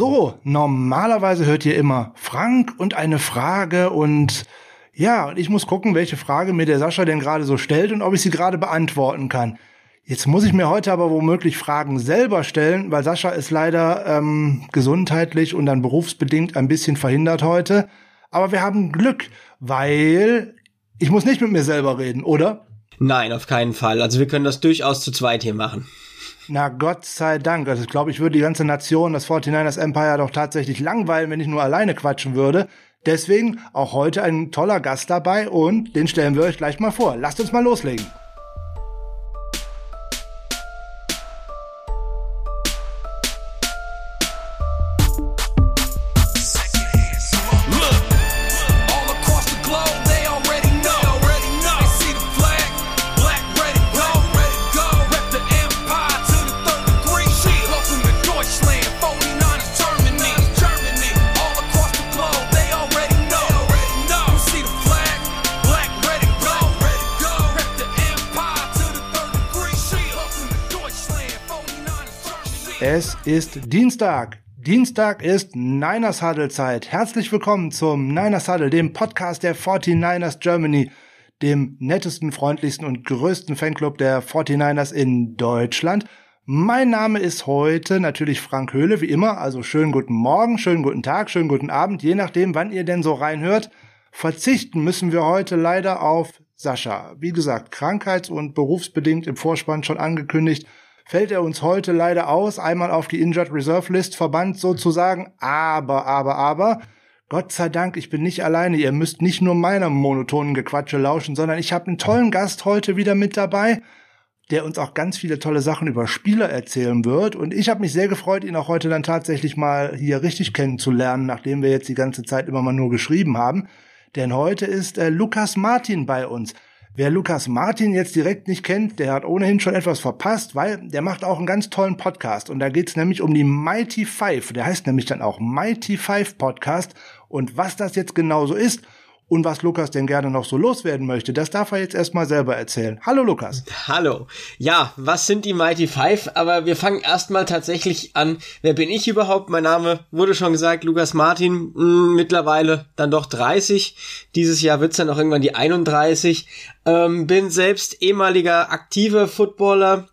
So, normalerweise hört ihr immer Frank und eine Frage und ja, und ich muss gucken, welche Frage mir der Sascha denn gerade so stellt und ob ich sie gerade beantworten kann. Jetzt muss ich mir heute aber womöglich Fragen selber stellen, weil Sascha ist leider ähm, gesundheitlich und dann berufsbedingt ein bisschen verhindert heute. Aber wir haben Glück, weil ich muss nicht mit mir selber reden, oder? Nein, auf keinen Fall. Also wir können das durchaus zu zweit hier machen. Na Gott sei Dank. Also ich glaube, ich würde die ganze Nation, das 49ers Empire doch tatsächlich langweilen, wenn ich nur alleine quatschen würde. Deswegen auch heute ein toller Gast dabei und den stellen wir euch gleich mal vor. Lasst uns mal loslegen. Ist Dienstag. Dienstag ist Niners Huddle Zeit. Herzlich willkommen zum Niners Huddle, dem Podcast der 49ers Germany, dem nettesten, freundlichsten und größten Fanclub der 49ers in Deutschland. Mein Name ist heute natürlich Frank Höhle, wie immer. Also schönen guten Morgen, schönen guten Tag, schönen guten Abend, je nachdem, wann ihr denn so reinhört. Verzichten müssen wir heute leider auf Sascha. Wie gesagt, krankheits- und berufsbedingt im Vorspann schon angekündigt fällt er uns heute leider aus, einmal auf die Injured Reserve List verbannt sozusagen. Aber, aber, aber, Gott sei Dank, ich bin nicht alleine. Ihr müsst nicht nur meiner monotonen Gequatsche lauschen, sondern ich habe einen tollen Gast heute wieder mit dabei, der uns auch ganz viele tolle Sachen über Spieler erzählen wird. Und ich habe mich sehr gefreut, ihn auch heute dann tatsächlich mal hier richtig kennenzulernen, nachdem wir jetzt die ganze Zeit immer mal nur geschrieben haben. Denn heute ist äh, Lukas Martin bei uns. Wer Lukas Martin jetzt direkt nicht kennt, der hat ohnehin schon etwas verpasst, weil der macht auch einen ganz tollen Podcast. Und da geht's nämlich um die Mighty Five. Der heißt nämlich dann auch Mighty Five Podcast. Und was das jetzt genau so ist und was Lukas denn gerne noch so loswerden möchte, das darf er jetzt erstmal selber erzählen. Hallo Lukas. Hallo. Ja, was sind die Mighty Five? Aber wir fangen erstmal tatsächlich an. Wer bin ich überhaupt? Mein Name wurde schon gesagt, Lukas Martin, mh, hm, mittlerweile dann doch 30. Dieses Jahr wird's dann auch irgendwann die 31. Ähm, bin selbst ehemaliger aktiver Footballer,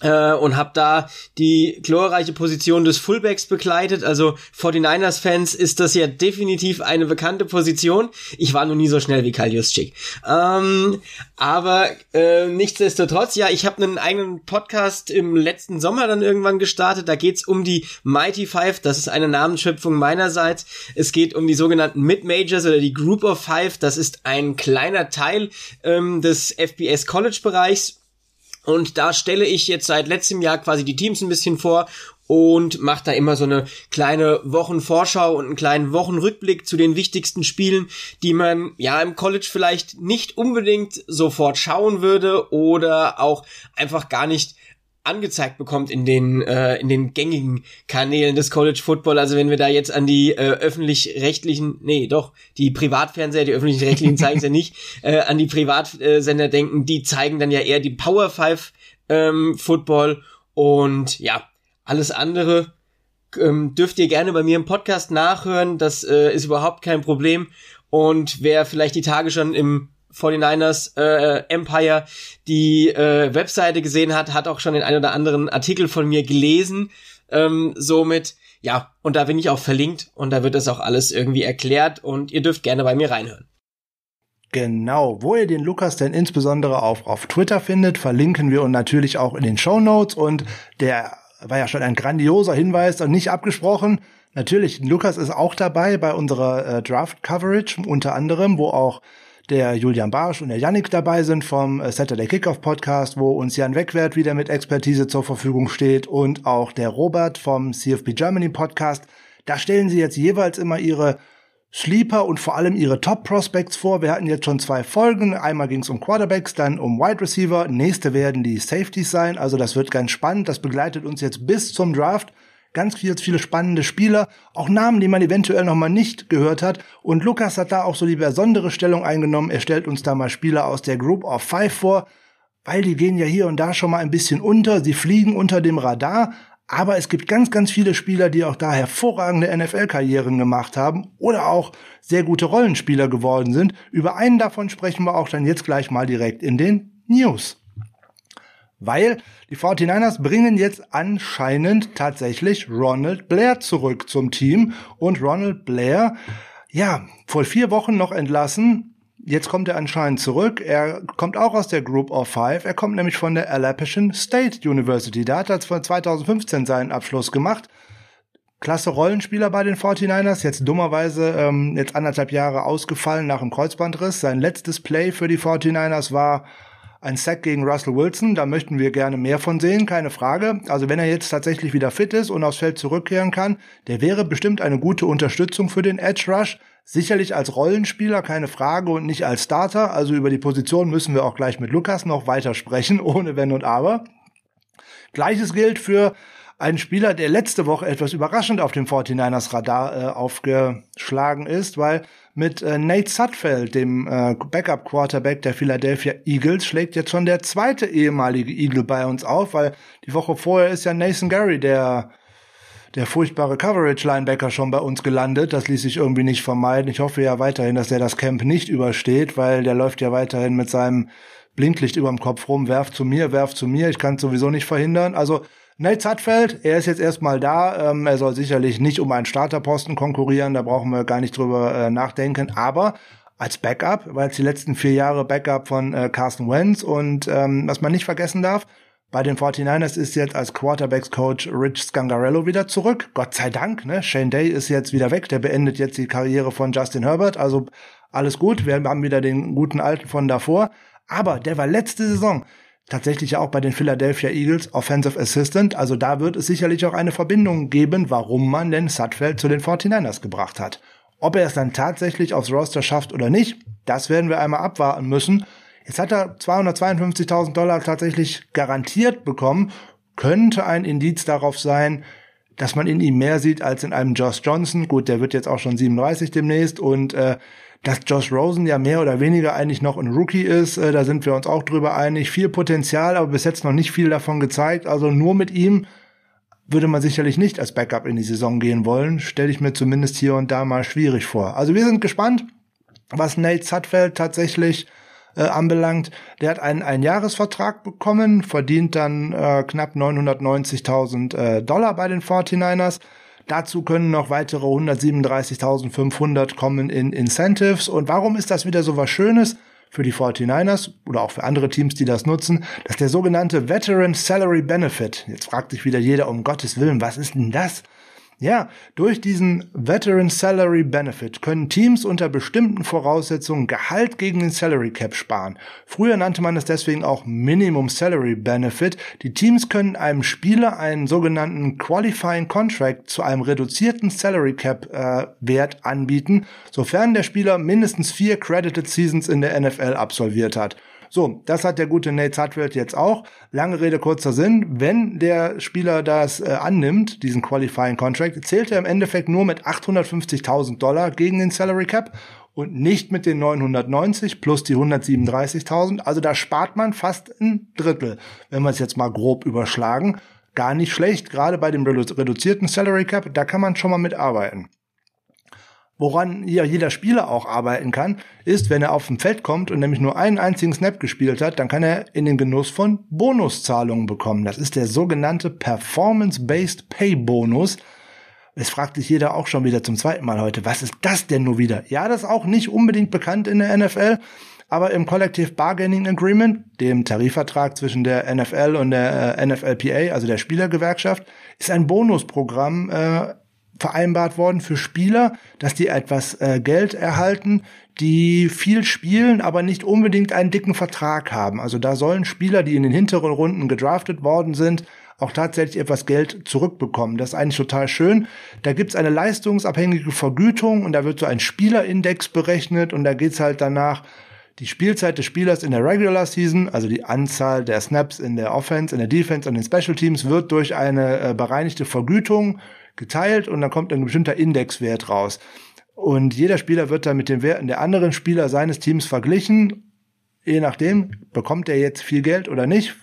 äh, und habe da die glorreiche Position des Fullbacks begleitet. Also 49ers-Fans ist das ja definitiv eine bekannte Position. Ich war noch nie so schnell wie Kyle Juszczyk. Ähm, aber äh, nichtsdestotrotz, ja, ich habe einen eigenen Podcast im letzten Sommer dann irgendwann gestartet. Da geht's um die Mighty Five. Das ist eine Namensschöpfung meinerseits. Es geht um die sogenannten Mid-Majors oder die Group of Five. Das ist ein kleiner Teil ähm, des FBS College-Bereichs und da stelle ich jetzt seit letztem Jahr quasi die Teams ein bisschen vor und mache da immer so eine kleine Wochenvorschau und einen kleinen Wochenrückblick zu den wichtigsten Spielen, die man ja im College vielleicht nicht unbedingt sofort schauen würde oder auch einfach gar nicht angezeigt bekommt in den äh, in den gängigen Kanälen des College Football. Also wenn wir da jetzt an die äh, öffentlich-rechtlichen, nee, doch die Privatfernseher, die öffentlich-rechtlichen zeigen es ja nicht, äh, an die Privatsender denken, die zeigen dann ja eher die Power Five ähm, Football und ja alles andere ähm, dürft ihr gerne bei mir im Podcast nachhören. Das äh, ist überhaupt kein Problem. Und wer vielleicht die Tage schon im 49ers äh, Empire die äh, Webseite gesehen hat, hat auch schon den ein oder anderen Artikel von mir gelesen. Ähm, somit, ja, und da bin ich auch verlinkt und da wird das auch alles irgendwie erklärt und ihr dürft gerne bei mir reinhören. Genau, wo ihr den Lukas denn insbesondere auf, auf Twitter findet, verlinken wir und natürlich auch in den Show Notes und der war ja schon ein grandioser Hinweis und nicht abgesprochen. Natürlich, Lukas ist auch dabei bei unserer äh, Draft Coverage, unter anderem, wo auch der Julian Barsch und der Yannick dabei sind vom äh, Saturday Kickoff Podcast, wo uns Jan Wegwert wieder mit Expertise zur Verfügung steht und auch der Robert vom CFB Germany Podcast. Da stellen sie jetzt jeweils immer ihre Sleeper und vor allem ihre Top Prospects vor. Wir hatten jetzt schon zwei Folgen. Einmal ging es um Quarterbacks, dann um Wide Receiver. Nächste werden die Safeties sein. Also das wird ganz spannend. Das begleitet uns jetzt bis zum Draft ganz viele, viele spannende Spieler, auch Namen, die man eventuell noch mal nicht gehört hat. Und Lukas hat da auch so die besondere Stellung eingenommen. Er stellt uns da mal Spieler aus der Group of Five vor, weil die gehen ja hier und da schon mal ein bisschen unter. Sie fliegen unter dem Radar. Aber es gibt ganz, ganz viele Spieler, die auch da hervorragende NFL-Karrieren gemacht haben oder auch sehr gute Rollenspieler geworden sind. Über einen davon sprechen wir auch dann jetzt gleich mal direkt in den News. Weil die 49ers bringen jetzt anscheinend tatsächlich Ronald Blair zurück zum Team. Und Ronald Blair, ja, vor vier Wochen noch entlassen, Jetzt kommt er anscheinend zurück. Er kommt auch aus der Group of Five. Er kommt nämlich von der Appalachian State University. Da hat er 2015 seinen Abschluss gemacht. Klasse Rollenspieler bei den 49ers, jetzt dummerweise ähm, jetzt anderthalb Jahre ausgefallen nach dem Kreuzbandriss. Sein letztes Play für die 49ers war ein Sack gegen Russell Wilson. Da möchten wir gerne mehr von sehen, keine Frage. Also wenn er jetzt tatsächlich wieder fit ist und aufs Feld zurückkehren kann, der wäre bestimmt eine gute Unterstützung für den Edge Rush. Sicherlich als Rollenspieler, keine Frage, und nicht als Starter. Also über die Position müssen wir auch gleich mit Lukas noch weiter sprechen, ohne Wenn und Aber. Gleiches gilt für einen Spieler, der letzte Woche etwas überraschend auf dem 49ers Radar äh, aufgeschlagen ist, weil mit äh, Nate Sudfeld, dem äh, Backup Quarterback der Philadelphia Eagles, schlägt jetzt schon der zweite ehemalige Eagle bei uns auf, weil die Woche vorher ist ja Nathan Gary, der der furchtbare Coverage-Linebacker schon bei uns gelandet. Das ließ sich irgendwie nicht vermeiden. Ich hoffe ja weiterhin, dass er das Camp nicht übersteht, weil der läuft ja weiterhin mit seinem Blinklicht überm Kopf rum, werft zu mir, werft zu mir. Ich kann es sowieso nicht verhindern. Also Nate Zutfeld, er ist jetzt erstmal da. Ähm, er soll sicherlich nicht um einen Starterposten konkurrieren. Da brauchen wir gar nicht drüber äh, nachdenken. Aber als Backup, weil es die letzten vier Jahre Backup von äh, Carson Wentz und ähm, was man nicht vergessen darf, bei den 49ers ist jetzt als Quarterbacks-Coach Rich Scangarello wieder zurück. Gott sei Dank, ne? Shane Day ist jetzt wieder weg. Der beendet jetzt die Karriere von Justin Herbert. Also alles gut. Wir haben wieder den guten Alten von davor. Aber der war letzte Saison tatsächlich auch bei den Philadelphia Eagles Offensive Assistant. Also da wird es sicherlich auch eine Verbindung geben, warum man den Sutfeld zu den 49ers gebracht hat. Ob er es dann tatsächlich aufs Roster schafft oder nicht, das werden wir einmal abwarten müssen. Jetzt hat er 252.000 Dollar tatsächlich garantiert bekommen. Könnte ein Indiz darauf sein, dass man in ihm mehr sieht als in einem Josh Johnson. Gut, der wird jetzt auch schon 37 demnächst und äh, dass Josh Rosen ja mehr oder weniger eigentlich noch ein Rookie ist, äh, da sind wir uns auch drüber einig. Viel Potenzial, aber bis jetzt noch nicht viel davon gezeigt. Also nur mit ihm würde man sicherlich nicht als Backup in die Saison gehen wollen. Stelle ich mir zumindest hier und da mal schwierig vor. Also wir sind gespannt, was Nate Sutfeld tatsächlich äh, anbelangt. Der hat einen Einjahresvertrag bekommen, verdient dann äh, knapp 990.000 äh, Dollar bei den 49ers. Dazu können noch weitere 137.500 kommen in Incentives. Und warum ist das wieder so was Schönes? für die 49ers oder auch für andere Teams, die das nutzen, dass der sogenannte Veteran Salary Benefit, jetzt fragt sich wieder jeder um Gottes Willen, was ist denn das? Ja, durch diesen Veteran Salary Benefit können Teams unter bestimmten Voraussetzungen Gehalt gegen den Salary Cap sparen. Früher nannte man es deswegen auch Minimum Salary Benefit. Die Teams können einem Spieler einen sogenannten Qualifying Contract zu einem reduzierten Salary Cap äh, Wert anbieten, sofern der Spieler mindestens vier Credited Seasons in der NFL absolviert hat. So, das hat der gute Nate Sutfield jetzt auch. Lange Rede, kurzer Sinn. Wenn der Spieler das äh, annimmt, diesen Qualifying Contract, zählt er im Endeffekt nur mit 850.000 Dollar gegen den Salary Cap und nicht mit den 990 plus die 137.000. Also da spart man fast ein Drittel, wenn wir es jetzt mal grob überschlagen. Gar nicht schlecht, gerade bei dem reduzierten Salary Cap, da kann man schon mal mitarbeiten. Woran ja jeder Spieler auch arbeiten kann, ist, wenn er auf dem Feld kommt und nämlich nur einen einzigen Snap gespielt hat, dann kann er in den Genuss von Bonuszahlungen bekommen. Das ist der sogenannte Performance-Based Pay Bonus. Es fragt sich jeder auch schon wieder zum zweiten Mal heute, was ist das denn nur wieder? Ja, das ist auch nicht unbedingt bekannt in der NFL, aber im Collective Bargaining Agreement, dem Tarifvertrag zwischen der NFL und der äh, NFLPA, also der Spielergewerkschaft, ist ein Bonusprogramm äh, vereinbart worden für Spieler, dass die etwas äh, Geld erhalten, die viel spielen, aber nicht unbedingt einen dicken Vertrag haben. Also da sollen Spieler, die in den hinteren Runden gedraftet worden sind, auch tatsächlich etwas Geld zurückbekommen. Das ist eigentlich total schön. Da gibt's eine leistungsabhängige Vergütung und da wird so ein Spielerindex berechnet und da geht's halt danach, die Spielzeit des Spielers in der Regular Season, also die Anzahl der Snaps in der Offense, in der Defense und in den Special Teams, wird durch eine äh, bereinigte Vergütung geteilt und dann kommt ein bestimmter Indexwert raus. Und jeder Spieler wird dann mit den Werten der anderen Spieler seines Teams verglichen. Je nachdem, bekommt er jetzt viel Geld oder nicht.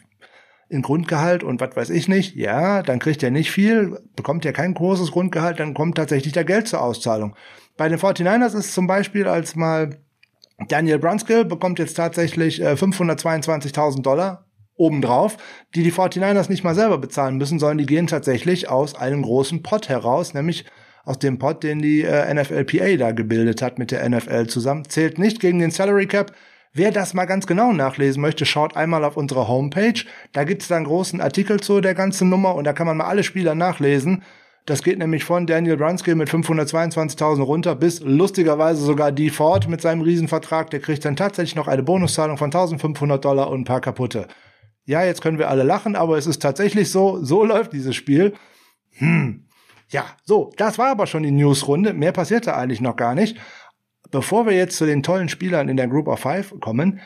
in Grundgehalt und was weiß ich nicht, ja, dann kriegt er nicht viel, bekommt er kein großes Grundgehalt, dann kommt tatsächlich der Geld zur Auszahlung. Bei den 49ers ist zum Beispiel, als mal Daniel Brunskill bekommt jetzt tatsächlich äh, 522.000 Dollar obendrauf, die die 49ers nicht mal selber bezahlen müssen, sondern die gehen tatsächlich aus einem großen Pot heraus, nämlich aus dem Pot, den die äh, NFLPA da gebildet hat mit der NFL zusammen. Zählt nicht gegen den Salary Cap. Wer das mal ganz genau nachlesen möchte, schaut einmal auf unsere Homepage. Da gibt's da einen großen Artikel zu der ganzen Nummer und da kann man mal alle Spieler nachlesen. Das geht nämlich von Daniel Brunskill mit 522.000 runter bis lustigerweise sogar Dee Ford mit seinem Riesenvertrag. Der kriegt dann tatsächlich noch eine Bonuszahlung von 1500 Dollar und ein paar kaputte. Ja, jetzt können wir alle lachen, aber es ist tatsächlich so, so läuft dieses Spiel. Hm. Ja, so, das war aber schon die Newsrunde. Mehr passierte eigentlich noch gar nicht. Bevor wir jetzt zu den tollen Spielern in der Group of Five kommen,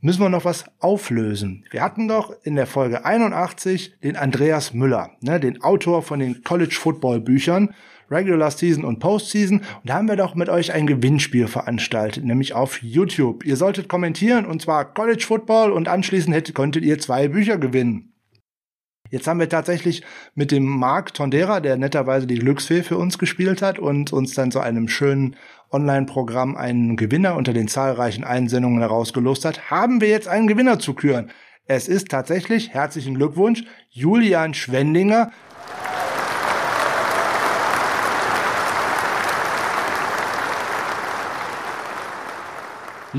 müssen wir noch was auflösen. Wir hatten doch in der Folge 81 den Andreas Müller, ne, den Autor von den College Football Büchern, Regular Season und Postseason. Und da haben wir doch mit euch ein Gewinnspiel veranstaltet, nämlich auf YouTube. Ihr solltet kommentieren und zwar College Football und anschließend hättet, konntet ihr zwei Bücher gewinnen. Jetzt haben wir tatsächlich mit dem Marc Tondera, der netterweise die Glücksfee für uns gespielt hat und uns dann so einem schönen Online-Programm einen Gewinner unter den zahlreichen Einsendungen herausgelost hat, haben wir jetzt einen Gewinner zu küren. Es ist tatsächlich, herzlichen Glückwunsch, Julian Schwendinger.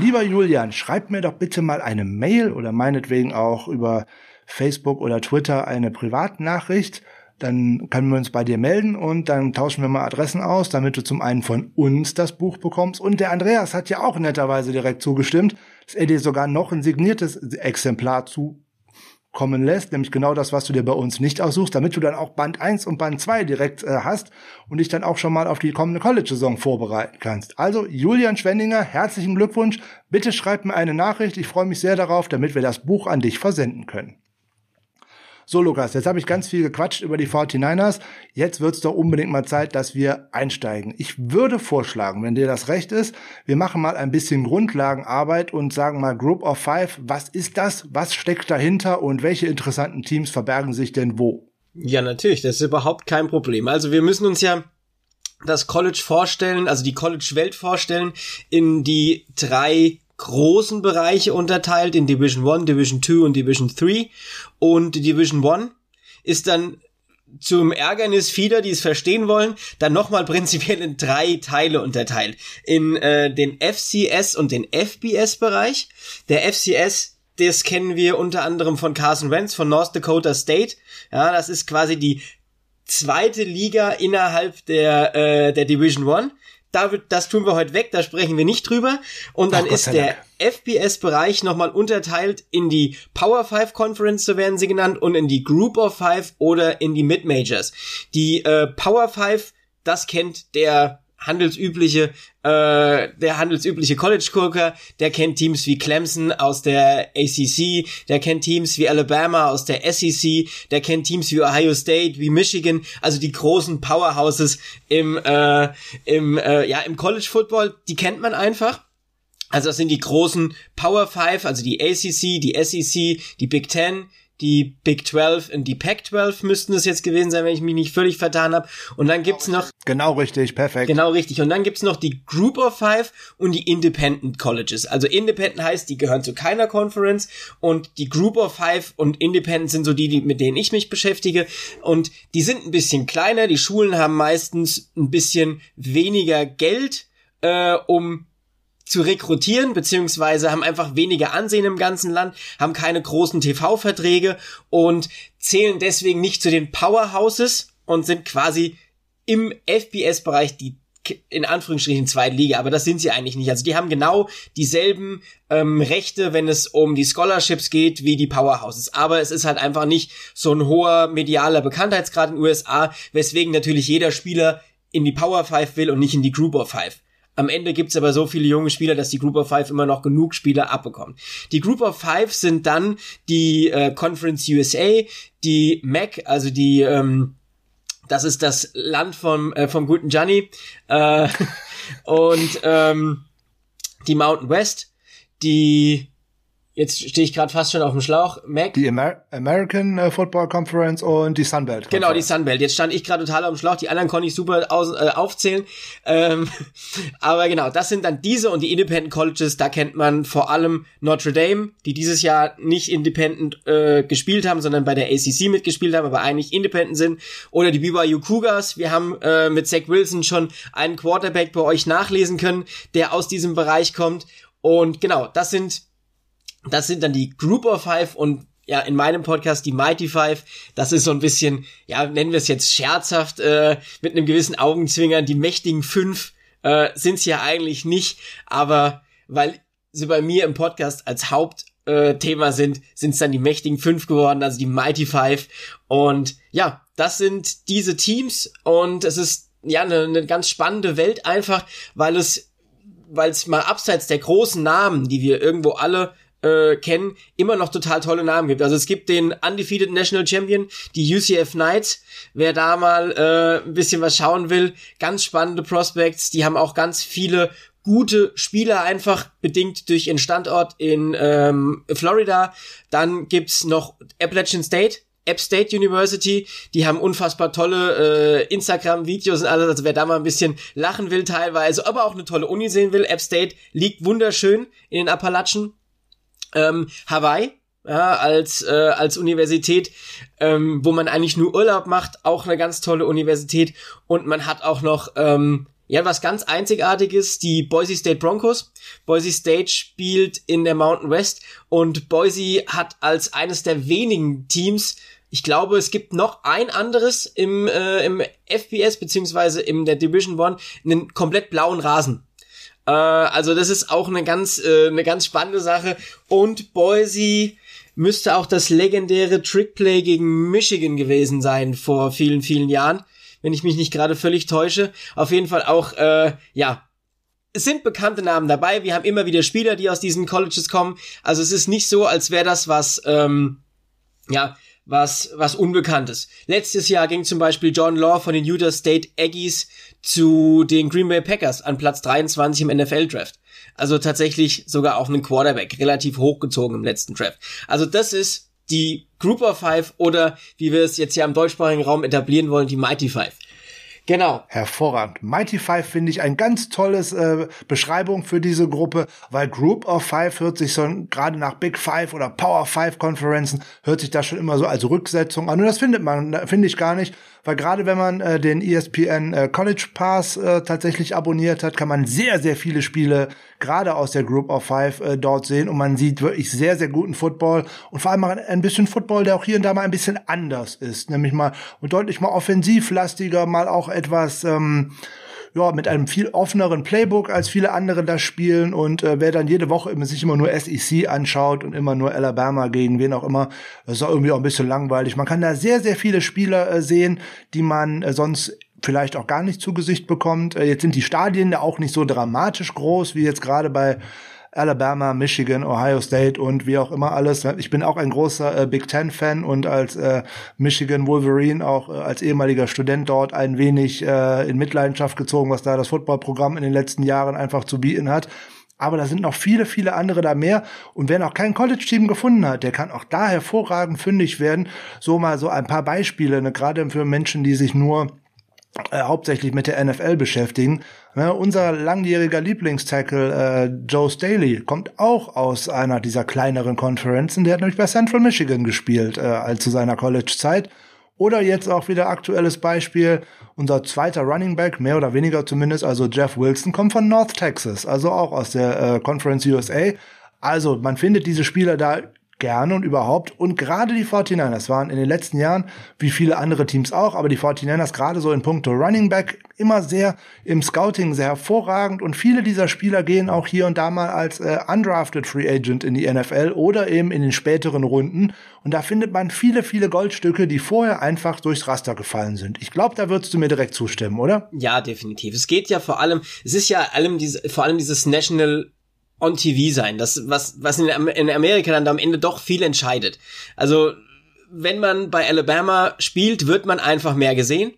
Lieber Julian, schreib mir doch bitte mal eine Mail oder meinetwegen auch über Facebook oder Twitter eine Privatnachricht dann können wir uns bei dir melden und dann tauschen wir mal Adressen aus, damit du zum einen von uns das Buch bekommst. Und der Andreas hat ja auch netterweise direkt zugestimmt, dass er dir sogar noch ein signiertes Exemplar zukommen lässt, nämlich genau das, was du dir bei uns nicht aussuchst, damit du dann auch Band 1 und Band 2 direkt äh, hast und dich dann auch schon mal auf die kommende College-Saison vorbereiten kannst. Also, Julian Schwendinger, herzlichen Glückwunsch. Bitte schreib mir eine Nachricht. Ich freue mich sehr darauf, damit wir das Buch an dich versenden können. So, Lukas, jetzt habe ich ganz viel gequatscht über die 49ers. Jetzt wird es doch unbedingt mal Zeit, dass wir einsteigen. Ich würde vorschlagen, wenn dir das recht ist, wir machen mal ein bisschen Grundlagenarbeit und sagen mal Group of Five. Was ist das? Was steckt dahinter? Und welche interessanten Teams verbergen sich denn wo? Ja, natürlich. Das ist überhaupt kein Problem. Also wir müssen uns ja das College vorstellen, also die College-Welt vorstellen, in die drei großen Bereiche unterteilt in Division 1, Division 2 und Division 3. Und Division 1 ist dann zum Ärgernis vieler, die es verstehen wollen, dann nochmal prinzipiell in drei Teile unterteilt. In äh, den FCS und den FBS-Bereich. Der FCS, das kennen wir unter anderem von Carson Wentz von North Dakota State. Ja, das ist quasi die zweite Liga innerhalb der, äh, der Division 1 da wird, das tun wir heute weg, da sprechen wir nicht drüber. Und dann Ach, ist der FPS-Bereich nochmal unterteilt in die Power 5 Conference, so werden sie genannt, und in die Group of Five oder in die Mid-Majors. Die äh, Power 5, das kennt der handelsübliche, äh, der handelsübliche College-Gucker, der kennt Teams wie Clemson aus der ACC, der kennt Teams wie Alabama aus der SEC, der kennt Teams wie Ohio State, wie Michigan, also die großen Powerhouses im, äh, im, äh, ja, im College-Football, die kennt man einfach. Also das sind die großen Power Five, also die ACC, die SEC, die Big Ten, die Big 12 und die Pac 12 müssten es jetzt gewesen sein, wenn ich mich nicht völlig vertan habe. Und dann gibt's noch genau richtig, perfekt. Genau richtig. Und dann gibt's noch die Group of Five und die Independent Colleges. Also Independent heißt, die gehören zu keiner Conference und die Group of Five und Independent sind so die, die mit denen ich mich beschäftige. Und die sind ein bisschen kleiner. Die Schulen haben meistens ein bisschen weniger Geld, äh, um zu rekrutieren, beziehungsweise haben einfach weniger Ansehen im ganzen Land, haben keine großen TV-Verträge und zählen deswegen nicht zu den Powerhouses und sind quasi im FBS-Bereich die in Anführungsstrichen zweite Liga, aber das sind sie eigentlich nicht. Also die haben genau dieselben ähm, Rechte, wenn es um die Scholarships geht, wie die Powerhouses. Aber es ist halt einfach nicht so ein hoher medialer Bekanntheitsgrad in den USA, weswegen natürlich jeder Spieler in die Power 5 will und nicht in die Group of 5. Am Ende gibt's aber so viele junge Spieler, dass die Group of Five immer noch genug Spieler abbekommt. Die Group of Five sind dann die äh, Conference USA, die MAC, also die ähm, das ist das Land vom äh, vom guten Gianni äh, und ähm, die Mountain West, die jetzt stehe ich gerade fast schon auf dem Schlauch. Mac? Die Amer American äh, Football Conference und die Sunbelt. -Conference. Genau, die Sunbelt. Jetzt stand ich gerade total auf dem Schlauch. Die anderen konnte ich super aus, äh, aufzählen. Ähm, aber genau, das sind dann diese und die Independent Colleges. Da kennt man vor allem Notre Dame, die dieses Jahr nicht Independent äh, gespielt haben, sondern bei der ACC mitgespielt haben, aber eigentlich Independent sind. Oder die BYU Cougars. Wir haben äh, mit Zach Wilson schon einen Quarterback bei euch nachlesen können, der aus diesem Bereich kommt. Und genau, das sind, das sind dann die Group of Five und ja, in meinem Podcast die Mighty Five. Das ist so ein bisschen, ja, nennen wir es jetzt scherzhaft, äh, mit einem gewissen Augenzwinkern. Die mächtigen fünf äh, sind ja eigentlich nicht, aber weil sie bei mir im Podcast als Hauptthema äh, sind, sind es dann die mächtigen fünf geworden, also die Mighty Five. Und ja, das sind diese Teams und es ist ja eine, eine ganz spannende Welt einfach, weil es weil es mal abseits der großen Namen, die wir irgendwo alle äh, kennen, immer noch total tolle Namen gibt. Also es gibt den Undefeated National Champion, die UCF Knights. Wer da mal äh, ein bisschen was schauen will, ganz spannende Prospects. Die haben auch ganz viele gute Spieler einfach bedingt durch ihren Standort in ähm, Florida. Dann gibt's noch Appalachian State, App State University, die haben unfassbar tolle äh, Instagram-Videos und alles, also wer da mal ein bisschen lachen will teilweise, aber auch eine tolle Uni sehen will, App State liegt wunderschön in den Appalachen. Ähm, Hawaii, ja, als, äh, als Universität, ähm, wo man eigentlich nur Urlaub macht, auch eine ganz tolle Universität und man hat auch noch ähm, ja, was ganz einzigartiges, die Boise State Broncos. Boise State spielt in der Mountain West und Boise hat als eines der wenigen Teams ich glaube, es gibt noch ein anderes im, äh, im FPS beziehungsweise in der Division One einen komplett blauen Rasen. Äh, also das ist auch eine ganz, äh, eine ganz spannende Sache. Und Boise müsste auch das legendäre Trickplay gegen Michigan gewesen sein vor vielen, vielen Jahren wenn ich mich nicht gerade völlig täusche. Auf jeden Fall auch, äh, ja, es sind bekannte Namen dabei. Wir haben immer wieder Spieler, die aus diesen Colleges kommen. Also es ist nicht so, als wäre das was, ähm, ja, was, was Unbekanntes. Letztes Jahr ging zum Beispiel John Law von den Utah State Aggies zu den Green Bay Packers an Platz 23 im NFL Draft. Also tatsächlich sogar auch einen Quarterback, relativ hochgezogen im letzten Draft. Also das ist die Group of Five oder wie wir es jetzt ja im deutschsprachigen Raum etablieren wollen, die Mighty Five. Genau. Hervorragend. Mighty Five finde ich ein ganz tolles äh, Beschreibung für diese Gruppe, weil Group of Five hört sich so gerade nach Big Five oder Power Five Konferenzen hört sich das schon immer so als Rücksetzung an. Und das findet man, finde ich gar nicht, weil gerade wenn man äh, den ESPN äh, College Pass äh, tatsächlich abonniert hat, kann man sehr, sehr viele Spiele gerade aus der Group of Five äh, dort sehen. Und man sieht wirklich sehr, sehr guten Football. Und vor allem mal ein bisschen Football, der auch hier und da mal ein bisschen anders ist, nämlich mal und deutlich mal offensivlastiger, mal auch etwas ähm, ja, mit einem viel offeneren Playbook als viele andere das spielen und äh, wer dann jede Woche immer, sich immer nur SEC anschaut und immer nur Alabama gegen wen auch immer, das ist auch irgendwie auch ein bisschen langweilig. Man kann da sehr, sehr viele Spieler äh, sehen, die man äh, sonst vielleicht auch gar nicht zu Gesicht bekommt. Äh, jetzt sind die Stadien ja auch nicht so dramatisch groß wie jetzt gerade bei Alabama, Michigan, Ohio State und wie auch immer alles. Ich bin auch ein großer äh, Big Ten Fan und als äh, Michigan Wolverine auch äh, als ehemaliger Student dort ein wenig äh, in Mitleidenschaft gezogen, was da das Footballprogramm in den letzten Jahren einfach zu bieten hat. Aber da sind noch viele, viele andere da mehr. Und wer noch kein College-Team gefunden hat, der kann auch da hervorragend fündig werden. So mal so ein paar Beispiele, ne, gerade für Menschen, die sich nur äh, hauptsächlich mit der NFL beschäftigen. Ne, unser langjähriger Lieblingstackle äh, Joe Staley kommt auch aus einer dieser kleineren Konferenzen. Der hat nämlich bei Central Michigan gespielt, äh, als zu seiner College-Zeit. Oder jetzt auch wieder aktuelles Beispiel, unser zweiter Running Back, mehr oder weniger zumindest, also Jeff Wilson, kommt von North Texas, also auch aus der äh, Conference USA. Also man findet diese Spieler da gerne und überhaupt. Und gerade die 49ers waren in den letzten Jahren, wie viele andere Teams auch, aber die 49ers gerade so in puncto Running Back immer sehr im Scouting sehr hervorragend und viele dieser Spieler gehen auch hier und da mal als äh, undrafted Free Agent in die NFL oder eben in den späteren Runden. Und da findet man viele, viele Goldstücke, die vorher einfach durchs Raster gefallen sind. Ich glaube, da würdest du mir direkt zustimmen, oder? Ja, definitiv. Es geht ja vor allem, es ist ja allem diese, vor allem dieses National on TV sein, das was was in, in Amerika dann am Ende doch viel entscheidet. Also wenn man bei Alabama spielt, wird man einfach mehr gesehen.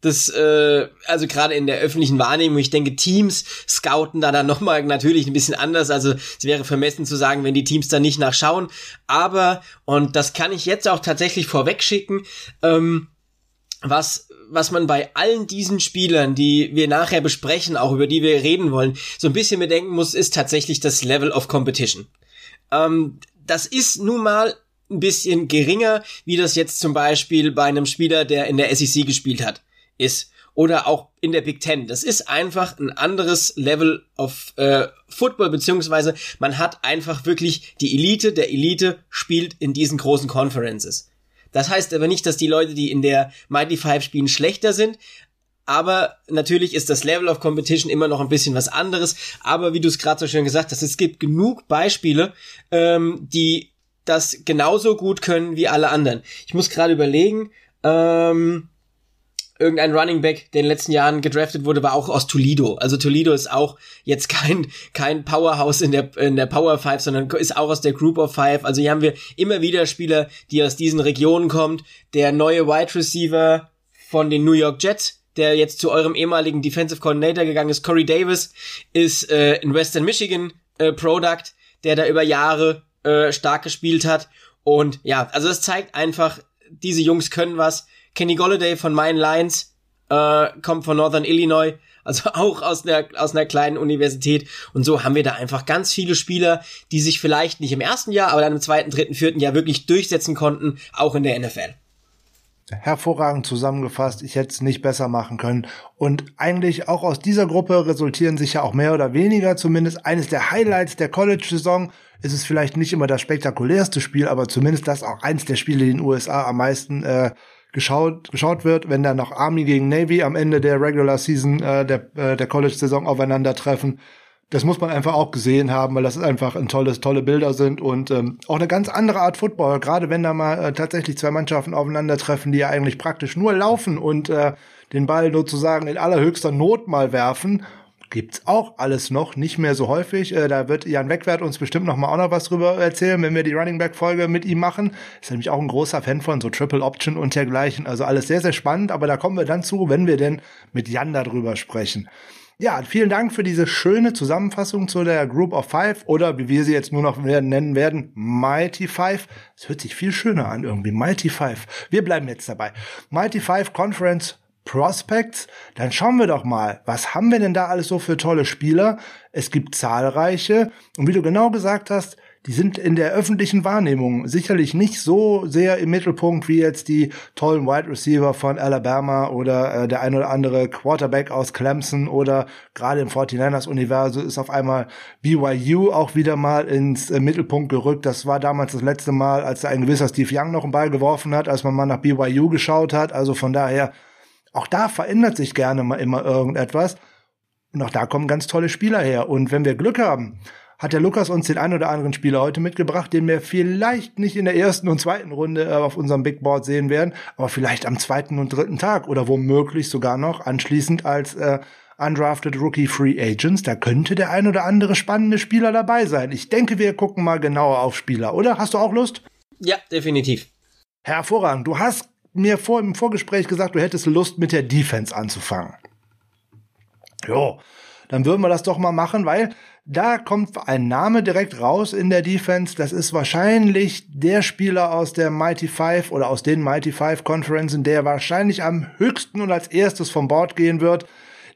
das, äh, also gerade in der öffentlichen Wahrnehmung, ich denke, Teams scouten da dann nochmal natürlich ein bisschen anders. Also es wäre vermessen zu sagen, wenn die Teams da nicht nachschauen. Aber, und das kann ich jetzt auch tatsächlich vorwegschicken, ähm, was was man bei allen diesen Spielern, die wir nachher besprechen, auch über die wir reden wollen, so ein bisschen bedenken muss, ist tatsächlich das Level of Competition. Ähm, das ist nun mal ein bisschen geringer, wie das jetzt zum Beispiel bei einem Spieler, der in der SEC gespielt hat ist oder auch in der Big Ten. Das ist einfach ein anderes Level of äh, Football, beziehungsweise man hat einfach wirklich die Elite der Elite spielt in diesen großen Conferences. Das heißt aber nicht, dass die Leute, die in der Mighty Five spielen, schlechter sind. Aber natürlich ist das Level of Competition immer noch ein bisschen was anderes. Aber wie du es gerade so schön gesagt hast, es gibt genug Beispiele, ähm, die das genauso gut können wie alle anderen. Ich muss gerade überlegen, ähm, irgendein Running Back, der in den letzten Jahren gedraftet wurde, war auch aus Toledo. Also Toledo ist auch jetzt kein, kein Powerhouse in der, in der Power Five, sondern ist auch aus der Group of Five. Also hier haben wir immer wieder Spieler, die aus diesen Regionen kommen. Der neue Wide Receiver von den New York Jets, der jetzt zu eurem ehemaligen Defensive Coordinator gegangen ist, Corey Davis, ist äh, in Western Michigan äh, Product, der da über Jahre äh, stark gespielt hat. Und ja, also es zeigt einfach, diese Jungs können was Kenny Golladay von Main Lions äh, kommt von Northern Illinois, also auch aus einer, aus einer kleinen Universität. Und so haben wir da einfach ganz viele Spieler, die sich vielleicht nicht im ersten Jahr, aber dann im zweiten, dritten, vierten Jahr wirklich durchsetzen konnten, auch in der NFL hervorragend zusammengefasst. Ich hätte es nicht besser machen können. Und eigentlich auch aus dieser Gruppe resultieren sich ja auch mehr oder weniger zumindest eines der Highlights der College-Saison. Es ist vielleicht nicht immer das spektakulärste Spiel, aber zumindest das auch eins der Spiele, die in den USA am meisten äh, geschaut, geschaut wird, wenn dann noch Army gegen Navy am Ende der Regular Season äh, der, äh, der College-Saison aufeinandertreffen. Das muss man einfach auch gesehen haben, weil das einfach ein tolles, tolle Bilder sind und ähm, auch eine ganz andere Art Football. Gerade wenn da mal äh, tatsächlich zwei Mannschaften aufeinandertreffen, die ja eigentlich praktisch nur laufen und äh, den Ball sozusagen in allerhöchster Not mal werfen gibt's auch alles noch, nicht mehr so häufig. Äh, da wird Jan Wegwert uns bestimmt noch mal auch noch was drüber erzählen, wenn wir die Running Back Folge mit ihm machen. Ist nämlich auch ein großer Fan von so Triple Option und dergleichen. Also alles sehr, sehr spannend, aber da kommen wir dann zu, wenn wir denn mit Jan darüber sprechen. Ja, vielen Dank für diese schöne Zusammenfassung zu der Group of Five oder wie wir sie jetzt nur noch nennen werden, Mighty Five. Es hört sich viel schöner an irgendwie, Mighty Five. Wir bleiben jetzt dabei. Mighty Five Conference Prospects, dann schauen wir doch mal, was haben wir denn da alles so für tolle Spieler? Es gibt zahlreiche und wie du genau gesagt hast, die sind in der öffentlichen Wahrnehmung sicherlich nicht so sehr im Mittelpunkt wie jetzt die tollen Wide Receiver von Alabama oder äh, der ein oder andere Quarterback aus Clemson oder gerade im 49ers Universum ist auf einmal BYU auch wieder mal ins äh, Mittelpunkt gerückt. Das war damals das letzte Mal, als ein gewisser Steve Young noch einen Ball geworfen hat, als man mal nach BYU geschaut hat. Also von daher auch da verändert sich gerne mal immer irgendetwas. Und auch da kommen ganz tolle Spieler her. Und wenn wir Glück haben, hat der Lukas uns den ein oder anderen Spieler heute mitgebracht, den wir vielleicht nicht in der ersten und zweiten Runde äh, auf unserem Big Board sehen werden, aber vielleicht am zweiten und dritten Tag oder womöglich sogar noch anschließend als äh, undrafted Rookie Free Agents. Da könnte der ein oder andere spannende Spieler dabei sein. Ich denke, wir gucken mal genauer auf Spieler, oder? Hast du auch Lust? Ja, definitiv. Hervorragend. Du hast mir vor, im Vorgespräch gesagt, du hättest Lust, mit der Defense anzufangen. Jo, dann würden wir das doch mal machen, weil da kommt ein Name direkt raus in der Defense. Das ist wahrscheinlich der Spieler aus der Mighty Five oder aus den Mighty Five Conferences, der wahrscheinlich am höchsten und als erstes vom Bord gehen wird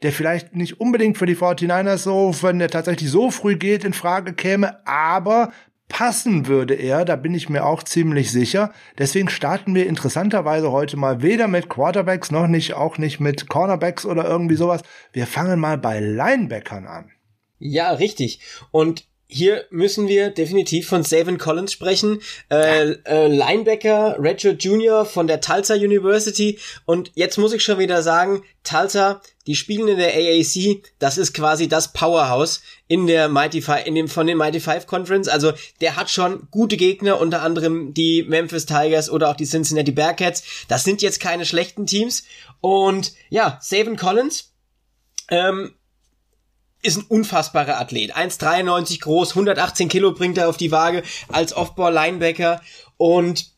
der vielleicht nicht unbedingt für die 49ers so, wenn der tatsächlich so früh geht, in Frage käme, aber passen würde er, da bin ich mir auch ziemlich sicher. Deswegen starten wir interessanterweise heute mal weder mit Quarterbacks noch nicht, auch nicht mit Cornerbacks oder irgendwie sowas. Wir fangen mal bei Linebackern an. Ja, richtig. Und hier müssen wir definitiv von Savin Collins sprechen. Äh, äh, Linebacker, Redshirt Junior von der Tulsa University. Und jetzt muss ich schon wieder sagen, Tulsa, die spielen in der AAC, das ist quasi das Powerhouse in der Mighty Five, in dem, von den Mighty Five Conference. Also, der hat schon gute Gegner, unter anderem die Memphis Tigers oder auch die Cincinnati Bearcats. Das sind jetzt keine schlechten Teams. Und ja, Savin Collins, ähm, ist ein unfassbarer Athlet. 1,93 groß, 118 Kilo bringt er auf die Waage als Off-Ball-Linebacker und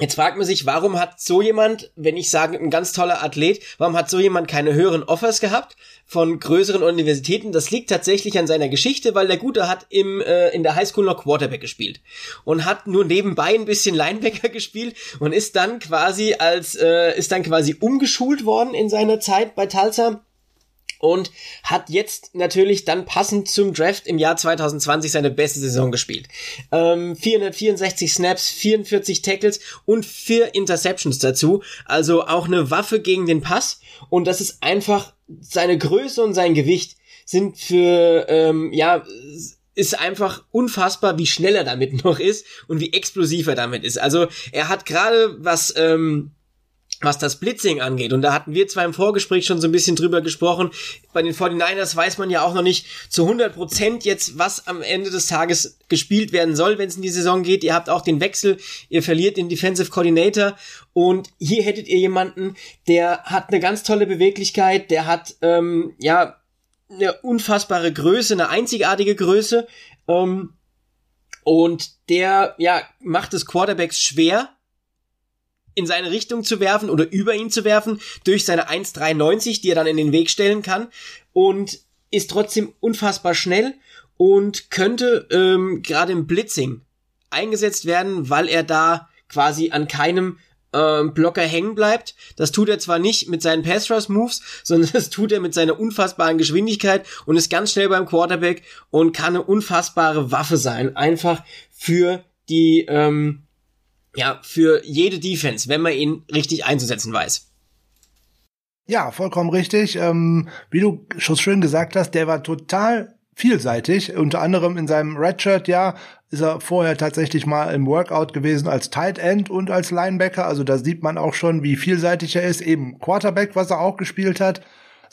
Jetzt fragt man sich, warum hat so jemand, wenn ich sage, ein ganz toller Athlet, warum hat so jemand keine höheren Offers gehabt von größeren Universitäten? Das liegt tatsächlich an seiner Geschichte, weil der Gute hat im, äh, in der Highschool noch Quarterback gespielt und hat nur nebenbei ein bisschen Linebacker gespielt und ist dann quasi als, äh, ist dann quasi umgeschult worden in seiner Zeit bei Tulsa und hat jetzt natürlich dann passend zum Draft im Jahr 2020 seine beste Saison gespielt. Ähm, 464 Snaps, 44 Tackles und vier Interceptions dazu. Also auch eine Waffe gegen den Pass. Und das ist einfach seine Größe und sein Gewicht sind für, ähm, ja, ist einfach unfassbar, wie schnell er damit noch ist und wie explosiv er damit ist. Also er hat gerade was ähm, was das Blitzing angeht. Und da hatten wir zwar im Vorgespräch schon so ein bisschen drüber gesprochen. Bei den 49ers weiß man ja auch noch nicht zu 100 Prozent jetzt, was am Ende des Tages gespielt werden soll, wenn es in die Saison geht. Ihr habt auch den Wechsel, ihr verliert den Defensive Coordinator und hier hättet ihr jemanden, der hat eine ganz tolle Beweglichkeit, der hat, ähm, ja, eine unfassbare Größe, eine einzigartige Größe, ähm, und der, ja, macht es Quarterbacks schwer, in seine Richtung zu werfen oder über ihn zu werfen durch seine 1,93, die er dann in den Weg stellen kann und ist trotzdem unfassbar schnell und könnte ähm, gerade im Blitzing eingesetzt werden, weil er da quasi an keinem ähm, Blocker hängen bleibt. Das tut er zwar nicht mit seinen Pass Rush Moves, sondern das tut er mit seiner unfassbaren Geschwindigkeit und ist ganz schnell beim Quarterback und kann eine unfassbare Waffe sein, einfach für die ähm, ja, für jede Defense, wenn man ihn richtig einzusetzen weiß. Ja, vollkommen richtig. Ähm, wie du schon schön gesagt hast, der war total vielseitig. Unter anderem in seinem Redshirt, ja, ist er vorher tatsächlich mal im Workout gewesen als Tight End und als Linebacker. Also da sieht man auch schon, wie vielseitig er ist. Eben Quarterback, was er auch gespielt hat.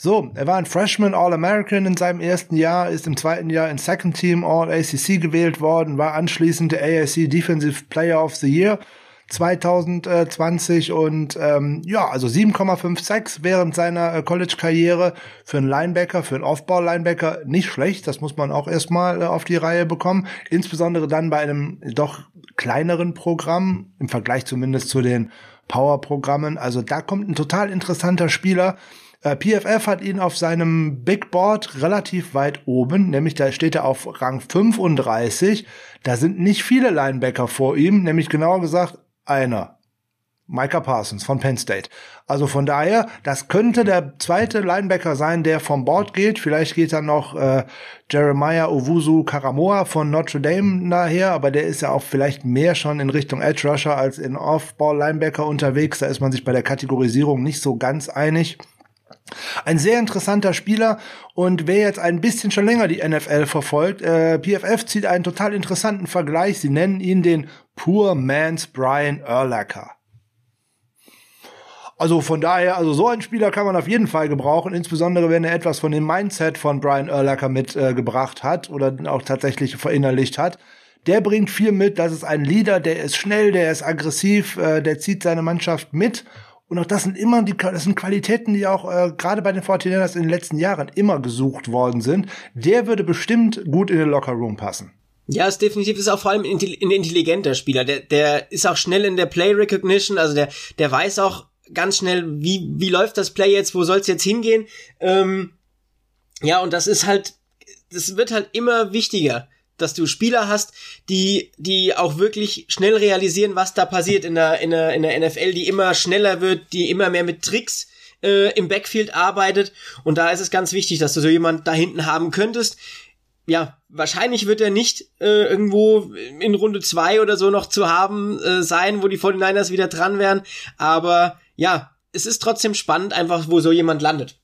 So, er war ein Freshman All-American in seinem ersten Jahr, ist im zweiten Jahr in Second Team All-ACC gewählt worden, war anschließend der AAC Defensive Player of the Year 2020 und ähm, ja, also 7,56 während seiner äh, College-Karriere für einen Linebacker, für einen Off-Ball-Linebacker nicht schlecht. Das muss man auch erstmal äh, auf die Reihe bekommen. Insbesondere dann bei einem doch kleineren Programm, im Vergleich zumindest zu den Power-Programmen. Also da kommt ein total interessanter Spieler. Äh, PFF hat ihn auf seinem Big Board relativ weit oben, nämlich da steht er auf Rang 35. Da sind nicht viele Linebacker vor ihm, nämlich genauer gesagt einer. Micah Parsons von Penn State. Also von daher, das könnte der zweite Linebacker sein, der vom Board geht. Vielleicht geht dann noch äh, Jeremiah Owusu Karamoa von Notre Dame nachher, aber der ist ja auch vielleicht mehr schon in Richtung Edge Rusher als in Off-Ball Linebacker unterwegs. Da ist man sich bei der Kategorisierung nicht so ganz einig. Ein sehr interessanter Spieler und wer jetzt ein bisschen schon länger die NFL verfolgt, äh, PFF zieht einen total interessanten Vergleich. Sie nennen ihn den Poor Man's Brian Urlacher. Also von daher, also so einen Spieler kann man auf jeden Fall gebrauchen, insbesondere wenn er etwas von dem Mindset von Brian Urlacher mitgebracht äh, hat oder auch tatsächlich verinnerlicht hat. Der bringt viel mit, das ist ein Leader, der ist schnell, der ist aggressiv, äh, der zieht seine Mannschaft mit und auch das sind immer die, das sind Qualitäten, die auch äh, gerade bei den 49ers in den letzten Jahren immer gesucht worden sind. Der würde bestimmt gut in den Lockerroom passen. Ja, ist definitiv ist auch vor allem ein intelligenter Spieler. Der, der ist auch schnell in der Play Recognition, also der, der weiß auch ganz schnell, wie, wie läuft das Play jetzt, wo soll es jetzt hingehen. Ähm, ja, und das ist halt, das wird halt immer wichtiger dass du Spieler hast, die, die auch wirklich schnell realisieren, was da passiert in der, in der, in der NFL, die immer schneller wird, die immer mehr mit Tricks äh, im Backfield arbeitet. Und da ist es ganz wichtig, dass du so jemand da hinten haben könntest. Ja, wahrscheinlich wird er nicht äh, irgendwo in Runde zwei oder so noch zu haben äh, sein, wo die 49ers wieder dran wären. Aber ja, es ist trotzdem spannend, einfach wo so jemand landet.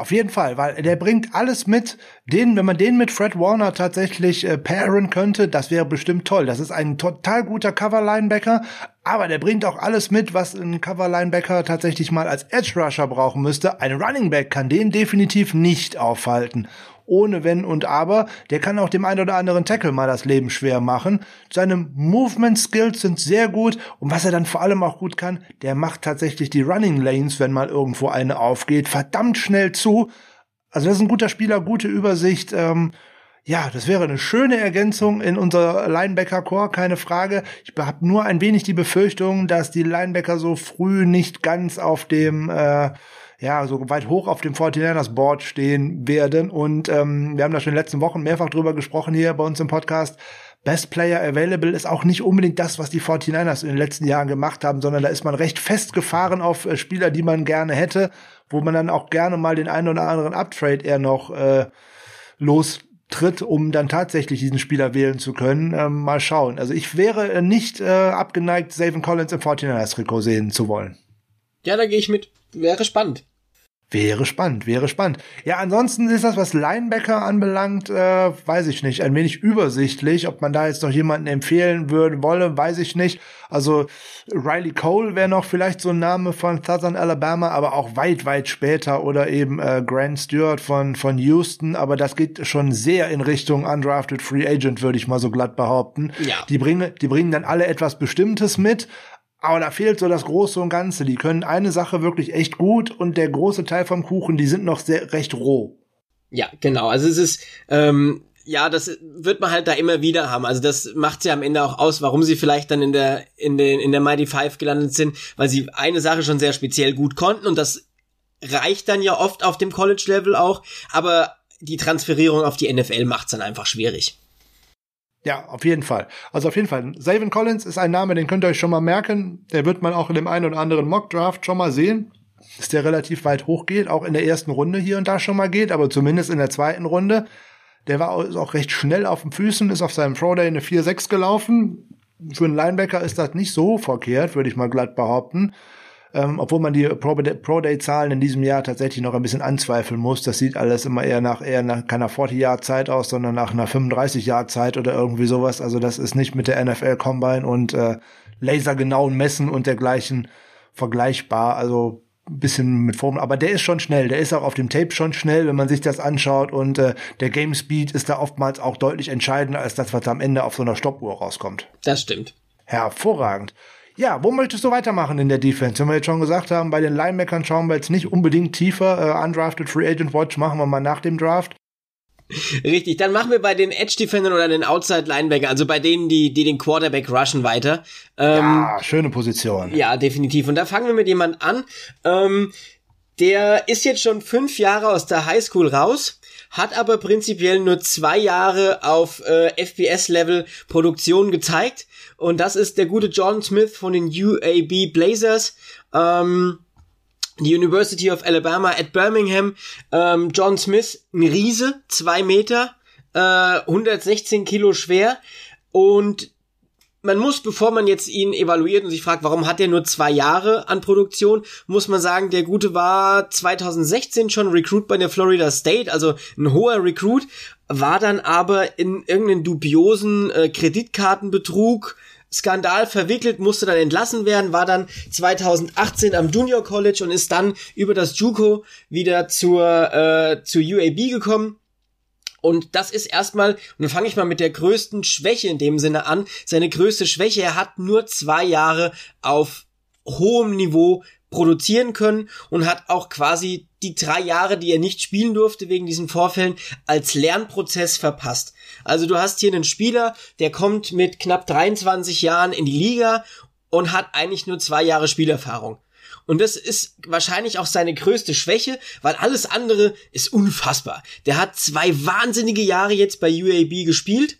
Auf jeden Fall, weil der bringt alles mit. Den, wenn man den mit Fred Warner tatsächlich äh, pairen könnte, das wäre bestimmt toll. Das ist ein total guter Cover-Linebacker, aber der bringt auch alles mit, was ein Cover-Linebacker tatsächlich mal als Edge-Rusher brauchen müsste. Ein Running Back kann den definitiv nicht aufhalten ohne Wenn und Aber. Der kann auch dem einen oder anderen Tackle mal das Leben schwer machen. Seine Movement Skills sind sehr gut und was er dann vor allem auch gut kann, der macht tatsächlich die Running Lanes, wenn mal irgendwo eine aufgeht, verdammt schnell zu. Also das ist ein guter Spieler, gute Übersicht. Ähm, ja, das wäre eine schöne Ergänzung in unser Linebacker-Core, keine Frage. Ich habe nur ein wenig die Befürchtung, dass die Linebacker so früh nicht ganz auf dem äh, ja, so weit hoch auf dem 49ers Board stehen werden. Und ähm, wir haben da schon in den letzten Wochen mehrfach drüber gesprochen hier bei uns im Podcast. Best Player Available ist auch nicht unbedingt das, was die 49ers in den letzten Jahren gemacht haben, sondern da ist man recht festgefahren auf äh, Spieler, die man gerne hätte, wo man dann auch gerne mal den einen oder anderen Uptrade eher noch äh, lostritt, um dann tatsächlich diesen Spieler wählen zu können. Ähm, mal schauen. Also ich wäre äh, nicht äh, abgeneigt, Savin Collins im 49ers-Trikot sehen zu wollen. Ja, da gehe ich mit. Wäre spannend. Wäre spannend, wäre spannend. Ja, ansonsten ist das, was Linebacker anbelangt, äh, weiß ich nicht, ein wenig übersichtlich. Ob man da jetzt noch jemanden empfehlen würde, wolle, weiß ich nicht. Also Riley Cole wäre noch vielleicht so ein Name von Southern Alabama, aber auch weit, weit später oder eben äh, Grant Stewart von, von Houston. Aber das geht schon sehr in Richtung Undrafted Free Agent, würde ich mal so glatt behaupten. Ja. Die bringen, die bringen dann alle etwas Bestimmtes mit, aber da fehlt so das Große und Ganze. Die können eine Sache wirklich echt gut und der große Teil vom Kuchen, die sind noch sehr recht roh. Ja, genau. Also es ist, ähm, ja, das wird man halt da immer wieder haben. Also das macht ja am Ende auch aus, warum sie vielleicht dann in der, in den, in der Mighty Five gelandet sind, weil sie eine Sache schon sehr speziell gut konnten und das reicht dann ja oft auf dem College-Level auch, aber die Transferierung auf die NFL macht's dann einfach schwierig. Ja, auf jeden Fall. Also auf jeden Fall. Savin Collins ist ein Name, den könnt ihr euch schon mal merken. Der wird man auch in dem einen oder anderen Mock-Draft schon mal sehen. Dass der relativ weit hoch geht, auch in der ersten Runde hier und da schon mal geht, aber zumindest in der zweiten Runde. Der war auch recht schnell auf den Füßen, ist auf seinem Pro Day eine 4-6 gelaufen. Für einen Linebacker ist das nicht so verkehrt, würde ich mal glatt behaupten. Ähm, obwohl man die Pro-Day-Zahlen in diesem Jahr tatsächlich noch ein bisschen anzweifeln muss. Das sieht alles immer eher nach eher nach keiner 40-Jahr-Zeit aus, sondern nach einer 35-Jahr-Zeit oder irgendwie sowas. Also das ist nicht mit der NFL Combine und äh, lasergenauen Messen und dergleichen vergleichbar. Also ein bisschen mit Form, aber der ist schon schnell, der ist auch auf dem Tape schon schnell, wenn man sich das anschaut und äh, der Game Speed ist da oftmals auch deutlich entscheidender als das, was am Ende auf so einer Stoppuhr rauskommt. Das stimmt. Hervorragend. Ja, wo möchtest du weitermachen in der Defense? Wenn wir jetzt schon gesagt haben, bei den Linebackern schauen wir jetzt nicht unbedingt tiefer. Äh, Undrafted Free Agent Watch machen wir mal nach dem Draft. Richtig, dann machen wir bei den Edge Defendern oder den Outside Linebacker, also bei denen, die, die den Quarterback rushen weiter. Ähm, ja, schöne Position. Ja, definitiv. Und da fangen wir mit jemand an. Ähm, der ist jetzt schon fünf Jahre aus der Highschool raus, hat aber prinzipiell nur zwei Jahre auf äh, FBS-Level Produktion gezeigt und das ist der gute John Smith von den UAB Blazers. Ähm, die University of Alabama at Birmingham. Ähm, John Smith, ein Riese, zwei Meter, äh, 116 Kilo schwer. Und man muss, bevor man jetzt ihn evaluiert und sich fragt, warum hat er nur zwei Jahre an Produktion, muss man sagen, der Gute war 2016 schon Recruit bei der Florida State, also ein hoher Recruit, war dann aber in irgendeinen dubiosen äh, Kreditkartenbetrug Skandal verwickelt, musste dann entlassen werden, war dann 2018 am Junior College und ist dann über das JUCO wieder zur, äh, zur UAB gekommen. Und das ist erstmal, und dann fange ich mal mit der größten Schwäche in dem Sinne an. Seine größte Schwäche, er hat nur zwei Jahre auf hohem Niveau produzieren können und hat auch quasi die drei Jahre, die er nicht spielen durfte wegen diesen Vorfällen, als Lernprozess verpasst. Also du hast hier einen Spieler, der kommt mit knapp 23 Jahren in die Liga und hat eigentlich nur zwei Jahre Spielerfahrung. Und das ist wahrscheinlich auch seine größte Schwäche, weil alles andere ist unfassbar. Der hat zwei wahnsinnige Jahre jetzt bei UAB gespielt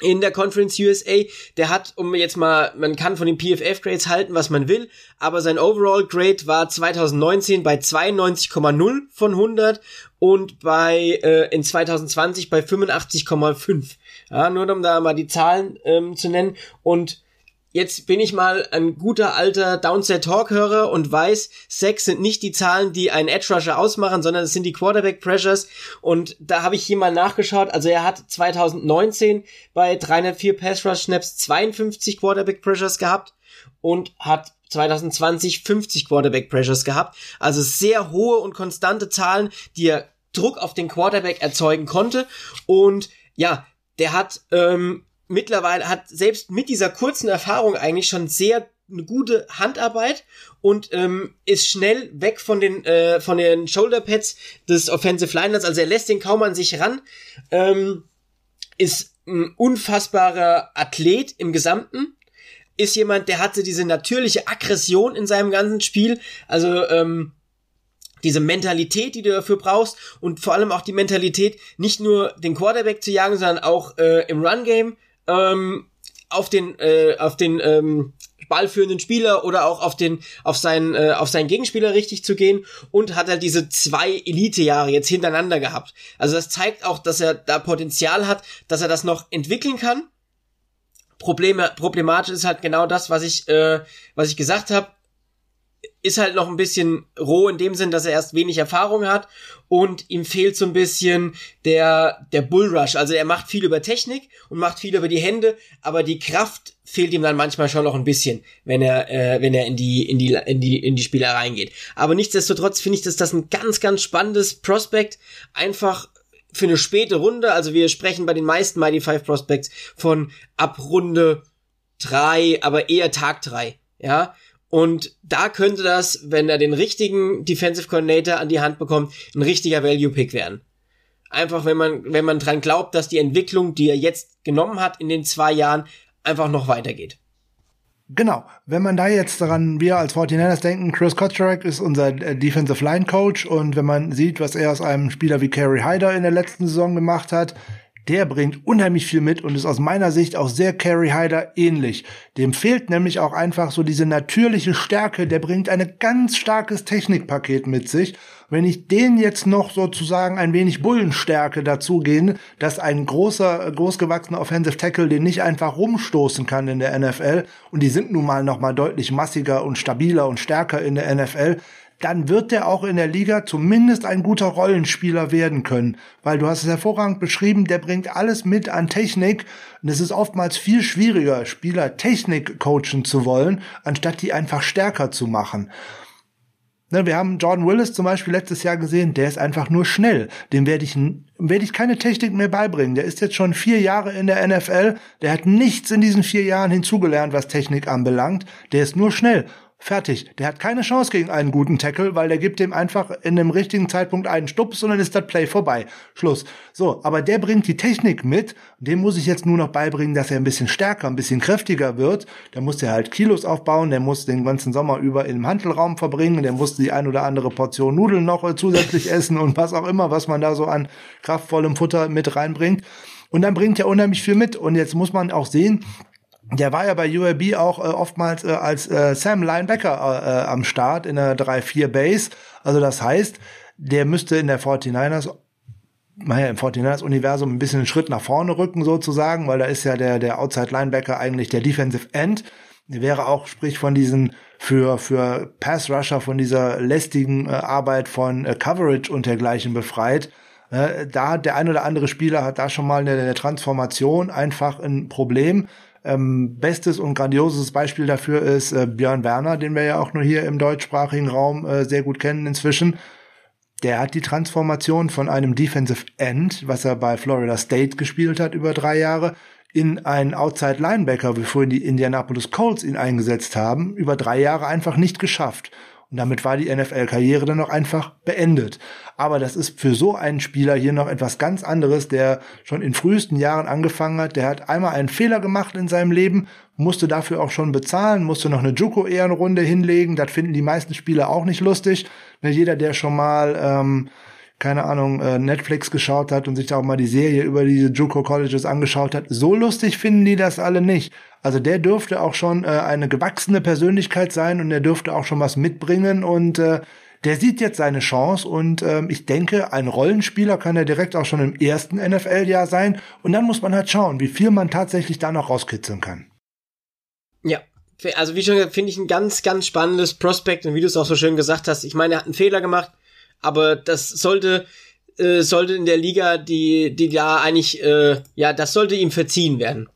in der Conference USA. Der hat, um jetzt mal, man kann von den PFF-Grades halten, was man will, aber sein Overall-Grade war 2019 bei 92,0 von 100 und bei äh, in 2020 bei 85,5. Ja, nur um da mal die Zahlen ähm, zu nennen. Und Jetzt bin ich mal ein guter alter Downset Talk Hörer und weiß, Sacks sind nicht die Zahlen, die einen Edge Rusher ausmachen, sondern es sind die Quarterback Pressures und da habe ich hier mal nachgeschaut. Also er hat 2019 bei 304 Pass Rush Snaps 52 Quarterback Pressures gehabt und hat 2020 50 Quarterback Pressures gehabt. Also sehr hohe und konstante Zahlen, die er Druck auf den Quarterback erzeugen konnte und ja, der hat ähm, mittlerweile hat selbst mit dieser kurzen Erfahrung eigentlich schon sehr eine gute Handarbeit und ähm, ist schnell weg von den äh, von den Shoulder Pads des Offensive Liners, also er lässt den kaum an sich ran. Ähm, ist ein unfassbarer Athlet im Gesamten, ist jemand, der hatte diese natürliche Aggression in seinem ganzen Spiel, also ähm, diese Mentalität, die du dafür brauchst und vor allem auch die Mentalität, nicht nur den Quarterback zu jagen, sondern auch äh, im Run-Game ähm, auf den äh, auf den ähm, ballführenden Spieler oder auch auf den auf seinen äh, auf seinen Gegenspieler richtig zu gehen und hat er diese zwei Elite-Jahre jetzt hintereinander gehabt. Also das zeigt auch, dass er da Potenzial hat, dass er das noch entwickeln kann. Probleme, problematisch ist halt genau das, was ich äh, was ich gesagt habe ist halt noch ein bisschen roh in dem Sinn, dass er erst wenig Erfahrung hat und ihm fehlt so ein bisschen der, der Bullrush. Also er macht viel über Technik und macht viel über die Hände, aber die Kraft fehlt ihm dann manchmal schon noch ein bisschen, wenn er, äh, wenn er in die, in die, in die, in die Spieler reingeht. Aber nichtsdestotrotz finde ich, dass das ein ganz, ganz spannendes Prospect einfach für eine späte Runde. Also wir sprechen bei den meisten Mighty Five Prospects von ab Runde drei, aber eher Tag drei. Ja, und da könnte das, wenn er den richtigen Defensive Coordinator an die Hand bekommt, ein richtiger Value Pick werden. Einfach, wenn man, wenn man dran glaubt, dass die Entwicklung, die er jetzt genommen hat in den zwei Jahren, einfach noch weitergeht. Genau. Wenn man da jetzt daran, wir als 49ers denken, Chris Kotcherek ist unser äh, Defensive Line Coach und wenn man sieht, was er aus einem Spieler wie Kerry Hyder in der letzten Saison gemacht hat, der bringt unheimlich viel mit und ist aus meiner Sicht auch sehr Carrie Hyder ähnlich. Dem fehlt nämlich auch einfach so diese natürliche Stärke, der bringt ein ganz starkes Technikpaket mit sich. Wenn ich den jetzt noch sozusagen ein wenig Bullenstärke dazugehen, dass ein großer, großgewachsener Offensive Tackle den nicht einfach rumstoßen kann in der NFL und die sind nun mal noch mal deutlich massiger und stabiler und stärker in der NFL, dann wird der auch in der Liga zumindest ein guter Rollenspieler werden können. Weil du hast es hervorragend beschrieben, der bringt alles mit an Technik. Und es ist oftmals viel schwieriger, Spieler Technik coachen zu wollen, anstatt die einfach stärker zu machen. Ne, wir haben Jordan Willis zum Beispiel letztes Jahr gesehen, der ist einfach nur schnell. Dem werde ich, werde ich keine Technik mehr beibringen. Der ist jetzt schon vier Jahre in der NFL. Der hat nichts in diesen vier Jahren hinzugelernt, was Technik anbelangt. Der ist nur schnell. Fertig. Der hat keine Chance gegen einen guten Tackle, weil der gibt dem einfach in dem richtigen Zeitpunkt einen Stups und dann ist das Play vorbei. Schluss. So, aber der bringt die Technik mit. Dem muss ich jetzt nur noch beibringen, dass er ein bisschen stärker, ein bisschen kräftiger wird. Da muss der halt Kilos aufbauen, der muss den ganzen Sommer über im Handelraum verbringen, der muss die ein oder andere Portion Nudeln noch zusätzlich essen und was auch immer, was man da so an kraftvollem Futter mit reinbringt. Und dann bringt er unheimlich viel mit. Und jetzt muss man auch sehen, der war ja bei UAB auch äh, oftmals äh, als äh, Sam Linebacker äh, äh am Start in der 3-4 Base. Also das heißt, der müsste in der 49ers naja, im 49ers Universum ein bisschen einen Schritt nach vorne rücken sozusagen, weil da ist ja der, der Outside Linebacker eigentlich der Defensive End. Der wäre auch, sprich von diesen, für, für Pass Rusher von dieser lästigen äh, Arbeit von äh, Coverage und dergleichen befreit. Äh, da hat der ein oder andere Spieler hat da schon mal in der Transformation einfach ein Problem. Ähm, bestes und grandioses Beispiel dafür ist äh, Björn Werner, den wir ja auch nur hier im deutschsprachigen Raum äh, sehr gut kennen inzwischen. Der hat die Transformation von einem Defensive End, was er bei Florida State gespielt hat über drei Jahre, in einen Outside Linebacker, wie vorhin die Indianapolis Colts ihn eingesetzt haben, über drei Jahre einfach nicht geschafft. Und damit war die NFL-Karriere dann auch einfach beendet. Aber das ist für so einen Spieler hier noch etwas ganz anderes, der schon in frühesten Jahren angefangen hat. Der hat einmal einen Fehler gemacht in seinem Leben, musste dafür auch schon bezahlen, musste noch eine Juco-Ehrenrunde hinlegen. Das finden die meisten Spieler auch nicht lustig. Ne, jeder, der schon mal ähm, keine Ahnung, äh, Netflix geschaut hat und sich da auch mal die Serie über diese Juco Colleges angeschaut hat. So lustig finden die das alle nicht. Also der dürfte auch schon äh, eine gewachsene Persönlichkeit sein und der dürfte auch schon was mitbringen und äh, der sieht jetzt seine Chance und ähm, ich denke, ein Rollenspieler kann er direkt auch schon im ersten NFL-Jahr sein und dann muss man halt schauen, wie viel man tatsächlich da noch rauskitzeln kann. Ja, also wie schon finde ich ein ganz, ganz spannendes Prospekt und wie du es auch so schön gesagt hast, ich meine, er hat einen Fehler gemacht, aber das sollte äh, sollte in der Liga die die da eigentlich äh, ja das sollte ihm verziehen werden.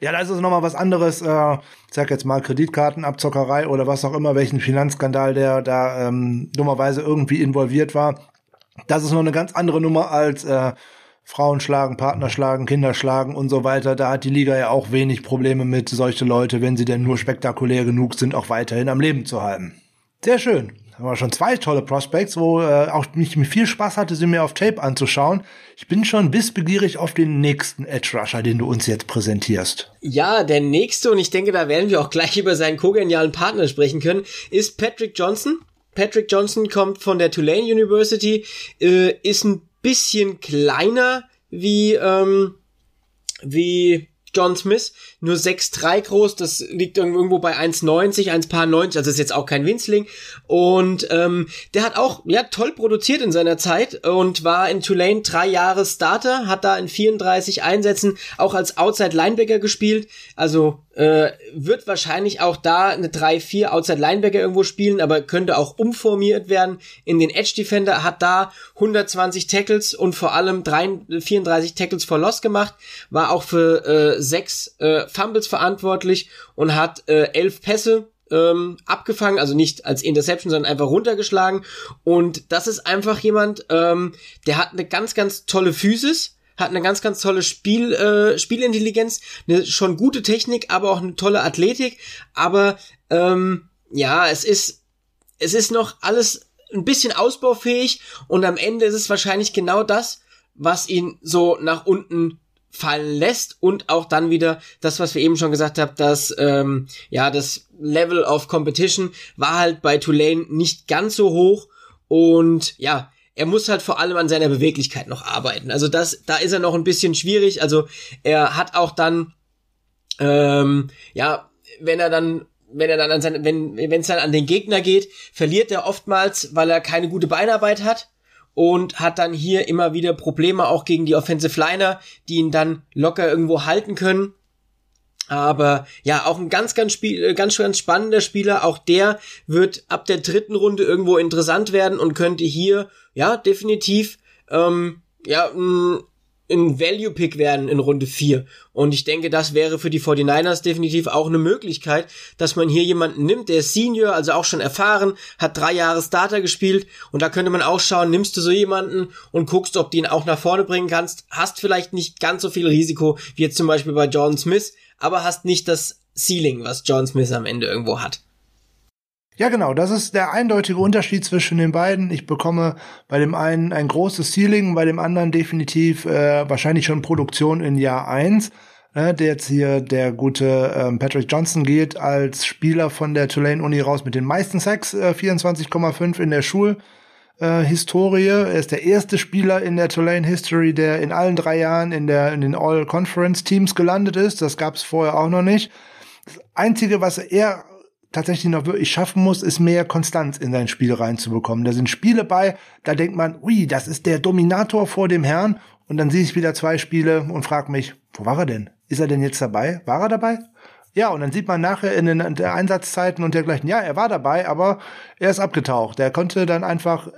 Ja, da ist es nochmal was anderes. Äh, ich sag jetzt mal Kreditkartenabzockerei oder was auch immer, welchen Finanzskandal der da ähm, dummerweise irgendwie involviert war. Das ist noch eine ganz andere Nummer als äh, Frauen schlagen, Partner schlagen, Kinder schlagen und so weiter. Da hat die Liga ja auch wenig Probleme mit, solche Leute, wenn sie denn nur spektakulär genug sind, auch weiterhin am Leben zu halten. Sehr schön. Aber schon zwei tolle Prospects, wo äh, auch mich viel Spaß hatte, sie mir auf Tape anzuschauen. Ich bin schon wissbegierig auf den nächsten Edge Rusher, den du uns jetzt präsentierst. Ja, der nächste, und ich denke, da werden wir auch gleich über seinen kogenialen Partner sprechen können, ist Patrick Johnson. Patrick Johnson kommt von der Tulane University, äh, ist ein bisschen kleiner wie, ähm, wie John Smith, nur 6'3 groß, das liegt irgendwo bei 1,90, 1,90, also ist jetzt auch kein Winzling. Und ähm, der hat auch ja toll produziert in seiner Zeit und war in Tulane drei Jahre Starter, hat da in 34 Einsätzen auch als Outside Linebacker gespielt. Also äh, wird wahrscheinlich auch da eine 3-4 Outside Linebacker irgendwo spielen, aber könnte auch umformiert werden in den Edge Defender, hat da 120 Tackles und vor allem 3, 34 Tackles for Loss gemacht, war auch für äh, äh, Fumbles verantwortlich und hat äh, elf Pässe ähm, abgefangen, also nicht als Interception, sondern einfach runtergeschlagen. Und das ist einfach jemand, ähm, der hat eine ganz, ganz tolle Physis, hat eine ganz, ganz tolle Spiel, äh, Spielintelligenz, eine schon gute Technik, aber auch eine tolle Athletik. Aber ähm, ja, es ist, es ist noch alles ein bisschen ausbaufähig und am Ende ist es wahrscheinlich genau das, was ihn so nach unten fallen lässt und auch dann wieder das, was wir eben schon gesagt haben, dass ähm, ja das Level of Competition war halt bei Tulane nicht ganz so hoch und ja, er muss halt vor allem an seiner Beweglichkeit noch arbeiten. Also das, da ist er noch ein bisschen schwierig. Also er hat auch dann, ähm, ja, wenn er dann wenn er dann an seine, wenn wenn es dann an den Gegner geht, verliert er oftmals, weil er keine gute Beinarbeit hat und hat dann hier immer wieder Probleme auch gegen die Offensive Liner, die ihn dann locker irgendwo halten können. Aber ja, auch ein ganz, ganz, Spiel, äh, ganz, ganz spannender Spieler. Auch der wird ab der dritten Runde irgendwo interessant werden und könnte hier, ja, definitiv, ähm, ja, ein, ein Value-Pick werden in Runde 4. Und ich denke, das wäre für die 49ers definitiv auch eine Möglichkeit, dass man hier jemanden nimmt, der ist Senior, also auch schon erfahren, hat drei Jahre Starter gespielt und da könnte man auch schauen, nimmst du so jemanden und guckst, ob du ihn auch nach vorne bringen kannst, hast vielleicht nicht ganz so viel Risiko wie jetzt zum Beispiel bei Jordan Smith, aber hast nicht das Ceiling, was John Smith am Ende irgendwo hat. Ja, genau, das ist der eindeutige Unterschied zwischen den beiden. Ich bekomme bei dem einen ein großes Ceiling, bei dem anderen definitiv äh, wahrscheinlich schon Produktion in Jahr eins. Äh, der jetzt hier der gute ähm, Patrick Johnson geht als Spieler von der Tulane Uni raus mit den meisten Sacks, äh, 24,5 in der Schul äh, Historie. Er ist der erste Spieler in der Tulane History, der in allen drei Jahren in, der, in den All-Conference-Teams gelandet ist. Das gab es vorher auch noch nicht. Das Einzige, was er tatsächlich noch wirklich schaffen muss, ist mehr Konstanz in sein Spiel reinzubekommen. Da sind Spiele bei, da denkt man, ui, das ist der Dominator vor dem Herrn. Und dann sehe ich wieder zwei Spiele und frage mich, wo war er denn? Ist er denn jetzt dabei? War er dabei? Ja, und dann sieht man nachher in den Einsatzzeiten und dergleichen, ja, er war dabei, aber er ist abgetaucht. Er konnte dann einfach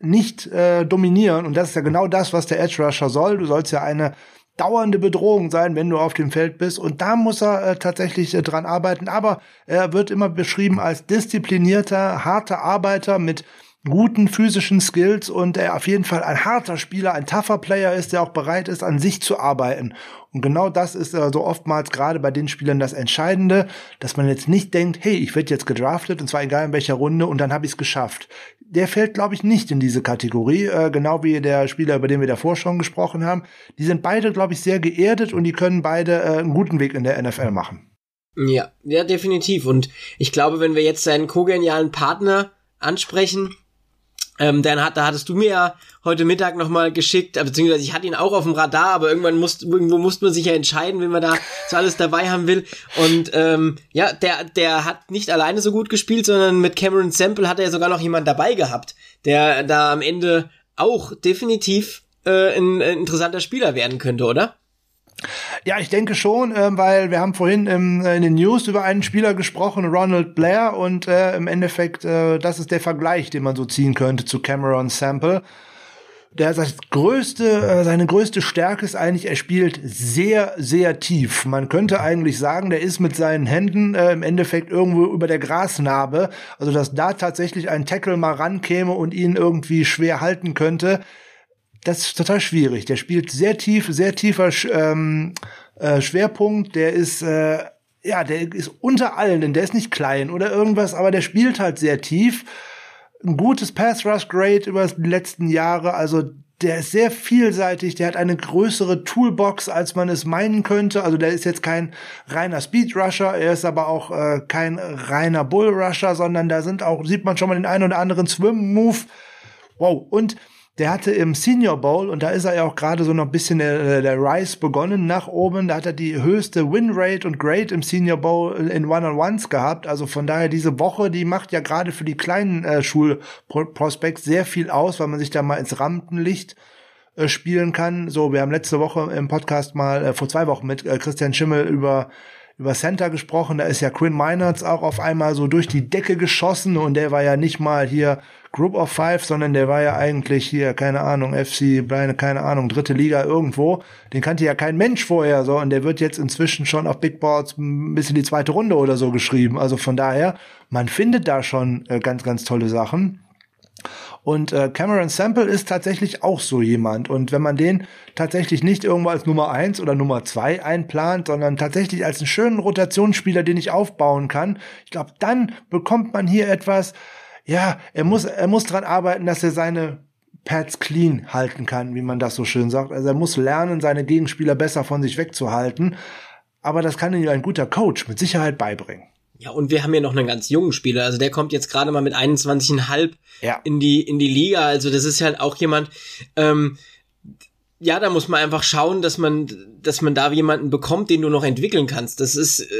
nicht äh, dominieren. Und das ist ja genau das, was der Edge Rusher soll. Du sollst ja eine dauernde Bedrohung sein, wenn du auf dem Feld bist. Und da muss er äh, tatsächlich äh, dran arbeiten. Aber er wird immer beschrieben als disziplinierter, harter Arbeiter mit guten physischen Skills und er auf jeden Fall ein harter Spieler, ein tougher Player ist, der auch bereit ist, an sich zu arbeiten. Und genau das ist äh, so oftmals gerade bei den Spielern das Entscheidende, dass man jetzt nicht denkt, hey, ich werde jetzt gedraftet und zwar egal in welcher Runde und dann habe ich es geschafft. Der fällt, glaube ich, nicht in diese Kategorie, äh, genau wie der Spieler, über den wir davor schon gesprochen haben. Die sind beide, glaube ich, sehr geerdet und die können beide äh, einen guten Weg in der NFL machen. Ja, ja, definitiv. Und ich glaube, wenn wir jetzt seinen kogenialen Partner ansprechen, ähm, dann hat, da hattest du mir ja heute Mittag nochmal geschickt, äh, beziehungsweise ich hatte ihn auch auf dem Radar, aber irgendwann muss, irgendwo musste man sich ja entscheiden, wenn man da so alles dabei haben will. Und ähm, ja, der, der hat nicht alleine so gut gespielt, sondern mit Cameron Sample hat er sogar noch jemand dabei gehabt, der da am Ende auch definitiv äh, ein, ein interessanter Spieler werden könnte, oder? Ja, ich denke schon, äh, weil wir haben vorhin im, äh, in den News über einen Spieler gesprochen, Ronald Blair, und äh, im Endeffekt, äh, das ist der Vergleich, den man so ziehen könnte zu Cameron Sample. Der das größte, äh, seine größte Stärke ist eigentlich, er spielt sehr, sehr tief. Man könnte eigentlich sagen, der ist mit seinen Händen äh, im Endeffekt irgendwo über der Grasnarbe. Also, dass da tatsächlich ein Tackle mal rankäme und ihn irgendwie schwer halten könnte das ist total schwierig. Der spielt sehr tief, sehr tiefer ähm, äh, Schwerpunkt. Der ist äh, ja, der ist unter allen, denn der ist nicht klein oder irgendwas, aber der spielt halt sehr tief. ein gutes Pass Rush Grade über die letzten Jahre. Also der ist sehr vielseitig, der hat eine größere Toolbox, als man es meinen könnte. Also der ist jetzt kein reiner Speed Rusher, er ist aber auch äh, kein reiner Bull Rusher, sondern da sind auch, sieht man schon mal den einen oder anderen Swim Move. Wow. Und der hatte im Senior Bowl, und da ist er ja auch gerade so noch ein bisschen der, der Rise begonnen nach oben, da hat er die höchste Winrate und Grade im Senior Bowl in One-on-Ones gehabt. Also von daher diese Woche, die macht ja gerade für die kleinen äh, Schulprospects sehr viel aus, weil man sich da mal ins Rampenlicht äh, spielen kann. So, wir haben letzte Woche im Podcast mal, äh, vor zwei Wochen mit äh, Christian Schimmel über über Center gesprochen, da ist ja Quinn Meinerts auch auf einmal so durch die Decke geschossen und der war ja nicht mal hier Group of Five, sondern der war ja eigentlich hier, keine Ahnung, FC, keine Ahnung, dritte Liga irgendwo. Den kannte ja kein Mensch vorher so und der wird jetzt inzwischen schon auf Big Boards ein bisschen die zweite Runde oder so geschrieben. Also von daher, man findet da schon äh, ganz, ganz tolle Sachen. Und äh, Cameron Sample ist tatsächlich auch so jemand. Und wenn man den tatsächlich nicht irgendwo als Nummer eins oder Nummer zwei einplant, sondern tatsächlich als einen schönen Rotationsspieler, den ich aufbauen kann, ich glaube, dann bekommt man hier etwas, ja, er muss, er muss dran arbeiten, dass er seine Pads clean halten kann, wie man das so schön sagt. Also er muss lernen, seine Gegenspieler besser von sich wegzuhalten. Aber das kann ihm ein guter Coach mit Sicherheit beibringen. Ja, und wir haben ja noch einen ganz jungen Spieler. Also der kommt jetzt gerade mal mit 21,5 ja. in die, in die Liga. Also das ist halt auch jemand, ähm, ja, da muss man einfach schauen, dass man, dass man da jemanden bekommt, den du noch entwickeln kannst. Das ist, äh,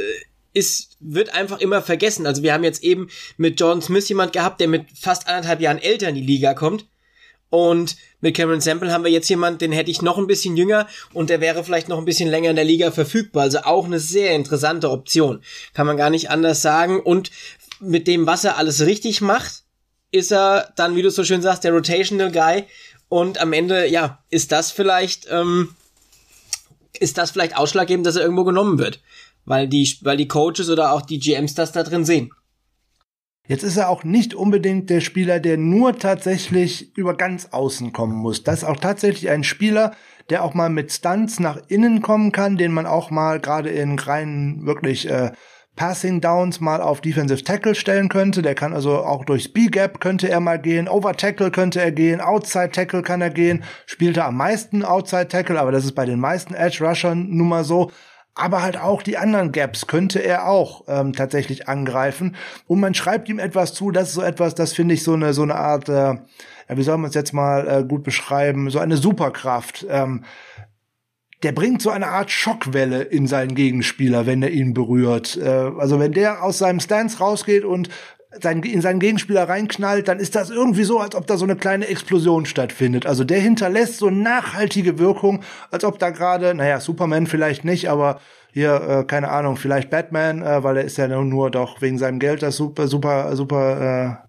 ist, wird einfach immer vergessen. Also wir haben jetzt eben mit Jordan Smith jemand gehabt, der mit fast anderthalb Jahren älter in die Liga kommt. Und mit Cameron Sample haben wir jetzt jemand, den hätte ich noch ein bisschen jünger und der wäre vielleicht noch ein bisschen länger in der Liga verfügbar. Also auch eine sehr interessante Option. Kann man gar nicht anders sagen. Und mit dem, was er alles richtig macht, ist er dann, wie du so schön sagst, der Rotational Guy. Und am Ende, ja, ist das vielleicht, ähm, ist das vielleicht ausschlaggebend, dass er irgendwo genommen wird weil die, weil die Coaches oder auch die GMs das da drin sehen. Jetzt ist er auch nicht unbedingt der Spieler, der nur tatsächlich über ganz außen kommen muss. Das ist auch tatsächlich ein Spieler, der auch mal mit Stunts nach innen kommen kann, den man auch mal gerade in reinen wirklich äh, Passing Downs mal auf Defensive Tackle stellen könnte. Der kann also auch durchs B-Gap könnte er mal gehen, Over Tackle könnte er gehen, Outside Tackle kann er gehen, spielte am meisten Outside Tackle, aber das ist bei den meisten Edge Rushern nun mal so aber halt auch die anderen Gaps könnte er auch ähm, tatsächlich angreifen. Und man schreibt ihm etwas zu, das ist so etwas, das finde ich so eine so eine Art, äh, ja, wie soll man es jetzt mal äh, gut beschreiben, so eine Superkraft. Ähm, der bringt so eine Art Schockwelle in seinen Gegenspieler, wenn er ihn berührt. Äh, also wenn der aus seinem Stance rausgeht und sein, in seinen Gegenspieler reinknallt, dann ist das irgendwie so, als ob da so eine kleine Explosion stattfindet. Also der hinterlässt so nachhaltige Wirkung, als ob da gerade, naja, Superman vielleicht nicht, aber hier, äh, keine Ahnung, vielleicht Batman, äh, weil er ist ja nur doch wegen seinem Geld das super, super, super äh,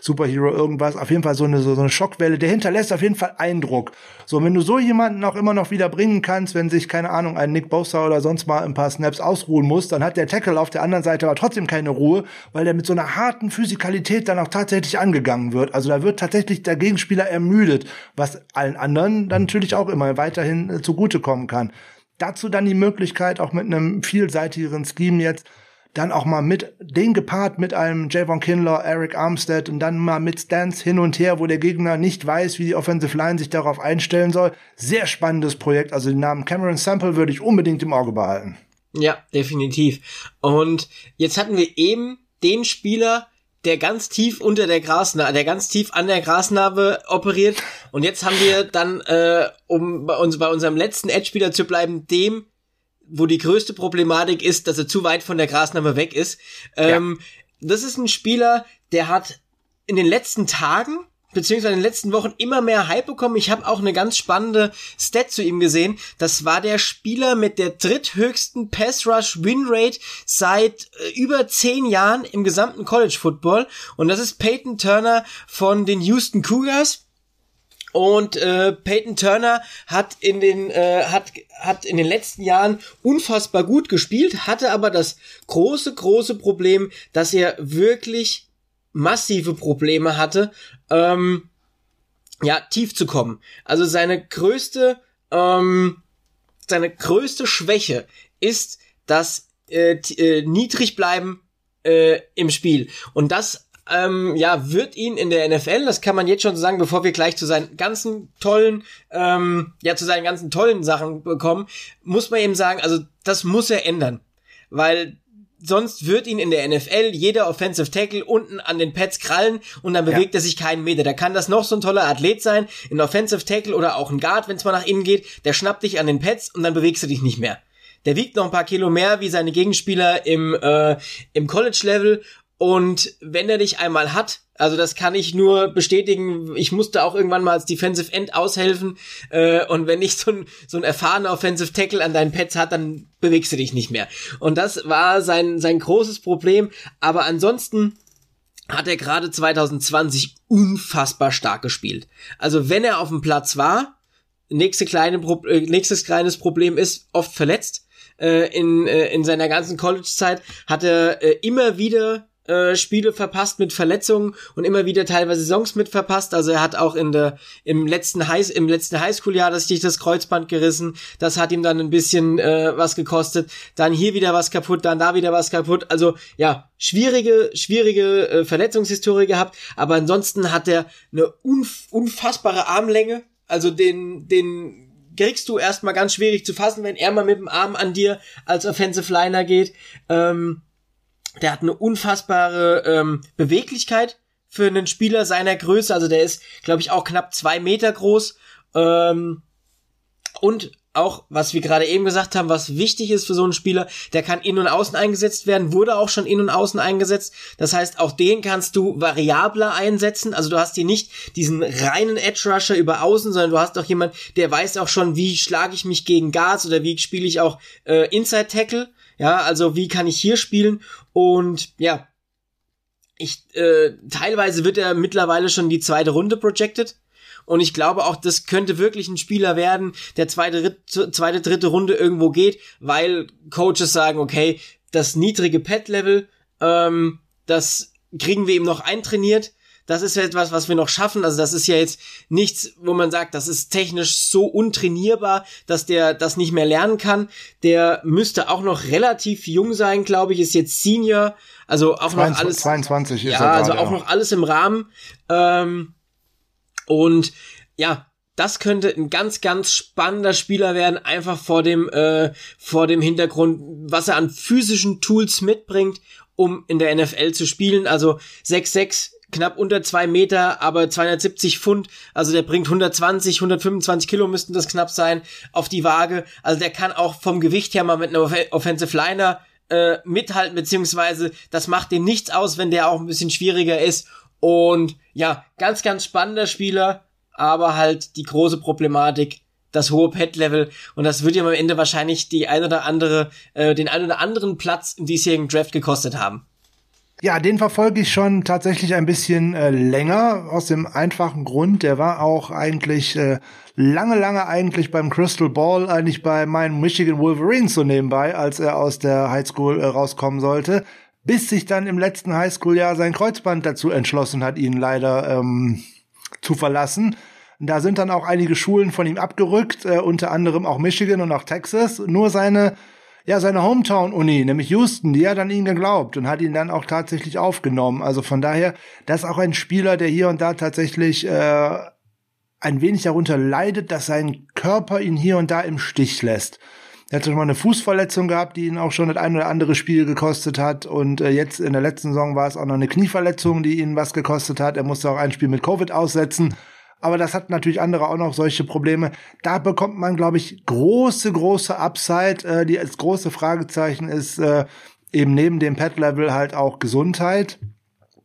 Superhero irgendwas. Auf jeden Fall so eine, so eine Schockwelle. Der hinterlässt auf jeden Fall Eindruck. So, wenn du so jemanden auch immer noch wieder bringen kannst, wenn sich, keine Ahnung, ein Nick Bosa oder sonst mal ein paar Snaps ausruhen muss, dann hat der Tackle auf der anderen Seite aber trotzdem keine Ruhe, weil der mit so einer harten Physikalität dann auch tatsächlich angegangen wird. Also da wird tatsächlich der Gegenspieler ermüdet, was allen anderen dann natürlich auch immer weiterhin äh, zugutekommen kann. Dazu dann die Möglichkeit, auch mit einem vielseitigeren Scheme jetzt, dann auch mal mit den gepaart mit einem Javon Kinlaw, Eric Armstead und dann mal mit Stance hin und her, wo der Gegner nicht weiß, wie die Offensive Line sich darauf einstellen soll. Sehr spannendes Projekt. Also den Namen Cameron Sample würde ich unbedingt im Auge behalten. Ja, definitiv. Und jetzt hatten wir eben den Spieler, der ganz tief unter der Grasnarbe, der ganz tief an der Grasnarbe operiert. Und jetzt haben wir dann, äh, um bei uns bei unserem letzten Edge-Spieler zu bleiben, dem wo die größte Problematik ist, dass er zu weit von der Grasnahme weg ist. Ähm, ja. Das ist ein Spieler, der hat in den letzten Tagen beziehungsweise in den letzten Wochen immer mehr Hype bekommen. Ich habe auch eine ganz spannende Stat zu ihm gesehen. Das war der Spieler mit der dritthöchsten Pass Rush Win Rate seit äh, über zehn Jahren im gesamten College Football. Und das ist Peyton Turner von den Houston Cougars. Und äh, Peyton Turner hat in den äh, hat hat in den letzten Jahren unfassbar gut gespielt, hatte aber das große große Problem, dass er wirklich massive Probleme hatte, ähm, ja tief zu kommen. Also seine größte ähm, seine größte Schwäche ist das äh, äh, niedrig bleiben äh, im Spiel und das ähm, ja, wird ihn in der NFL, das kann man jetzt schon sagen, bevor wir gleich zu seinen ganzen tollen, ähm, ja, zu seinen ganzen tollen Sachen bekommen, muss man eben sagen, also das muss er ändern. Weil sonst wird ihn in der NFL jeder Offensive Tackle unten an den Pads krallen und dann bewegt ja. er sich keinen Meter. Da kann das noch so ein toller Athlet sein, ein Offensive Tackle oder auch ein Guard, wenn es mal nach innen geht, der schnappt dich an den Pads und dann bewegst du dich nicht mehr. Der wiegt noch ein paar Kilo mehr wie seine Gegenspieler im, äh, im College-Level und wenn er dich einmal hat, also das kann ich nur bestätigen. Ich musste auch irgendwann mal als Defensive End aushelfen. Äh, und wenn nicht so ein, so ein erfahrener Offensive Tackle an deinen Pads hat, dann bewegst du dich nicht mehr. Und das war sein, sein großes Problem. Aber ansonsten hat er gerade 2020 unfassbar stark gespielt. Also wenn er auf dem Platz war, nächste kleine Pro äh, nächstes kleines Problem ist, oft verletzt. Äh, in, äh, in seiner ganzen College-Zeit hat er äh, immer wieder äh, Spiele verpasst mit Verletzungen und immer wieder teilweise Saisons mit verpasst. Also er hat auch in der im letzten High im letzten Highschool-Jahr das sich das Kreuzband gerissen. Das hat ihm dann ein bisschen äh, was gekostet. Dann hier wieder was kaputt, dann da wieder was kaputt. Also ja, schwierige schwierige äh, Verletzungshistorie gehabt. Aber ansonsten hat er eine unf unfassbare Armlänge. Also den den kriegst du erstmal ganz schwierig zu fassen, wenn er mal mit dem Arm an dir als Offensive Liner geht. Ähm, der hat eine unfassbare ähm, Beweglichkeit für einen Spieler seiner Größe. Also der ist, glaube ich, auch knapp zwei Meter groß. Ähm, und auch, was wir gerade eben gesagt haben, was wichtig ist für so einen Spieler, der kann innen und außen eingesetzt werden, wurde auch schon innen und außen eingesetzt. Das heißt, auch den kannst du variabler einsetzen. Also du hast hier nicht diesen reinen Edge Rusher über außen, sondern du hast auch jemand, der weiß auch schon, wie schlage ich mich gegen Guards oder wie spiele ich auch äh, Inside Tackle. Ja, also wie kann ich hier spielen? Und ja, ich äh, teilweise wird er mittlerweile schon die zweite Runde projected. Und ich glaube auch, das könnte wirklich ein Spieler werden, der zweite, zweite, dritte Runde irgendwo geht, weil Coaches sagen, okay, das niedrige Pet-Level, ähm, das kriegen wir ihm noch eintrainiert das ist etwas, was wir noch schaffen. Also das ist ja jetzt nichts, wo man sagt, das ist technisch so untrainierbar, dass der das nicht mehr lernen kann. Der müsste auch noch relativ jung sein, glaube ich, ist jetzt Senior. Also auch 22, noch alles. 22 ist ja, er also auch noch alles im Rahmen. Ähm, und ja, das könnte ein ganz, ganz spannender Spieler werden, einfach vor dem, äh, vor dem Hintergrund, was er an physischen Tools mitbringt, um in der NFL zu spielen. Also 6-6 knapp unter zwei Meter, aber 270 Pfund, also der bringt 120, 125 Kilo müssten das knapp sein, auf die Waage. Also der kann auch vom Gewicht her mal mit einer Offensive Liner äh, mithalten, beziehungsweise das macht dem nichts aus, wenn der auch ein bisschen schwieriger ist. Und ja, ganz, ganz spannender Spieler, aber halt die große Problematik, das hohe Pet-Level und das wird ihm am Ende wahrscheinlich die ein oder andere, äh, den ein oder anderen Platz im diesjährigen Draft gekostet haben. Ja, den verfolge ich schon tatsächlich ein bisschen äh, länger, aus dem einfachen Grund, der war auch eigentlich äh, lange, lange eigentlich beim Crystal Ball, eigentlich bei meinen Michigan Wolverines so nebenbei, als er aus der Highschool äh, rauskommen sollte, bis sich dann im letzten Highschool-Jahr sein Kreuzband dazu entschlossen hat, ihn leider ähm, zu verlassen. Da sind dann auch einige Schulen von ihm abgerückt, äh, unter anderem auch Michigan und auch Texas. Nur seine ja, seine Hometown-Uni, nämlich Houston, die hat an ihn geglaubt und hat ihn dann auch tatsächlich aufgenommen. Also von daher, das ist auch ein Spieler, der hier und da tatsächlich äh, ein wenig darunter leidet, dass sein Körper ihn hier und da im Stich lässt. Er hat schon mal eine Fußverletzung gehabt, die ihn auch schon das ein oder andere Spiel gekostet hat. Und äh, jetzt in der letzten Saison war es auch noch eine Knieverletzung, die ihn was gekostet hat. Er musste auch ein Spiel mit Covid aussetzen aber das hat natürlich andere auch noch solche Probleme. Da bekommt man, glaube ich, große, große Upside. Äh, die als große Fragezeichen ist äh, eben neben dem Pet-Level halt auch Gesundheit.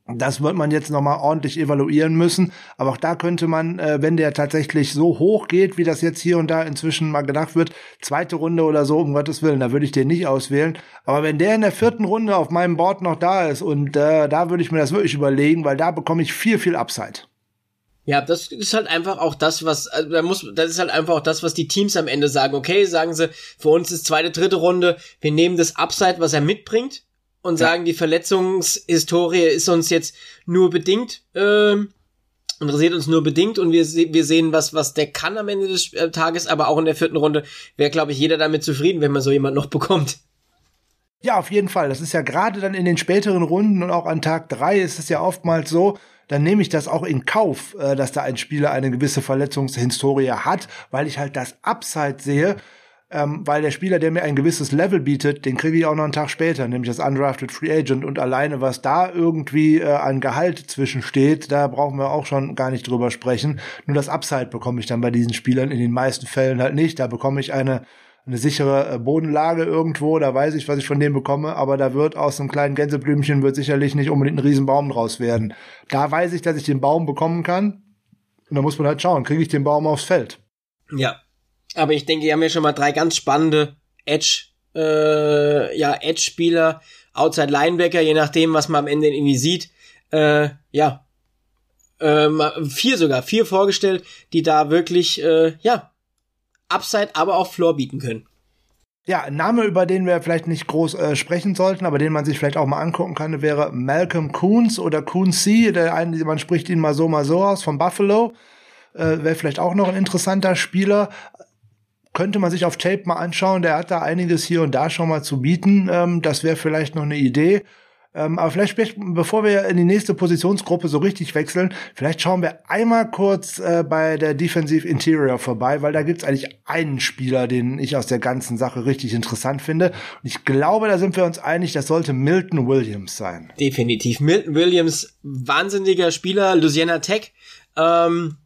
Das wird man jetzt nochmal ordentlich evaluieren müssen. Aber auch da könnte man, äh, wenn der tatsächlich so hoch geht, wie das jetzt hier und da inzwischen mal gedacht wird, zweite Runde oder so, um Gottes Willen, da würde ich den nicht auswählen. Aber wenn der in der vierten Runde auf meinem Board noch da ist und äh, da würde ich mir das wirklich überlegen, weil da bekomme ich viel, viel Upside. Ja, das ist halt einfach auch das, was, also da muss, das ist halt einfach auch das, was die Teams am Ende sagen. Okay, sagen sie, für uns ist zweite, dritte Runde, wir nehmen das Upside, was er mitbringt und sagen, die Verletzungshistorie ist uns jetzt nur bedingt, ähm, interessiert uns nur bedingt und wir, wir sehen, was, was der kann am Ende des äh, Tages, aber auch in der vierten Runde wäre, glaube ich, jeder damit zufrieden, wenn man so jemand noch bekommt. Ja, auf jeden Fall. Das ist ja gerade dann in den späteren Runden und auch an Tag drei ist es ja oftmals so, dann nehme ich das auch in Kauf, äh, dass da ein Spieler eine gewisse Verletzungshistorie hat, weil ich halt das Upside sehe, ähm, weil der Spieler, der mir ein gewisses Level bietet, den kriege ich auch noch einen Tag später, nämlich das Undrafted Free Agent. Und alleine, was da irgendwie äh, an Gehalt zwischensteht, da brauchen wir auch schon gar nicht drüber sprechen. Nur das Upside bekomme ich dann bei diesen Spielern in den meisten Fällen halt nicht. Da bekomme ich eine eine sichere äh, Bodenlage irgendwo, da weiß ich, was ich von dem bekomme, aber da wird aus einem kleinen Gänseblümchen wird sicherlich nicht unbedingt ein Riesenbaum draus werden. Da weiß ich, dass ich den Baum bekommen kann. Und da muss man halt schauen, kriege ich den Baum aufs Feld. Ja, aber ich denke, wir haben ja schon mal drei ganz spannende Edge, äh, ja, Edge-Spieler, Outside Linebacker, je nachdem, was man am Ende irgendwie sieht. Äh, ja, ähm, vier sogar, vier vorgestellt, die da wirklich, äh, ja, Upside, aber auch Floor bieten können. Ja, ein Name, über den wir vielleicht nicht groß äh, sprechen sollten, aber den man sich vielleicht auch mal angucken kann, wäre Malcolm Coons oder Coonsey. Der eine, man spricht ihn mal so, mal so aus, von Buffalo. Äh, wäre vielleicht auch noch ein interessanter Spieler könnte man sich auf Tape mal anschauen. Der hat da einiges hier und da schon mal zu bieten. Ähm, das wäre vielleicht noch eine Idee. Ähm, aber vielleicht, bevor wir in die nächste Positionsgruppe so richtig wechseln, vielleicht schauen wir einmal kurz äh, bei der Defensive Interior vorbei, weil da gibt's eigentlich einen Spieler, den ich aus der ganzen Sache richtig interessant finde. Und ich glaube, da sind wir uns einig, das sollte Milton Williams sein. Definitiv. Milton Williams, wahnsinniger Spieler, Louisiana Tech. Ähm,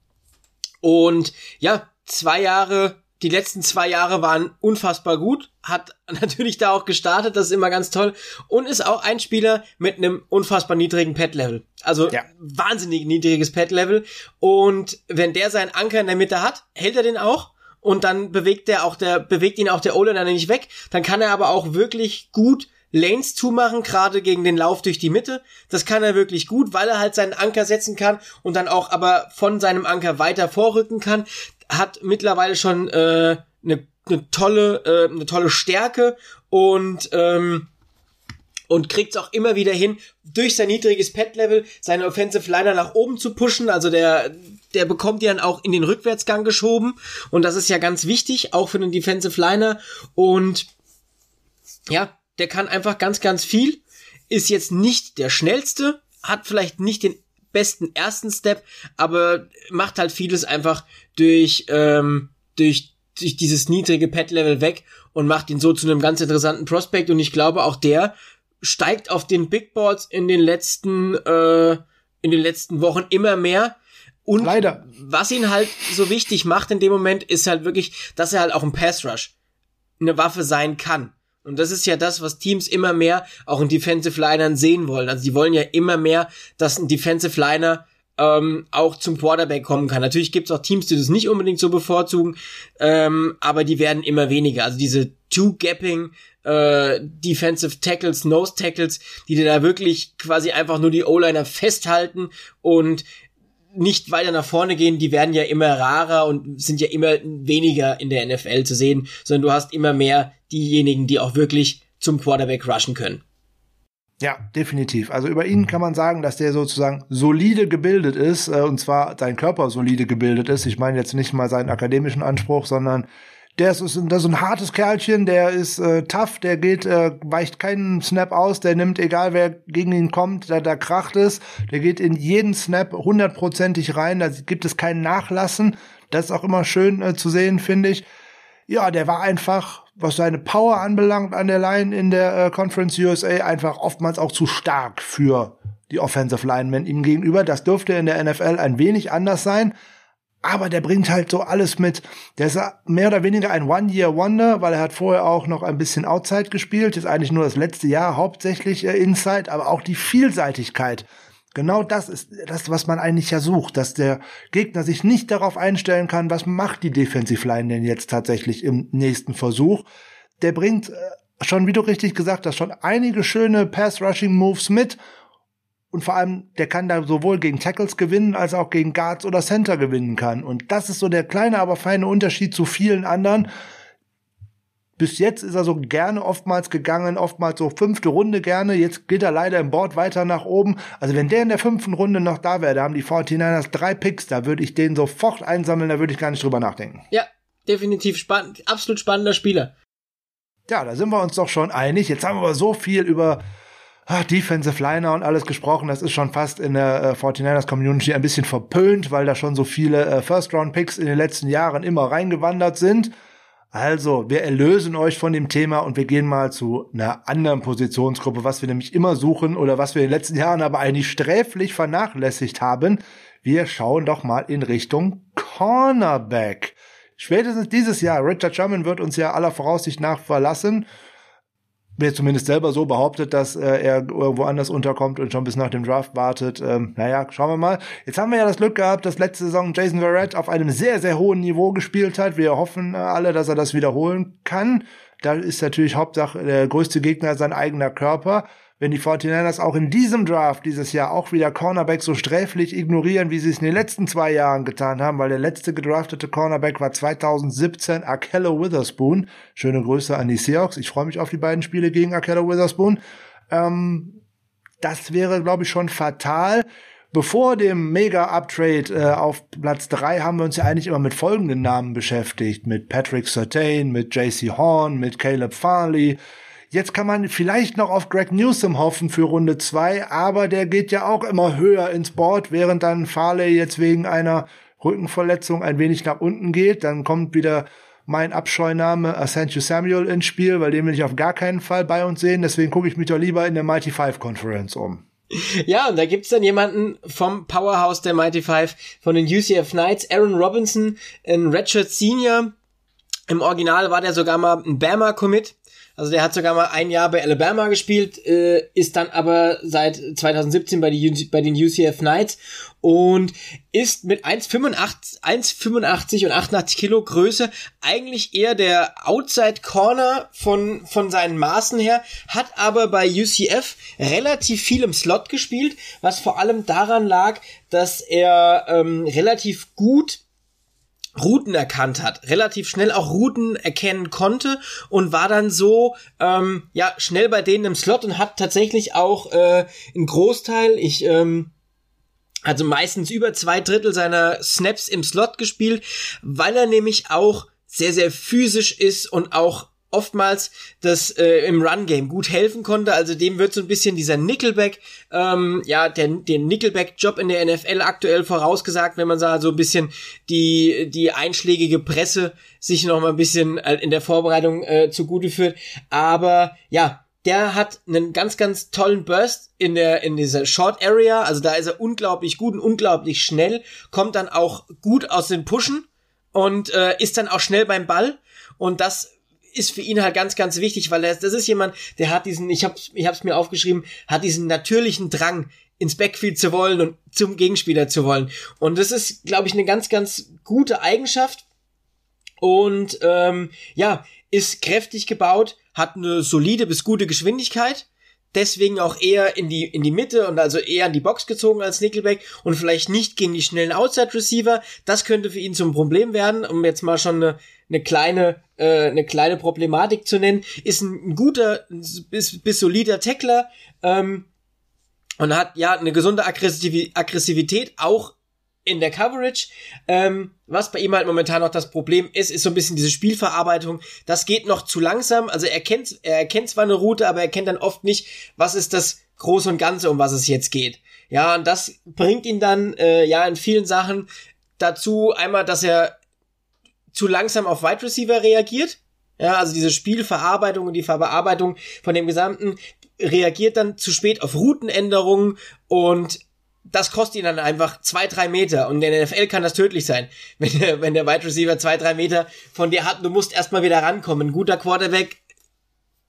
und ja, zwei Jahre die letzten zwei Jahre waren unfassbar gut, hat natürlich da auch gestartet, das ist immer ganz toll und ist auch ein Spieler mit einem unfassbar niedrigen Pet-Level. Also ja. wahnsinnig niedriges Pet-Level und wenn der seinen Anker in der Mitte hat, hält er den auch und dann bewegt der auch der bewegt ihn auch der O-Liner nicht weg, dann kann er aber auch wirklich gut Lanes zumachen, gerade gegen den Lauf durch die Mitte. Das kann er wirklich gut, weil er halt seinen Anker setzen kann und dann auch aber von seinem Anker weiter vorrücken kann hat mittlerweile schon äh, eine, eine tolle äh, eine tolle Stärke und ähm, und kriegt es auch immer wieder hin, durch sein niedriges Pet-Level seine Offensive Liner nach oben zu pushen. Also der, der bekommt die dann auch in den Rückwärtsgang geschoben. Und das ist ja ganz wichtig, auch für den Defensive Liner. Und ja, der kann einfach ganz, ganz viel. Ist jetzt nicht der schnellste, hat vielleicht nicht den besten ersten Step, aber macht halt vieles einfach durch, ähm, durch, durch dieses niedrige Pet-Level weg und macht ihn so zu einem ganz interessanten Prospect und ich glaube auch der steigt auf den Big Boards in den letzten, äh, in den letzten Wochen immer mehr. Und Leider. was ihn halt so wichtig macht in dem Moment, ist halt wirklich, dass er halt auch ein Pass Rush eine Waffe sein kann. Und das ist ja das, was Teams immer mehr auch in Defensive Linern sehen wollen. Also die wollen ja immer mehr, dass ein Defensive Liner ähm, auch zum Quarterback kommen kann. Natürlich gibt es auch Teams, die das nicht unbedingt so bevorzugen, ähm, aber die werden immer weniger. Also diese Two-Gapping äh, Defensive Tackles, Nose Tackles, die dir da wirklich quasi einfach nur die O-Liner festhalten und nicht weiter nach vorne gehen, die werden ja immer rarer und sind ja immer weniger in der NFL zu sehen, sondern du hast immer mehr diejenigen, die auch wirklich zum Quarterback rushen können. Ja, definitiv. Also über ihn kann man sagen, dass der sozusagen solide gebildet ist, äh, und zwar sein Körper solide gebildet ist. Ich meine jetzt nicht mal seinen akademischen Anspruch, sondern der ist, ist, das ist ein hartes Kerlchen, der ist äh, tough, der geht, äh, weicht keinen Snap aus, der nimmt, egal wer gegen ihn kommt, da, da kracht es, der geht in jeden Snap hundertprozentig rein, da gibt es kein Nachlassen. Das ist auch immer schön äh, zu sehen, finde ich. Ja, der war einfach, was seine Power anbelangt an der Line in der äh, Conference USA, einfach oftmals auch zu stark für die Offensive Linemen ihm gegenüber. Das dürfte in der NFL ein wenig anders sein. Aber der bringt halt so alles mit. Der ist mehr oder weniger ein One-Year-Wonder, weil er hat vorher auch noch ein bisschen Outside gespielt. Ist eigentlich nur das letzte Jahr hauptsächlich äh, Inside, aber auch die Vielseitigkeit. Genau das ist das, was man eigentlich ja sucht, dass der Gegner sich nicht darauf einstellen kann, was macht die Defensive Line denn jetzt tatsächlich im nächsten Versuch. Der bringt äh, schon, wie du richtig gesagt hast, schon einige schöne Pass-Rushing-Moves mit und vor allem, der kann da sowohl gegen Tackles gewinnen, als auch gegen Guards oder Center gewinnen kann. Und das ist so der kleine, aber feine Unterschied zu vielen anderen. Bis jetzt ist er so gerne oftmals gegangen, oftmals so fünfte Runde gerne. Jetzt geht er leider im Board weiter nach oben. Also wenn der in der fünften Runde noch da wäre, da haben die 49ers drei Picks, da würde ich den sofort einsammeln, da würde ich gar nicht drüber nachdenken. Ja, definitiv spannend, absolut spannender Spieler Ja, da sind wir uns doch schon einig. Jetzt haben wir aber so viel über ah, Defensive Liner und alles gesprochen. Das ist schon fast in der äh, 49ers Community ein bisschen verpönt, weil da schon so viele äh, First-Round-Picks in den letzten Jahren immer reingewandert sind. Also, wir erlösen euch von dem Thema und wir gehen mal zu einer anderen Positionsgruppe, was wir nämlich immer suchen oder was wir in den letzten Jahren aber eigentlich sträflich vernachlässigt haben. Wir schauen doch mal in Richtung Cornerback. Spätestens dieses Jahr, Richard Sherman wird uns ja aller Voraussicht nach verlassen wer zumindest selber so behauptet, dass äh, er irgendwo anders unterkommt und schon bis nach dem Draft wartet. Ähm, naja, schauen wir mal. Jetzt haben wir ja das Glück gehabt, dass letzte Saison Jason Verrett auf einem sehr, sehr hohen Niveau gespielt hat. Wir hoffen äh, alle, dass er das wiederholen kann. Da ist natürlich Hauptsache der größte Gegner sein eigener Körper wenn die 49ers auch in diesem Draft dieses Jahr auch wieder Cornerback so sträflich ignorieren, wie sie es in den letzten zwei Jahren getan haben, weil der letzte gedraftete Cornerback war 2017 Akello Witherspoon. Schöne Grüße an die Seahawks. Ich freue mich auf die beiden Spiele gegen Akello Witherspoon. Ähm, das wäre, glaube ich, schon fatal. Bevor dem Mega-Uptrade äh, auf Platz drei haben wir uns ja eigentlich immer mit folgenden Namen beschäftigt. Mit Patrick Sertain, mit JC Horn, mit Caleb Farley, Jetzt kann man vielleicht noch auf Greg Newsom hoffen für Runde zwei, aber der geht ja auch immer höher ins Board, während dann Farley jetzt wegen einer Rückenverletzung ein wenig nach unten geht. Dann kommt wieder mein Abscheuname Asensio Samuel ins Spiel, weil den will ich auf gar keinen Fall bei uns sehen. Deswegen gucke ich mich doch lieber in der Mighty Five Conference um. Ja, und da gibt's dann jemanden vom Powerhouse der Mighty Five, von den UCF Knights, Aaron Robinson, ein Redshirt Senior. Im Original war der sogar mal ein Bama-Commit. Also der hat sogar mal ein Jahr bei Alabama gespielt, äh, ist dann aber seit 2017 bei, die, bei den UCF Knights und ist mit 1,85 1,85 und 88 Kilo Größe eigentlich eher der Outside Corner von, von seinen Maßen her, hat aber bei UCF relativ viel im Slot gespielt, was vor allem daran lag, dass er ähm, relativ gut Routen erkannt hat, relativ schnell auch Routen erkennen konnte und war dann so ähm, ja schnell bei denen im Slot und hat tatsächlich auch äh, einen Großteil, ich ähm, also meistens über zwei Drittel seiner Snaps im Slot gespielt, weil er nämlich auch sehr sehr physisch ist und auch oftmals das äh, im Run-Game gut helfen konnte. Also dem wird so ein bisschen dieser Nickelback, ähm, ja, der, den Nickelback-Job in der NFL aktuell vorausgesagt, wenn man so ein bisschen die, die einschlägige Presse sich noch mal ein bisschen äh, in der Vorbereitung äh, zugute führt. Aber ja, der hat einen ganz, ganz tollen Burst in der, in dieser Short Area. Also da ist er unglaublich gut und unglaublich schnell, kommt dann auch gut aus den Pushen und äh, ist dann auch schnell beim Ball. Und das ist für ihn halt ganz, ganz wichtig, weil er, das ist jemand, der hat diesen, ich hab's, ich hab's mir aufgeschrieben, hat diesen natürlichen Drang, ins Backfield zu wollen und zum Gegenspieler zu wollen. Und das ist, glaube ich, eine ganz, ganz gute Eigenschaft. Und ähm, ja, ist kräftig gebaut, hat eine solide bis gute Geschwindigkeit deswegen auch eher in die, in die Mitte und also eher in die Box gezogen als Nickelback und vielleicht nicht gegen die schnellen Outside Receiver. Das könnte für ihn zum Problem werden, um jetzt mal schon eine, eine kleine, äh, eine kleine Problematik zu nennen. Ist ein, guter, bis, bis solider Tackler, ähm, und hat ja eine gesunde Aggressivität auch in der Coverage. Ähm, was bei ihm halt momentan noch das Problem ist, ist so ein bisschen diese Spielverarbeitung. Das geht noch zu langsam. Also er kennt, er erkennt zwar eine Route, aber er kennt dann oft nicht, was ist das Große und Ganze, um was es jetzt geht. Ja, und das bringt ihn dann äh, ja in vielen Sachen dazu einmal, dass er zu langsam auf Wide Receiver reagiert. Ja, also diese Spielverarbeitung und die Verarbeitung von dem Gesamten reagiert dann zu spät auf Routenänderungen und das kostet ihn dann einfach zwei, drei Meter. Und in der NFL kann das tödlich sein. Wenn der, wenn der Wide Receiver zwei, drei Meter von dir hat, du musst erstmal wieder rankommen. Ein guter Quarterback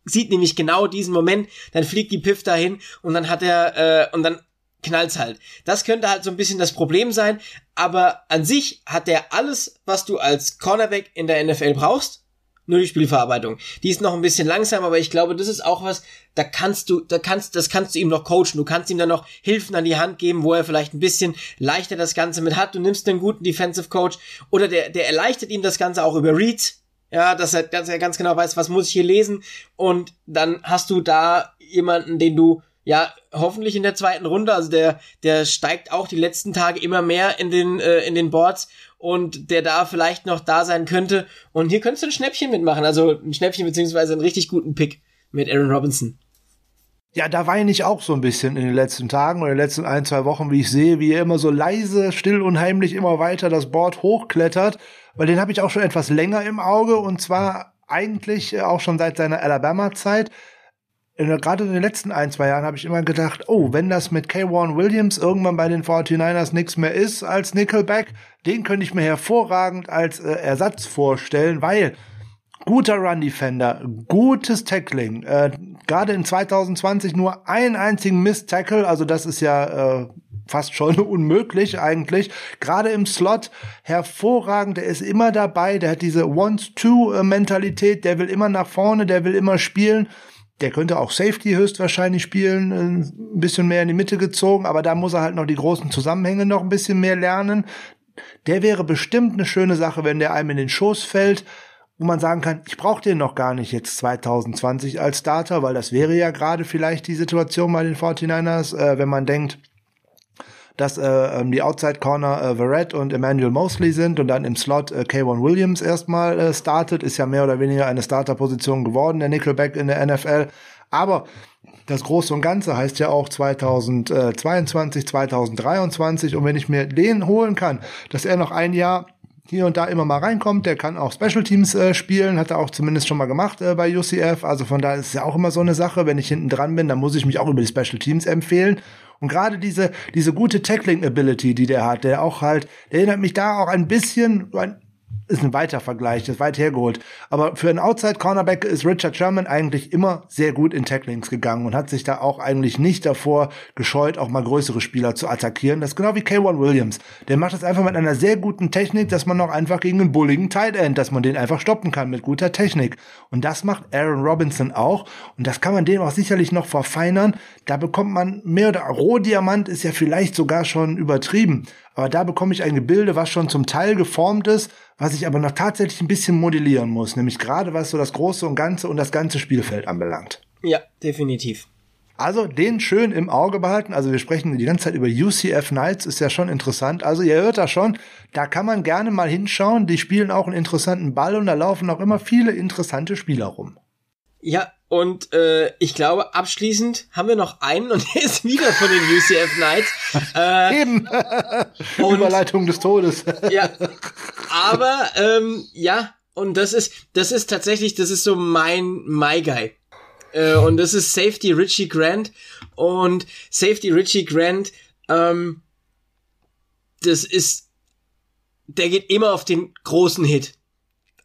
sieht nämlich genau diesen Moment, dann fliegt die Piff dahin und dann hat er, äh, und dann knallt's halt. Das könnte halt so ein bisschen das Problem sein, aber an sich hat er alles, was du als Cornerback in der NFL brauchst nur die Spielverarbeitung. Die ist noch ein bisschen langsam, aber ich glaube, das ist auch was, da kannst du, da kannst, das kannst du ihm noch coachen. Du kannst ihm dann noch Hilfen an die Hand geben, wo er vielleicht ein bisschen leichter das Ganze mit hat. Du nimmst einen guten Defensive Coach oder der, der erleichtert ihm das Ganze auch über Reads. Ja, dass er, dass er ganz genau weiß, was muss ich hier lesen. Und dann hast du da jemanden, den du ja, hoffentlich in der zweiten Runde. Also der, der steigt auch die letzten Tage immer mehr in den, äh, in den Boards und der da vielleicht noch da sein könnte. Und hier könntest du ein Schnäppchen mitmachen, also ein Schnäppchen beziehungsweise einen richtig guten Pick mit Aaron Robinson. Ja, da weine ich auch so ein bisschen in den letzten Tagen oder in den letzten ein, zwei Wochen, wie ich sehe, wie er immer so leise, still und heimlich immer weiter das Board hochklettert, weil den habe ich auch schon etwas länger im Auge und zwar eigentlich auch schon seit seiner Alabama-Zeit. Gerade in den letzten ein, zwei Jahren habe ich immer gedacht, oh, wenn das mit K1 Williams irgendwann bei den 49ers nichts mehr ist als Nickelback, den könnte ich mir hervorragend als äh, Ersatz vorstellen, weil guter Run Defender, gutes Tackling, äh, gerade in 2020 nur einen einzigen Miss Tackle, also das ist ja äh, fast schon unmöglich eigentlich. Gerade im Slot hervorragend, der ist immer dabei, der hat diese Want-to-Mentalität, der will immer nach vorne, der will immer spielen. Der könnte auch Safety höchstwahrscheinlich spielen, äh, ein bisschen mehr in die Mitte gezogen, aber da muss er halt noch die großen Zusammenhänge noch ein bisschen mehr lernen. Der wäre bestimmt eine schöne Sache, wenn der einem in den Schoß fällt wo man sagen kann, ich brauche den noch gar nicht jetzt 2020 als Starter, weil das wäre ja gerade vielleicht die Situation bei den 49ers, äh, wenn man denkt, dass äh, ähm, die Outside Corner äh, Verrett und Emmanuel Mosley sind und dann im Slot äh, K1 Williams erstmal äh, startet, ist ja mehr oder weniger eine Starterposition geworden, der Nickelback in der NFL. Aber das Große und Ganze heißt ja auch 2022, 2023 und wenn ich mir den holen kann, dass er noch ein Jahr hier und da immer mal reinkommt. Der kann auch Special Teams äh, spielen, hat er auch zumindest schon mal gemacht äh, bei UCF. Also von daher ist es ja auch immer so eine Sache. Wenn ich hinten dran bin, dann muss ich mich auch über die Special Teams empfehlen. Und gerade diese, diese gute Tackling Ability, die der hat, der auch halt, der erinnert mich da auch ein bisschen, ein ist ein weiter Vergleich, das ist weit hergeholt. Aber für einen Outside-Cornerback ist Richard Sherman eigentlich immer sehr gut in Tacklings gegangen und hat sich da auch eigentlich nicht davor gescheut, auch mal größere Spieler zu attackieren. Das ist genau wie K1 Williams. Der macht das einfach mit einer sehr guten Technik, dass man noch einfach gegen einen bulligen Tight End, dass man den einfach stoppen kann mit guter Technik. Und das macht Aaron Robinson auch. Und das kann man dem auch sicherlich noch verfeinern. Da bekommt man mehr oder Rohdiamant ist ja vielleicht sogar schon übertrieben. Aber da bekomme ich ein Gebilde, was schon zum Teil geformt ist, was ich aber noch tatsächlich ein bisschen modellieren muss, nämlich gerade was so das Große und Ganze und das ganze Spielfeld anbelangt. Ja, definitiv. Also den schön im Auge behalten. Also wir sprechen die ganze Zeit über UCF Knights, ist ja schon interessant. Also ihr hört da schon, da kann man gerne mal hinschauen. Die spielen auch einen interessanten Ball und da laufen auch immer viele interessante Spieler rum. Ja, und äh, ich glaube, abschließend haben wir noch einen und der ist wieder von den UCF Knights. Äh, Eben. und, Überleitung des Todes. ja. Aber ähm, ja, und das ist, das ist tatsächlich, das ist so mein My Guy. Äh, und das ist Safety Richie Grant. Und Safety Richie Grant, ähm, das ist, der geht immer auf den großen Hit.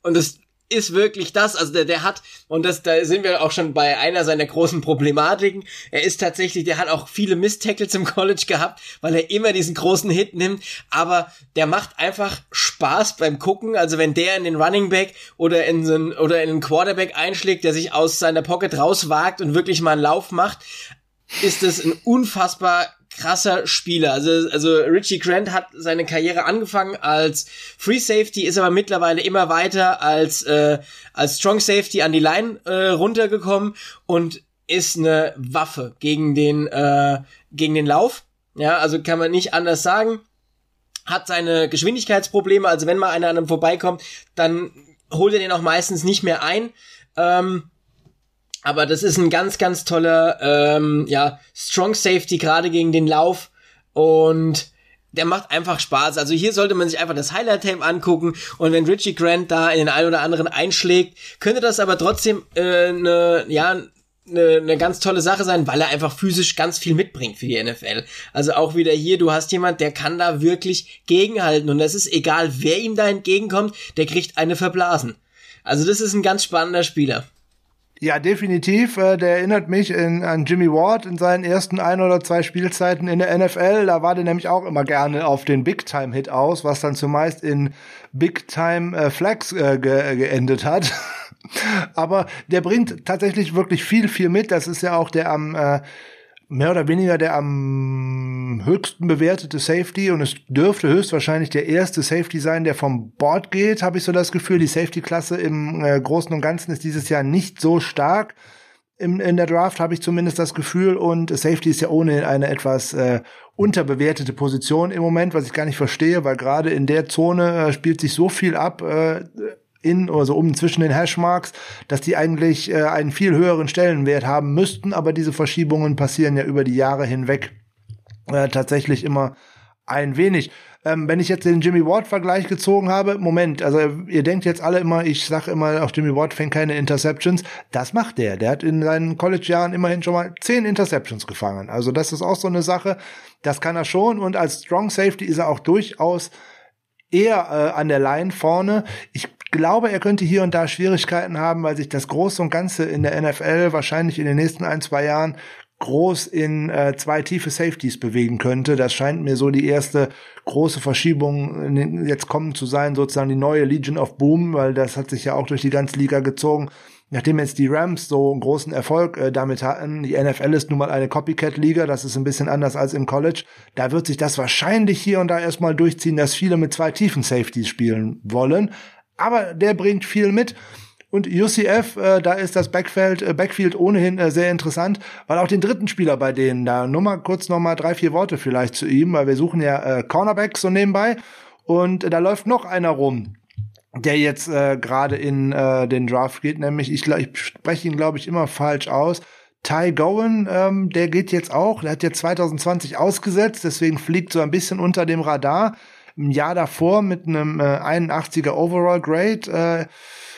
Und das ist wirklich das, also der, der hat, und das, da sind wir auch schon bei einer seiner großen Problematiken, er ist tatsächlich, der hat auch viele Miss-Tackles im College gehabt, weil er immer diesen großen Hit nimmt, aber der macht einfach Spaß beim Gucken, also wenn der in den Running Back oder in so einen, oder in einen Quarterback einschlägt, der sich aus seiner Pocket rauswagt und wirklich mal einen Lauf macht, ist das ein unfassbar krasser Spieler. Also, also Richie Grant hat seine Karriere angefangen als Free Safety, ist aber mittlerweile immer weiter als, äh, als Strong Safety an die Line äh, runtergekommen und ist eine Waffe gegen den, äh, gegen den Lauf. Ja, also kann man nicht anders sagen. Hat seine Geschwindigkeitsprobleme, also wenn mal einer an einem vorbeikommt, dann holt er den auch meistens nicht mehr ein. Ähm, aber das ist ein ganz, ganz toller, ähm, ja, Strong Safety, gerade gegen den Lauf. Und der macht einfach Spaß. Also hier sollte man sich einfach das Highlight-Tape angucken und wenn Richie Grant da in den einen oder anderen einschlägt, könnte das aber trotzdem äh, ne, ja, eine ne ganz tolle Sache sein, weil er einfach physisch ganz viel mitbringt für die NFL. Also auch wieder hier, du hast jemand, der kann da wirklich gegenhalten und es ist egal, wer ihm da entgegenkommt, der kriegt eine verblasen. Also das ist ein ganz spannender Spieler. Ja, definitiv. Äh, der erinnert mich in, an Jimmy Ward in seinen ersten ein oder zwei Spielzeiten in der NFL. Da war der nämlich auch immer gerne auf den Big-Time-Hit aus, was dann zumeist in Big-Time-Flags äh, äh, ge geendet hat. Aber der bringt tatsächlich wirklich viel, viel mit. Das ist ja auch der am äh, mehr oder weniger der am höchsten bewertete Safety und es dürfte höchstwahrscheinlich der erste Safety sein, der vom Board geht, habe ich so das Gefühl. Die Safety-Klasse im äh, Großen und Ganzen ist dieses Jahr nicht so stark. Im, in der Draft habe ich zumindest das Gefühl und Safety ist ja ohnehin eine etwas äh, unterbewertete Position im Moment, was ich gar nicht verstehe, weil gerade in der Zone äh, spielt sich so viel ab. Äh, in oder so um zwischen den Hashmarks, dass die eigentlich äh, einen viel höheren Stellenwert haben müssten, aber diese Verschiebungen passieren ja über die Jahre hinweg äh, tatsächlich immer ein wenig. Ähm, wenn ich jetzt den Jimmy Ward-Vergleich gezogen habe, Moment, also ihr denkt jetzt alle immer, ich sage immer, auch Jimmy Ward fängt keine Interceptions. Das macht der. Der hat in seinen College-Jahren immerhin schon mal zehn Interceptions gefangen. Also das ist auch so eine Sache, das kann er schon und als Strong Safety ist er auch durchaus eher äh, an der Line vorne. Ich glaube, er könnte hier und da Schwierigkeiten haben, weil sich das Große und Ganze in der NFL wahrscheinlich in den nächsten ein, zwei Jahren groß in äh, zwei tiefe Safeties bewegen könnte. Das scheint mir so die erste große Verschiebung jetzt kommen zu sein, sozusagen die neue Legion of Boom, weil das hat sich ja auch durch die ganze Liga gezogen. Nachdem jetzt die Rams so einen großen Erfolg äh, damit hatten, die NFL ist nun mal eine Copycat-Liga, das ist ein bisschen anders als im College, da wird sich das wahrscheinlich hier und da erstmal durchziehen, dass viele mit zwei tiefen Safeties spielen wollen. Aber der bringt viel mit. Und UCF, äh, da ist das Backfield, äh, Backfield ohnehin äh, sehr interessant, weil auch den dritten Spieler bei denen, da nur mal kurz noch mal drei, vier Worte vielleicht zu ihm, weil wir suchen ja äh, Cornerbacks so nebenbei. Und äh, da läuft noch einer rum, der jetzt äh, gerade in äh, den Draft geht, nämlich, ich, ich spreche ihn, glaube ich, immer falsch aus. Ty Gowen, ähm, der geht jetzt auch, der hat jetzt 2020 ausgesetzt, deswegen fliegt so ein bisschen unter dem Radar. Im Jahr davor mit einem äh, 81er Overall Grade, äh,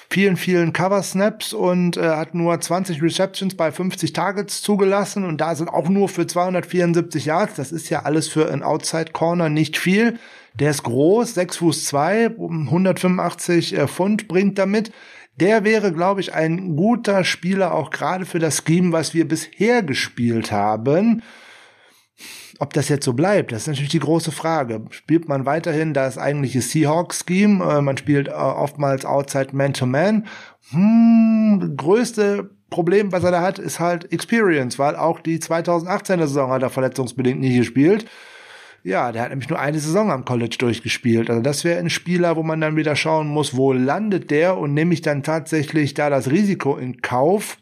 vielen, vielen Cover-Snaps und äh, hat nur 20 Receptions bei 50 Targets zugelassen und da sind auch nur für 274 Yards. Das ist ja alles für ein Outside-Corner nicht viel. Der ist groß, 6 Fuß 2, 185 äh, Pfund bringt damit. Der wäre, glaube ich, ein guter Spieler auch gerade für das Scheme, was wir bisher gespielt haben. Ob das jetzt so bleibt, das ist natürlich die große Frage. Spielt man weiterhin das eigentliche Seahawks-Scheme? Äh, man spielt äh, oftmals Outside Man-to-Man. Hm, größte Problem, was er da hat, ist halt Experience, weil auch die 2018er Saison hat er verletzungsbedingt nie gespielt. Ja, der hat nämlich nur eine Saison am College durchgespielt. Also das wäre ein Spieler, wo man dann wieder schauen muss, wo landet der und nehme ich dann tatsächlich da das Risiko in Kauf,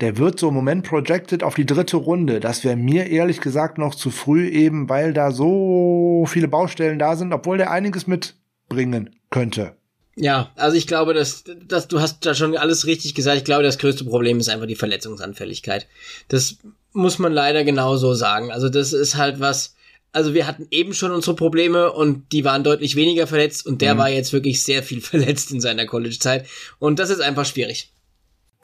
der wird so im Moment projected auf die dritte Runde. Das wäre mir ehrlich gesagt noch zu früh, eben weil da so viele Baustellen da sind, obwohl der einiges mitbringen könnte. Ja, also ich glaube, dass, dass du hast da schon alles richtig gesagt. Ich glaube, das größte Problem ist einfach die Verletzungsanfälligkeit. Das muss man leider genauso sagen. Also das ist halt was, also wir hatten eben schon unsere Probleme und die waren deutlich weniger verletzt und der mhm. war jetzt wirklich sehr viel verletzt in seiner College-Zeit und das ist einfach schwierig.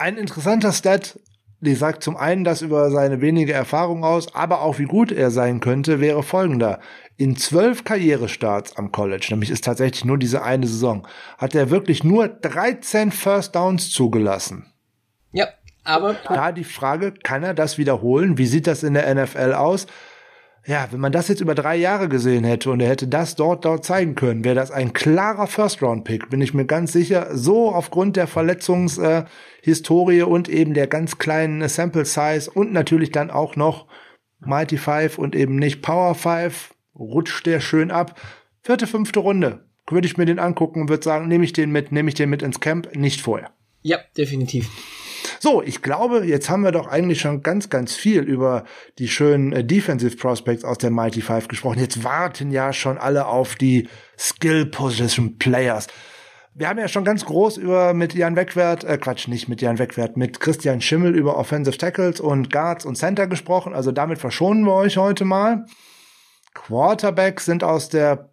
Ein interessanter Stat, die sagt zum einen das über seine wenige Erfahrung aus, aber auch wie gut er sein könnte, wäre folgender. In zwölf Karrierestarts am College, nämlich ist tatsächlich nur diese eine Saison, hat er wirklich nur 13 First Downs zugelassen. Ja, aber. Da die Frage, kann er das wiederholen? Wie sieht das in der NFL aus? Ja, wenn man das jetzt über drei Jahre gesehen hätte und er hätte das dort, dort zeigen können, wäre das ein klarer First-Round-Pick, bin ich mir ganz sicher. So aufgrund der Verletzungshistorie und eben der ganz kleinen Sample-Size und natürlich dann auch noch Mighty Five und eben nicht Power Five, rutscht der schön ab. Vierte, fünfte Runde. Würde ich mir den angucken und würde sagen, nehme ich den mit, nehme ich den mit ins Camp, nicht vorher. Ja, definitiv. So, ich glaube, jetzt haben wir doch eigentlich schon ganz, ganz viel über die schönen äh, Defensive Prospects aus der Mighty Five gesprochen. Jetzt warten ja schon alle auf die Skill Position Players. Wir haben ja schon ganz groß über mit Jan Wegwert, äh Quatsch, nicht mit Jan Wegwert, mit Christian Schimmel über Offensive Tackles und Guards und Center gesprochen. Also damit verschonen wir euch heute mal. Quarterbacks sind aus der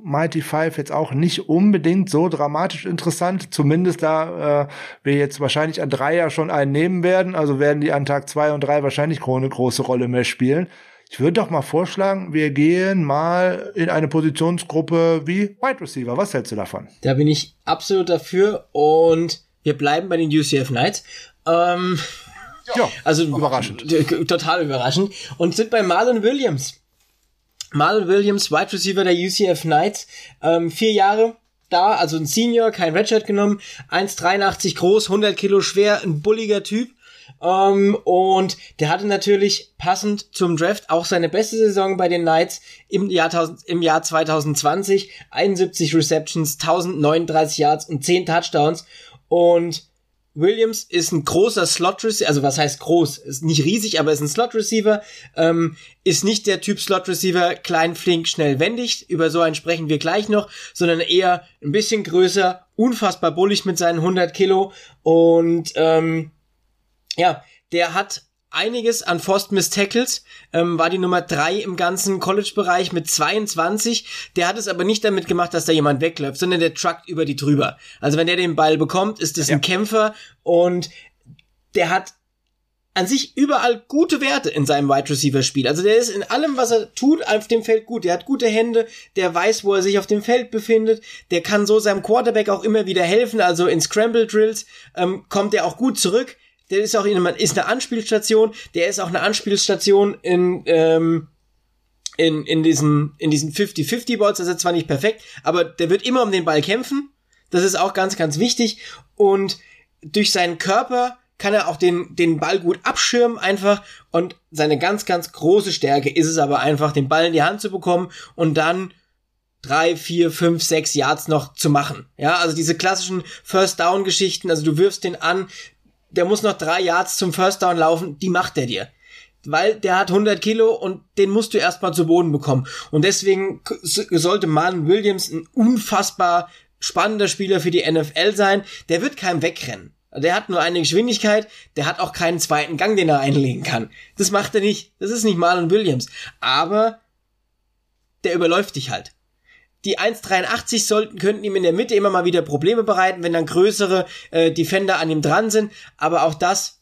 Mighty Five jetzt auch nicht unbedingt so dramatisch interessant, zumindest da äh, wir jetzt wahrscheinlich an drei ja schon einen nehmen werden, also werden die an Tag zwei und drei wahrscheinlich keine große Rolle mehr spielen. Ich würde doch mal vorschlagen, wir gehen mal in eine Positionsgruppe wie Wide Receiver. Was hältst du davon? Da bin ich absolut dafür und wir bleiben bei den UCF Knights. Ähm, ja, also überraschend. Total überraschend. Und sind bei Marlon Williams. Marlon Williams, Wide Receiver der UCF Knights, ähm, vier Jahre da, also ein Senior, kein Redshirt genommen, 1,83 groß, 100 Kilo schwer, ein bulliger Typ. Ähm, und der hatte natürlich passend zum Draft auch seine beste Saison bei den Knights im Jahr, 1000, im Jahr 2020. 71 Receptions, 1039 Yards und 10 Touchdowns. Und Williams ist ein großer Slot Receiver, also was heißt groß? Ist nicht riesig, aber ist ein Slot Receiver. Ähm, ist nicht der Typ Slot Receiver, klein, flink, schnell, wendig. Über so einen sprechen wir gleich noch, sondern eher ein bisschen größer, unfassbar bullig mit seinen 100 Kilo und ähm, ja, der hat einiges an Forced Miss Tackles, ähm, war die Nummer drei im ganzen College-Bereich mit 22. Der hat es aber nicht damit gemacht, dass da jemand wegläuft, sondern der truckt über die drüber. Also wenn der den Ball bekommt, ist es ja. ein Kämpfer und der hat an sich überall gute Werte in seinem Wide Receiver Spiel. Also der ist in allem, was er tut, auf dem Feld gut. Der hat gute Hände, der weiß, wo er sich auf dem Feld befindet, der kann so seinem Quarterback auch immer wieder helfen. Also in Scramble Drills ähm, kommt er auch gut zurück der ist auch in, ist eine Anspielstation, der ist auch eine Anspielstation in, ähm, in, in diesen, in diesen 50-50 Balls, das ist zwar nicht perfekt, aber der wird immer um den Ball kämpfen. Das ist auch ganz, ganz wichtig. Und durch seinen Körper kann er auch den, den Ball gut abschirmen einfach. Und seine ganz, ganz große Stärke ist es aber einfach, den Ball in die Hand zu bekommen und dann drei, vier, fünf, sechs Yards noch zu machen. Ja, also diese klassischen First Down Geschichten, also du wirfst den an, der muss noch drei Yards zum First Down laufen, die macht er dir. Weil der hat 100 Kilo und den musst du erstmal zu Boden bekommen. Und deswegen sollte Marlon Williams ein unfassbar spannender Spieler für die NFL sein. Der wird keinem wegrennen. Der hat nur eine Geschwindigkeit, der hat auch keinen zweiten Gang, den er einlegen kann. Das macht er nicht. Das ist nicht Marlon Williams. Aber der überläuft dich halt die 1,83 sollten, könnten ihm in der Mitte immer mal wieder Probleme bereiten, wenn dann größere äh, Defender an ihm dran sind. Aber auch das,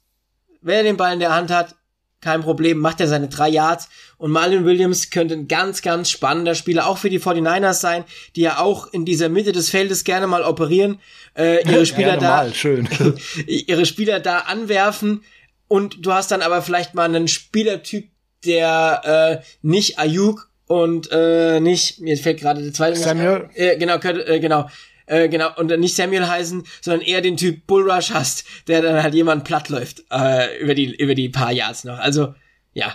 wenn er den Ball in der Hand hat, kein Problem, macht er seine drei Yards. Und Marlon Williams könnte ein ganz, ganz spannender Spieler auch für die 49ers sein, die ja auch in dieser Mitte des Feldes gerne mal operieren, äh, ihre Spieler ja, normal, da, schön. ihre Spieler da anwerfen. Und du hast dann aber vielleicht mal einen Spielertyp, der äh, nicht Ayuk und äh, nicht, mir fällt gerade der zweite Samuel. Äh, genau, könnte, äh, genau. Äh, genau, und nicht Samuel heißen, sondern eher den Typ Bullrush hast, der dann halt jemand platt läuft äh, über die über die paar Yards noch. Also ja,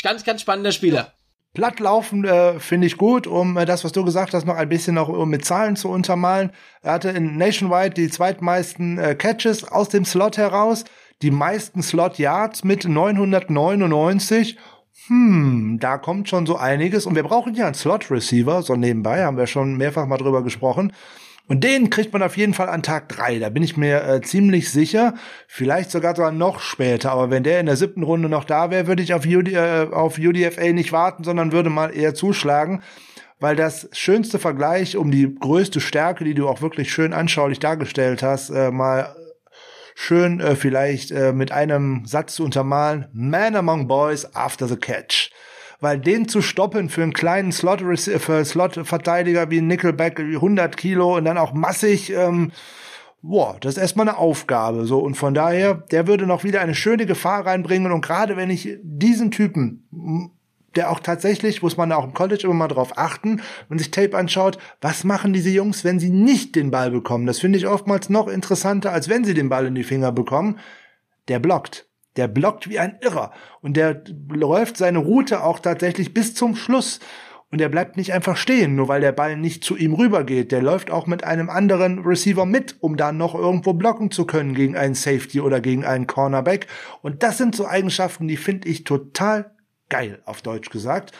ganz ganz spannender Spieler. Plattlaufen äh, finde ich gut, um äh, das, was du gesagt hast, noch ein bisschen noch um mit Zahlen zu untermalen. Er hatte in Nationwide die zweitmeisten äh, Catches aus dem Slot heraus, die meisten Slot Yards mit 999 hm, da kommt schon so einiges. Und wir brauchen ja einen Slot-Receiver, so nebenbei, haben wir schon mehrfach mal drüber gesprochen. Und den kriegt man auf jeden Fall an Tag drei. Da bin ich mir äh, ziemlich sicher. Vielleicht sogar sogar noch später. Aber wenn der in der siebten Runde noch da wäre, würde ich auf, UD, äh, auf UDFA nicht warten, sondern würde mal eher zuschlagen. Weil das schönste Vergleich um die größte Stärke, die du auch wirklich schön anschaulich dargestellt hast, äh, mal schön äh, vielleicht äh, mit einem Satz zu untermalen. Man among boys after the catch. Weil den zu stoppen für einen kleinen Slot, Slot-Verteidiger wie Nickelback, wie 100 Kilo und dann auch massig, ähm, boah, das ist erstmal eine Aufgabe. So, und von daher, der würde noch wieder eine schöne Gefahr reinbringen. Und gerade wenn ich diesen Typen der auch tatsächlich, muss man auch im College immer mal drauf achten, wenn sich Tape anschaut, was machen diese Jungs, wenn sie nicht den Ball bekommen? Das finde ich oftmals noch interessanter, als wenn sie den Ball in die Finger bekommen. Der blockt. Der blockt wie ein Irrer. Und der läuft seine Route auch tatsächlich bis zum Schluss. Und er bleibt nicht einfach stehen, nur weil der Ball nicht zu ihm rübergeht. Der läuft auch mit einem anderen Receiver mit, um dann noch irgendwo blocken zu können gegen einen Safety oder gegen einen Cornerback. Und das sind so Eigenschaften, die finde ich total geil, auf Deutsch gesagt.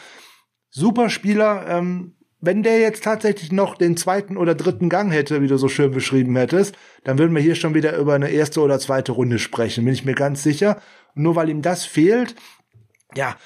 Super Spieler. Ähm, wenn der jetzt tatsächlich noch den zweiten oder dritten Gang hätte, wie du so schön beschrieben hättest, dann würden wir hier schon wieder über eine erste oder zweite Runde sprechen, bin ich mir ganz sicher. Und nur weil ihm das fehlt, ja,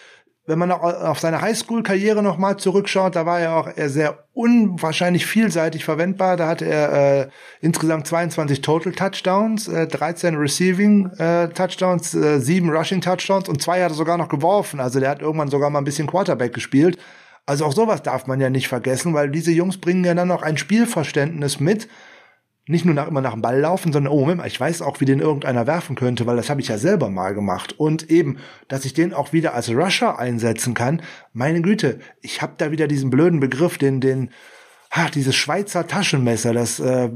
wenn man auf seine Highschool-Karriere nochmal zurückschaut, da war er auch sehr unwahrscheinlich vielseitig verwendbar. Da hatte er äh, insgesamt 22 Total Touchdowns, äh, 13 Receiving äh, Touchdowns, äh, 7 Rushing Touchdowns und zwei hat er sogar noch geworfen. Also der hat irgendwann sogar mal ein bisschen Quarterback gespielt. Also auch sowas darf man ja nicht vergessen, weil diese Jungs bringen ja dann noch ein Spielverständnis mit, nicht nur nach, immer nach dem Ball laufen, sondern, oh Moment, ich weiß auch, wie den irgendeiner werfen könnte, weil das habe ich ja selber mal gemacht. Und eben, dass ich den auch wieder als Rusher einsetzen kann. Meine Güte, ich habe da wieder diesen blöden Begriff, den, den, ach, dieses Schweizer Taschenmesser, das äh,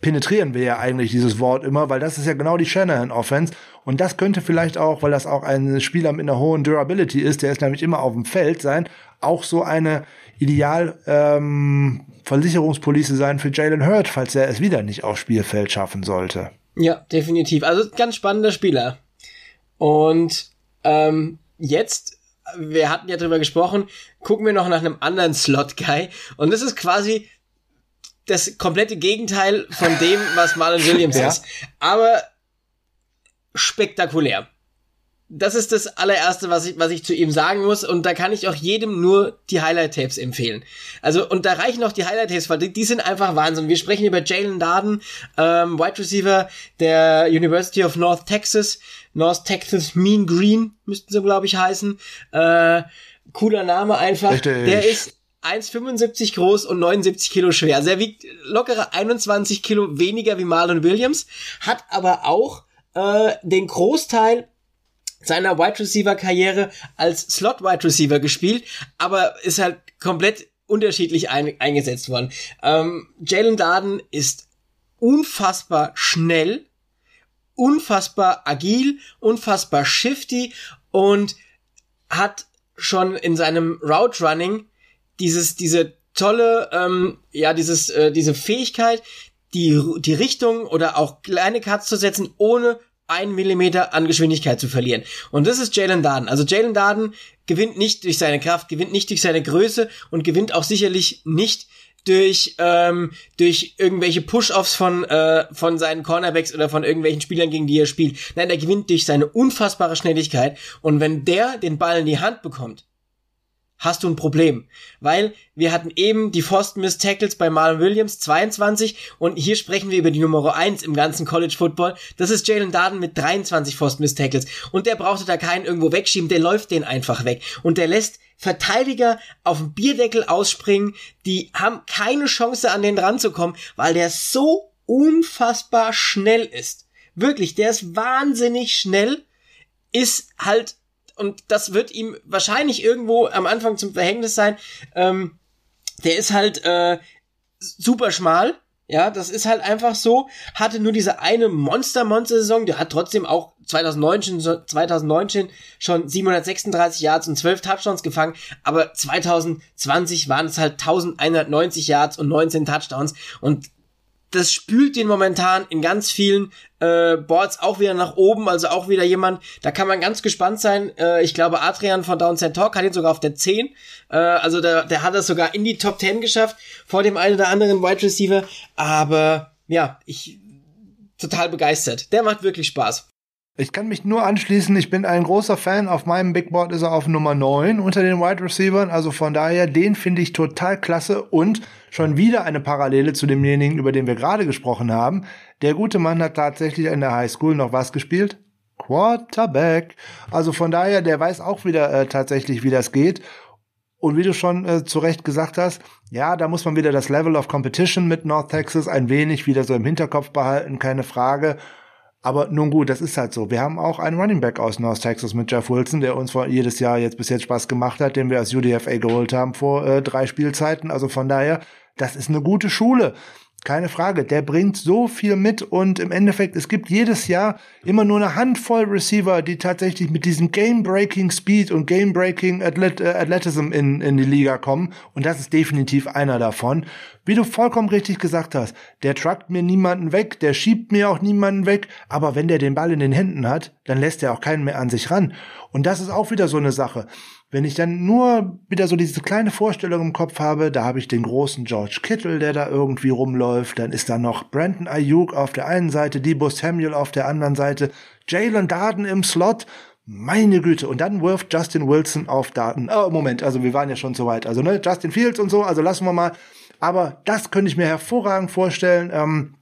penetrieren wir ja eigentlich dieses Wort immer, weil das ist ja genau die Shanahan-Offense. Und das könnte vielleicht auch, weil das auch ein Spieler mit einer hohen Durability ist, der ist nämlich immer auf dem Feld sein, auch so eine ideal ähm, Versicherungspolice sein für Jalen Hurt, falls er es wieder nicht aufs Spielfeld schaffen sollte. Ja, definitiv. Also ganz spannender Spieler. Und ähm, jetzt, wir hatten ja drüber gesprochen, gucken wir noch nach einem anderen Slot-Guy. Und das ist quasi das komplette Gegenteil von dem, was Marlon Williams ja. ist. Aber spektakulär das ist das allererste, was ich, was ich zu ihm sagen muss. Und da kann ich auch jedem nur die Highlight-Tapes empfehlen. Also, und da reichen auch die Highlight-Tapes, weil die, die, sind einfach Wahnsinn. Wir sprechen über Jalen Darden, ähm, Wide Receiver der University of North Texas. North Texas Mean Green müssten sie, glaube ich, heißen. Äh, cooler Name einfach. Richtig. Der ist 1,75 groß und 79 Kilo schwer. Also er wiegt lockere 21 Kilo weniger wie Marlon Williams, hat aber auch äh, den Großteil seiner Wide Receiver Karriere als Slot Wide Receiver gespielt, aber ist halt komplett unterschiedlich ein, eingesetzt worden. Ähm, Jalen Darden ist unfassbar schnell, unfassbar agil, unfassbar shifty und hat schon in seinem Route Running dieses diese tolle ähm, ja dieses äh, diese Fähigkeit die die Richtung oder auch kleine Cuts zu setzen ohne ein Millimeter an Geschwindigkeit zu verlieren. Und das ist Jalen Darden. Also Jalen Darden gewinnt nicht durch seine Kraft, gewinnt nicht durch seine Größe und gewinnt auch sicherlich nicht durch ähm, durch irgendwelche Push-offs von äh, von seinen Cornerbacks oder von irgendwelchen Spielern gegen die er spielt. Nein, der gewinnt durch seine unfassbare Schnelligkeit und wenn der den Ball in die Hand bekommt, hast du ein Problem. Weil wir hatten eben die Forced Miss Tackles bei Marlon Williams 22 und hier sprechen wir über die Nummer 1 im ganzen College Football. Das ist Jalen Darden mit 23 Forced Miss Tackles und der brauchte da keinen irgendwo wegschieben, der läuft den einfach weg und der lässt Verteidiger auf dem Bierdeckel ausspringen, die haben keine Chance an den dran zu kommen, weil der so unfassbar schnell ist. Wirklich, der ist wahnsinnig schnell, ist halt und das wird ihm wahrscheinlich irgendwo am Anfang zum Verhängnis sein. Ähm, der ist halt äh, super schmal. Ja, das ist halt einfach so. Hatte nur diese eine Monster-Monster-Saison. Der hat trotzdem auch 2019, 2019 schon 736 Yards und 12 Touchdowns gefangen. Aber 2020 waren es halt 1190 Yards und 19 Touchdowns. Und das spült den momentan in ganz vielen äh, Boards auch wieder nach oben, also auch wieder jemand, da kann man ganz gespannt sein. Äh, ich glaube, Adrian von Downset Talk hat ihn sogar auf der 10. Äh, also der, der hat es sogar in die Top 10 geschafft, vor dem einen oder anderen Wide Receiver. Aber ja, ich total begeistert. Der macht wirklich Spaß. Ich kann mich nur anschließen, ich bin ein großer Fan. Auf meinem Big Board ist er auf Nummer 9 unter den Wide Receivers. Also von daher, den finde ich total klasse und schon wieder eine Parallele zu demjenigen, über den wir gerade gesprochen haben. Der gute Mann hat tatsächlich in der High School noch was gespielt? Quarterback. Also von daher, der weiß auch wieder äh, tatsächlich, wie das geht. Und wie du schon äh, zu Recht gesagt hast, ja, da muss man wieder das Level of Competition mit North Texas ein wenig wieder so im Hinterkopf behalten, keine Frage. Aber nun gut, das ist halt so. Wir haben auch einen Running Back aus North Texas mit Jeff Wilson, der uns vor jedes Jahr jetzt bis jetzt Spaß gemacht hat, den wir als UDFA geholt haben vor äh, drei Spielzeiten. Also von daher, das ist eine gute Schule. Keine Frage, der bringt so viel mit und im Endeffekt, es gibt jedes Jahr immer nur eine Handvoll Receiver, die tatsächlich mit diesem Game-Breaking Speed und Game-Breaking äh, Athleticism in, in die Liga kommen und das ist definitiv einer davon. Wie du vollkommen richtig gesagt hast, der truckt mir niemanden weg, der schiebt mir auch niemanden weg, aber wenn der den Ball in den Händen hat, dann lässt er auch keinen mehr an sich ran. Und das ist auch wieder so eine Sache. Wenn ich dann nur wieder so diese kleine Vorstellung im Kopf habe, da habe ich den großen George Kittle, der da irgendwie rumläuft, dann ist da noch Brandon Ayuk auf der einen Seite, Debo Samuel auf der anderen Seite, Jalen Darden im Slot, meine Güte. Und dann wirft Justin Wilson auf Daten. Oh, Moment, also wir waren ja schon so weit. Also, ne, Justin Fields und so, also lassen wir mal. Aber das könnte ich mir hervorragend vorstellen. Ähm,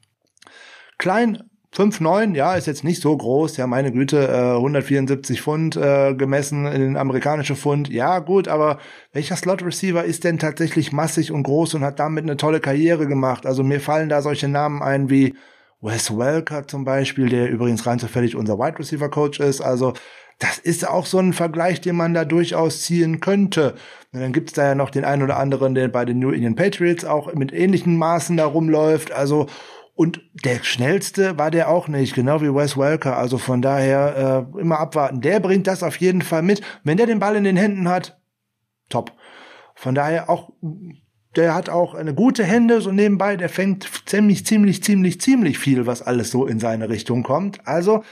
klein 5,9, ja, ist jetzt nicht so groß, ja, meine Güte, äh, 174 Pfund äh, gemessen in den amerikanischen Pfund, ja, gut, aber welcher Slot-Receiver ist denn tatsächlich massig und groß und hat damit eine tolle Karriere gemacht? Also mir fallen da solche Namen ein wie Wes Welker zum Beispiel, der übrigens rein zufällig unser Wide Receiver Coach ist, also das ist auch so ein Vergleich, den man da durchaus ziehen könnte. Und dann gibt's da ja noch den einen oder anderen, der bei den New Indian Patriots auch mit ähnlichen Maßen da rumläuft. Also Und der schnellste war der auch nicht, genau wie Wes Welker. Also von daher äh, immer abwarten. Der bringt das auf jeden Fall mit. Wenn der den Ball in den Händen hat, top. Von daher auch, der hat auch eine gute Hände so nebenbei. Der fängt ziemlich, ziemlich, ziemlich, ziemlich viel, was alles so in seine Richtung kommt. Also,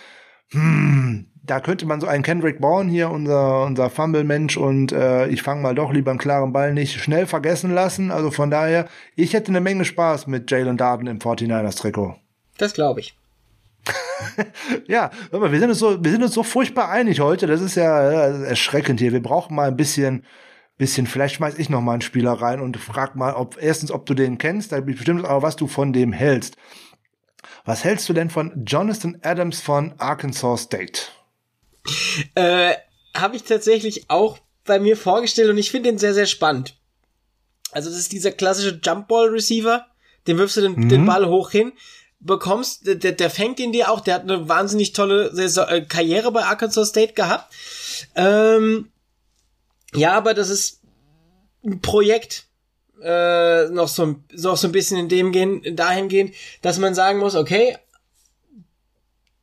hm, da könnte man so einen Kendrick Bourne hier, unser, unser Fumble-Mensch, und äh, ich fange mal doch lieber einen klaren Ball nicht schnell vergessen lassen. Also von daher, ich hätte eine Menge Spaß mit Jalen Darden im 49ers-Trikot. Das glaube ich. ja, aber wir sind uns so, wir sind uns so furchtbar einig heute. Das ist ja äh, erschreckend hier. Wir brauchen mal ein bisschen, bisschen. Vielleicht schmeiß ich noch mal einen Spieler rein und frag mal, ob erstens, ob du den kennst, da bin ich bestimmt, aber was du von dem hältst. Was hältst du denn von Jonathan Adams von Arkansas State? Äh, Habe ich tatsächlich auch bei mir vorgestellt und ich finde den sehr, sehr spannend. Also das ist dieser klassische Jumpball-Receiver, den wirfst du den, mhm. den Ball hoch hin, bekommst, der, der fängt ihn dir auch, der hat eine wahnsinnig tolle äh, Karriere bei Arkansas State gehabt. Ähm, ja, aber das ist ein Projekt, äh, noch so, noch so ein bisschen in dem gehen, dahin gehen, dass man sagen muss, okay,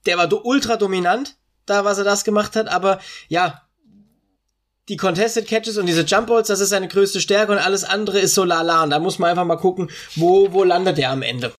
der war ultra dominant, da, was er das gemacht hat, aber ja, die Contested Catches und diese Jump Balls, das ist seine größte Stärke und alles andere ist so lala. Und da muss man einfach mal gucken, wo, wo landet er am Ende.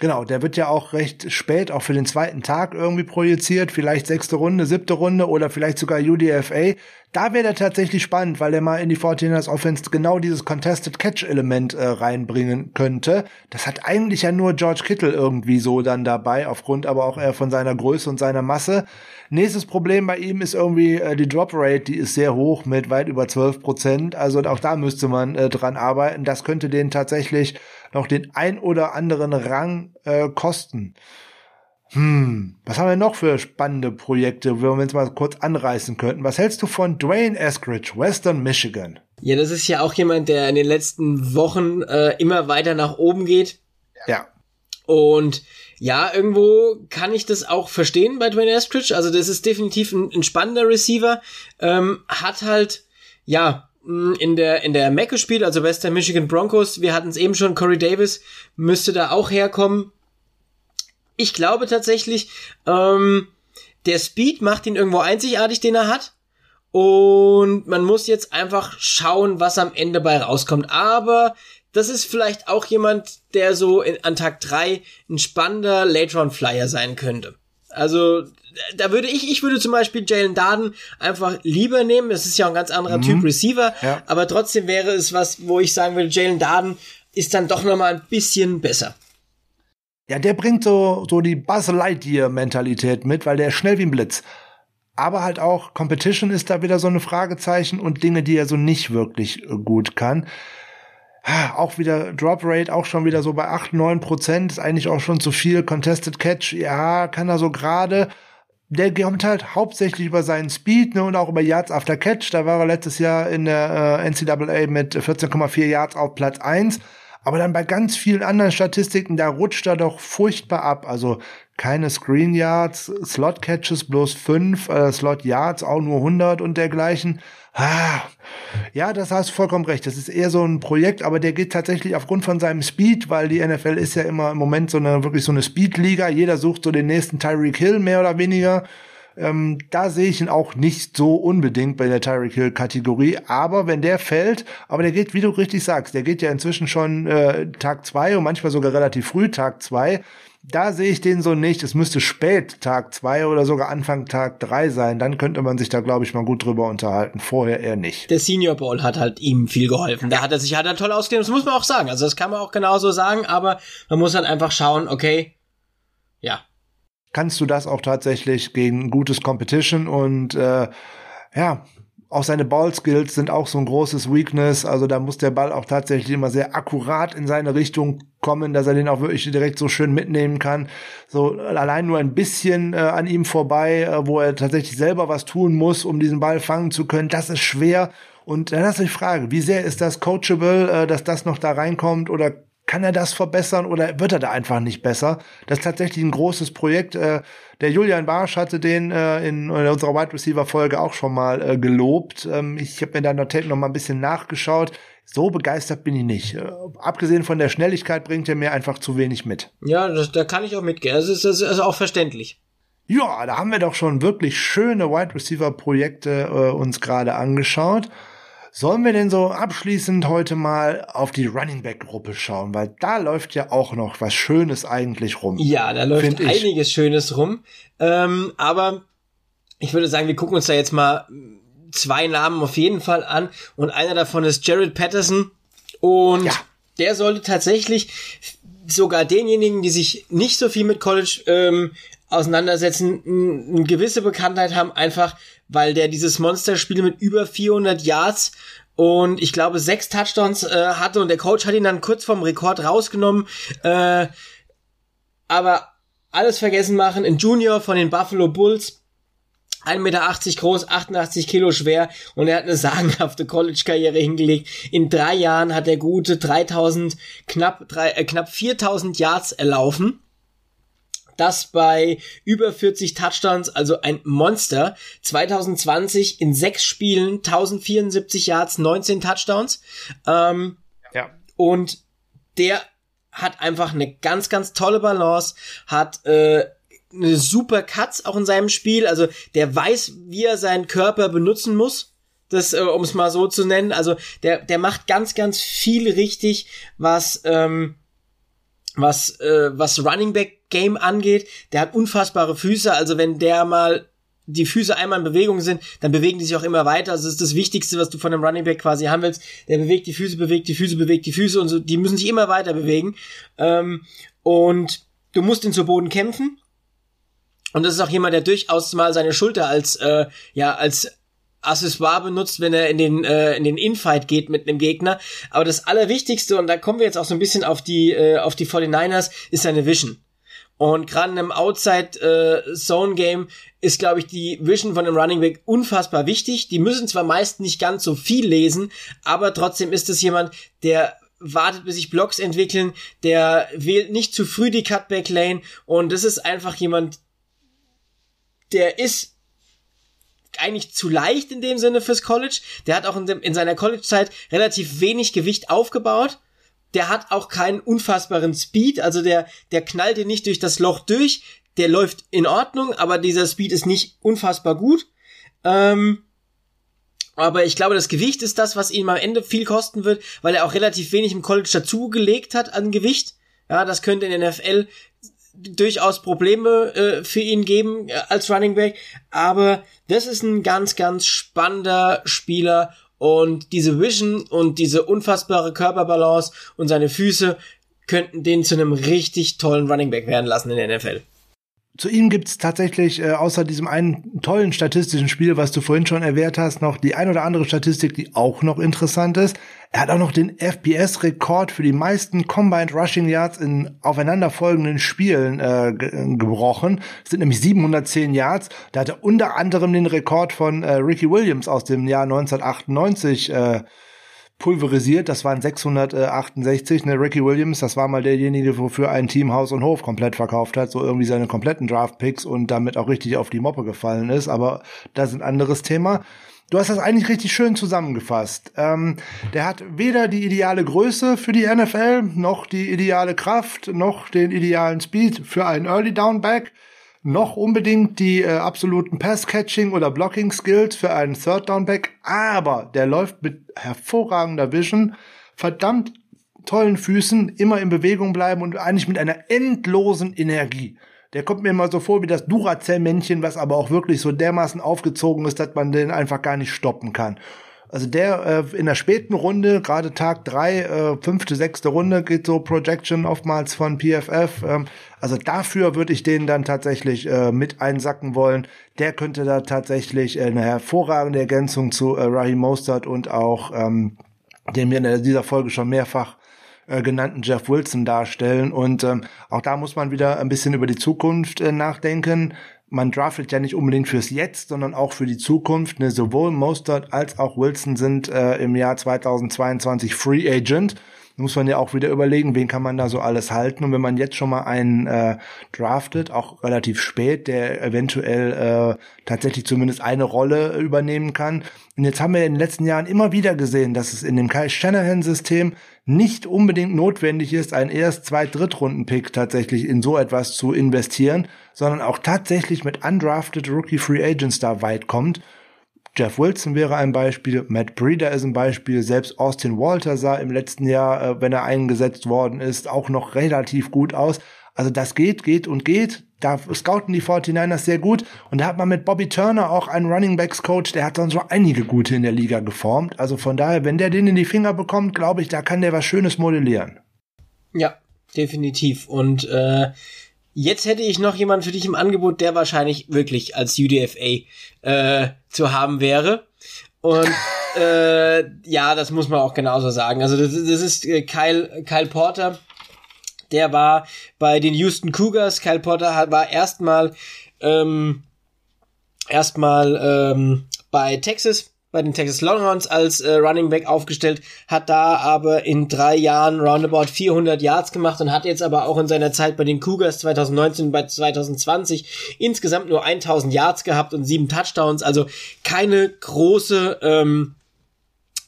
Genau, der wird ja auch recht spät, auch für den zweiten Tag irgendwie projiziert, vielleicht sechste Runde, siebte Runde oder vielleicht sogar UDFA. Da wäre der tatsächlich spannend, weil er mal in die 49ers Offense genau dieses Contested Catch Element äh, reinbringen könnte. Das hat eigentlich ja nur George Kittle irgendwie so dann dabei, aufgrund aber auch eher von seiner Größe und seiner Masse. Nächstes Problem bei ihm ist irgendwie äh, die Drop Rate, die ist sehr hoch mit weit über 12 Prozent. Also auch da müsste man äh, dran arbeiten. Das könnte den tatsächlich noch den ein oder anderen Rang äh, kosten. Hm, was haben wir noch für spannende Projekte, wenn wir uns mal kurz anreißen könnten? Was hältst du von Dwayne Eskridge, Western Michigan? Ja, das ist ja auch jemand, der in den letzten Wochen äh, immer weiter nach oben geht. Ja. Und ja, irgendwo kann ich das auch verstehen bei Dwayne Eskridge. Also das ist definitiv ein, ein spannender Receiver. Ähm, hat halt, ja, in der in der MAC gespielt, also Western Michigan Broncos. Wir hatten es eben schon, Corey Davis müsste da auch herkommen. Ich glaube tatsächlich, ähm, der Speed macht ihn irgendwo einzigartig, den er hat. Und man muss jetzt einfach schauen, was am Ende bei rauskommt. Aber das ist vielleicht auch jemand, der so in, an Tag drei ein spannender Late-Round-Flyer sein könnte. Also da würde ich, ich würde zum Beispiel Jalen Darden einfach lieber nehmen. Es ist ja ein ganz anderer mhm. Typ Receiver, ja. aber trotzdem wäre es was, wo ich sagen würde, Jalen Darden ist dann doch noch mal ein bisschen besser. Ja, der bringt so, so die Buzz Lightyear-Mentalität mit, weil der ist schnell wie ein Blitz. Aber halt auch Competition ist da wieder so eine Fragezeichen und Dinge, die er so nicht wirklich äh, gut kann. Auch wieder Drop Rate, auch schon wieder so bei 8, 9 Prozent, ist eigentlich auch schon zu viel. Contested Catch, ja, kann er so gerade der kommt halt hauptsächlich über seinen Speed ne, und auch über Yards after Catch. Da war er letztes Jahr in der äh, NCAA mit 14,4 Yards auf Platz 1. Aber dann bei ganz vielen anderen Statistiken, da rutscht er doch furchtbar ab. Also keine Screen Yards, Slot Catches bloß 5, äh, Slot Yards auch nur 100 und dergleichen. Ah, ja, das hast du vollkommen recht. Das ist eher so ein Projekt, aber der geht tatsächlich aufgrund von seinem Speed, weil die NFL ist ja immer im Moment so eine wirklich so eine Speed-Liga. Jeder sucht so den nächsten Tyreek Hill mehr oder weniger. Ähm, da sehe ich ihn auch nicht so unbedingt bei der Tyreek Hill Kategorie. Aber wenn der fällt, aber der geht, wie du richtig sagst, der geht ja inzwischen schon äh, Tag zwei und manchmal sogar relativ früh Tag zwei. Da sehe ich den so nicht. Es müsste spät Tag zwei oder sogar Anfang Tag drei sein. Dann könnte man sich da, glaube ich, mal gut drüber unterhalten. Vorher eher nicht. Der Senior Bowl hat halt ihm viel geholfen. Da hat er sich halt er toll ausgegeben. Das muss man auch sagen. Also das kann man auch genauso sagen. Aber man muss halt einfach schauen, okay, ja. Kannst du das auch tatsächlich gegen gutes Competition und äh, ja, auch seine Ballskills sind auch so ein großes Weakness. Also da muss der Ball auch tatsächlich immer sehr akkurat in seine Richtung kommen, dass er den auch wirklich direkt so schön mitnehmen kann. So allein nur ein bisschen äh, an ihm vorbei, äh, wo er tatsächlich selber was tun muss, um diesen Ball fangen zu können. Das ist schwer. Und dann ist die Frage, wie sehr ist das coachable, äh, dass das noch da reinkommt oder kann er das verbessern oder wird er da einfach nicht besser? Das ist tatsächlich ein großes Projekt. Äh, der Julian Barsch hatte den äh, in unserer Wide Receiver Folge auch schon mal äh, gelobt. Ähm, ich habe mir da noch mal ein bisschen nachgeschaut. so begeistert bin ich nicht. Äh, abgesehen von der Schnelligkeit bringt er mir einfach zu wenig mit. Ja, das, da kann ich auch mitgehen. Das ist, das ist auch verständlich. Ja, da haben wir doch schon wirklich schöne Wide Receiver Projekte äh, uns gerade angeschaut. Sollen wir denn so abschließend heute mal auf die Running Back Gruppe schauen, weil da läuft ja auch noch was Schönes eigentlich rum. Ja, da läuft einiges Schönes rum. Ähm, aber ich würde sagen, wir gucken uns da jetzt mal zwei Namen auf jeden Fall an und einer davon ist Jared Patterson und ja. der sollte tatsächlich sogar denjenigen, die sich nicht so viel mit College ähm, auseinandersetzen, eine gewisse Bekanntheit haben, einfach weil der dieses Monsterspiel mit über 400 Yards und ich glaube sechs Touchdowns äh, hatte und der Coach hat ihn dann kurz vom Rekord rausgenommen. Äh, aber alles vergessen machen, ein Junior von den Buffalo Bulls, 1,80 Meter groß, 88 Kilo schwer und er hat eine sagenhafte College-Karriere hingelegt. In drei Jahren hat er gute 3000, knapp, drei, äh, knapp 4000 Yards erlaufen. Das bei über 40 Touchdowns, also ein Monster. 2020 in sechs Spielen, 1074 Yards, 19 Touchdowns. Ähm, ja. Und der hat einfach eine ganz, ganz tolle Balance, hat äh, eine super Cuts auch in seinem Spiel. Also der weiß, wie er seinen Körper benutzen muss. Das, äh, um es mal so zu nennen. Also der, der macht ganz, ganz viel richtig, was, ähm, was, äh, was Running Back Game angeht. Der hat unfassbare Füße. Also wenn der mal die Füße einmal in Bewegung sind, dann bewegen die sich auch immer weiter. Also das ist das Wichtigste, was du von einem Running Back quasi haben willst. Der bewegt die Füße, bewegt die Füße, bewegt die Füße und so. Die müssen sich immer weiter bewegen. Ähm, und du musst ihn zu Boden kämpfen. Und das ist auch jemand, der durchaus mal seine Schulter als, äh, ja, als Accessoire benutzt, wenn er in den, äh, in den Infight geht mit einem Gegner. Aber das Allerwichtigste, und da kommen wir jetzt auch so ein bisschen auf die, äh, auf die 49ers, ist seine Vision. Und gerade in einem Outside-Zone-Game äh, ist, glaube ich, die Vision von einem Running Back unfassbar wichtig. Die müssen zwar meist nicht ganz so viel lesen, aber trotzdem ist es jemand, der wartet, bis sich Blocks entwickeln, der wählt nicht zu früh die Cutback Lane und das ist einfach jemand, der ist eigentlich zu leicht in dem Sinne fürs College. Der hat auch in, dem, in seiner College-Zeit relativ wenig Gewicht aufgebaut. Der hat auch keinen unfassbaren Speed, also der, der knallt dir nicht durch das Loch durch. Der läuft in Ordnung, aber dieser Speed ist nicht unfassbar gut. Ähm, aber ich glaube, das Gewicht ist das, was ihm am Ende viel kosten wird, weil er auch relativ wenig im College dazugelegt hat an Gewicht. Ja, das könnte in der NFL durchaus Probleme äh, für ihn geben äh, als Running Back, aber das ist ein ganz, ganz spannender Spieler und diese Vision und diese unfassbare Körperbalance und seine Füße könnten den zu einem richtig tollen Running Back werden lassen in der NFL. Zu ihm gibt's tatsächlich äh, außer diesem einen tollen statistischen Spiel, was du vorhin schon erwähnt hast, noch die ein oder andere Statistik, die auch noch interessant ist. Er hat auch noch den FPS-Rekord für die meisten Combined Rushing Yards in aufeinanderfolgenden Spielen äh, ge gebrochen. Das sind nämlich 710 Yards. Da hat er unter anderem den Rekord von äh, Ricky Williams aus dem Jahr 1998 äh, pulverisiert. Das waren 668. Ne, Ricky Williams, das war mal derjenige, wofür ein Team Haus und Hof komplett verkauft hat, so irgendwie seine kompletten Draft-Picks und damit auch richtig auf die Moppe gefallen ist. Aber das ist ein anderes Thema. Du hast das eigentlich richtig schön zusammengefasst. Ähm, der hat weder die ideale Größe für die NFL, noch die ideale Kraft, noch den idealen Speed für einen Early Down Back, noch unbedingt die äh, absoluten Pass-Catching oder Blocking-Skills für einen Third Down Back, aber der läuft mit hervorragender Vision, verdammt tollen Füßen, immer in Bewegung bleiben und eigentlich mit einer endlosen Energie. Der kommt mir immer so vor wie das Duracell-Männchen, was aber auch wirklich so dermaßen aufgezogen ist, dass man den einfach gar nicht stoppen kann. Also der äh, in der späten Runde, gerade Tag drei, äh, fünfte, sechste Runde geht so Projection oftmals von PFF. Ähm, also dafür würde ich den dann tatsächlich äh, mit einsacken wollen. Der könnte da tatsächlich eine hervorragende Ergänzung zu äh, Raheem Mostert und auch ähm, den wir in dieser Folge schon mehrfach äh, genannten Jeff Wilson darstellen. Und ähm, auch da muss man wieder ein bisschen über die Zukunft äh, nachdenken. Man draftet ja nicht unbedingt fürs Jetzt, sondern auch für die Zukunft. Ne? Sowohl Mostert als auch Wilson sind äh, im Jahr 2022 Free Agent. muss man ja auch wieder überlegen, wen kann man da so alles halten. Und wenn man jetzt schon mal einen äh, draftet, auch relativ spät, der eventuell äh, tatsächlich zumindest eine Rolle übernehmen kann. Und jetzt haben wir in den letzten Jahren immer wieder gesehen, dass es in dem Kyle Shanahan-System nicht unbedingt notwendig ist, einen erst zweit Drittrunden-Pick tatsächlich in so etwas zu investieren, sondern auch tatsächlich mit undrafted Rookie Free Agents da weit kommt. Jeff Wilson wäre ein Beispiel, Matt Breeder ist ein Beispiel, selbst Austin Walter sah im letzten Jahr, äh, wenn er eingesetzt worden ist, auch noch relativ gut aus. Also das geht, geht und geht. Da scouten die 49ers sehr gut. Und da hat man mit Bobby Turner auch einen Running Backs Coach, der hat dann so einige gute in der Liga geformt. Also von daher, wenn der den in die Finger bekommt, glaube ich, da kann der was Schönes modellieren. Ja, definitiv. Und äh, Jetzt hätte ich noch jemanden für dich im Angebot, der wahrscheinlich wirklich als UDFA äh, zu haben wäre. Und äh, ja, das muss man auch genauso sagen. Also das, das ist äh, Kyle, Kyle Porter. Der war bei den Houston Cougars. Kyle Porter hat, war erstmal ähm, erstmal ähm, bei Texas bei den Texas Longhorns als äh, Running Back aufgestellt, hat da aber in drei Jahren roundabout 400 Yards gemacht und hat jetzt aber auch in seiner Zeit bei den Cougars 2019 bei 2020 insgesamt nur 1000 Yards gehabt und sieben Touchdowns, also keine große ähm,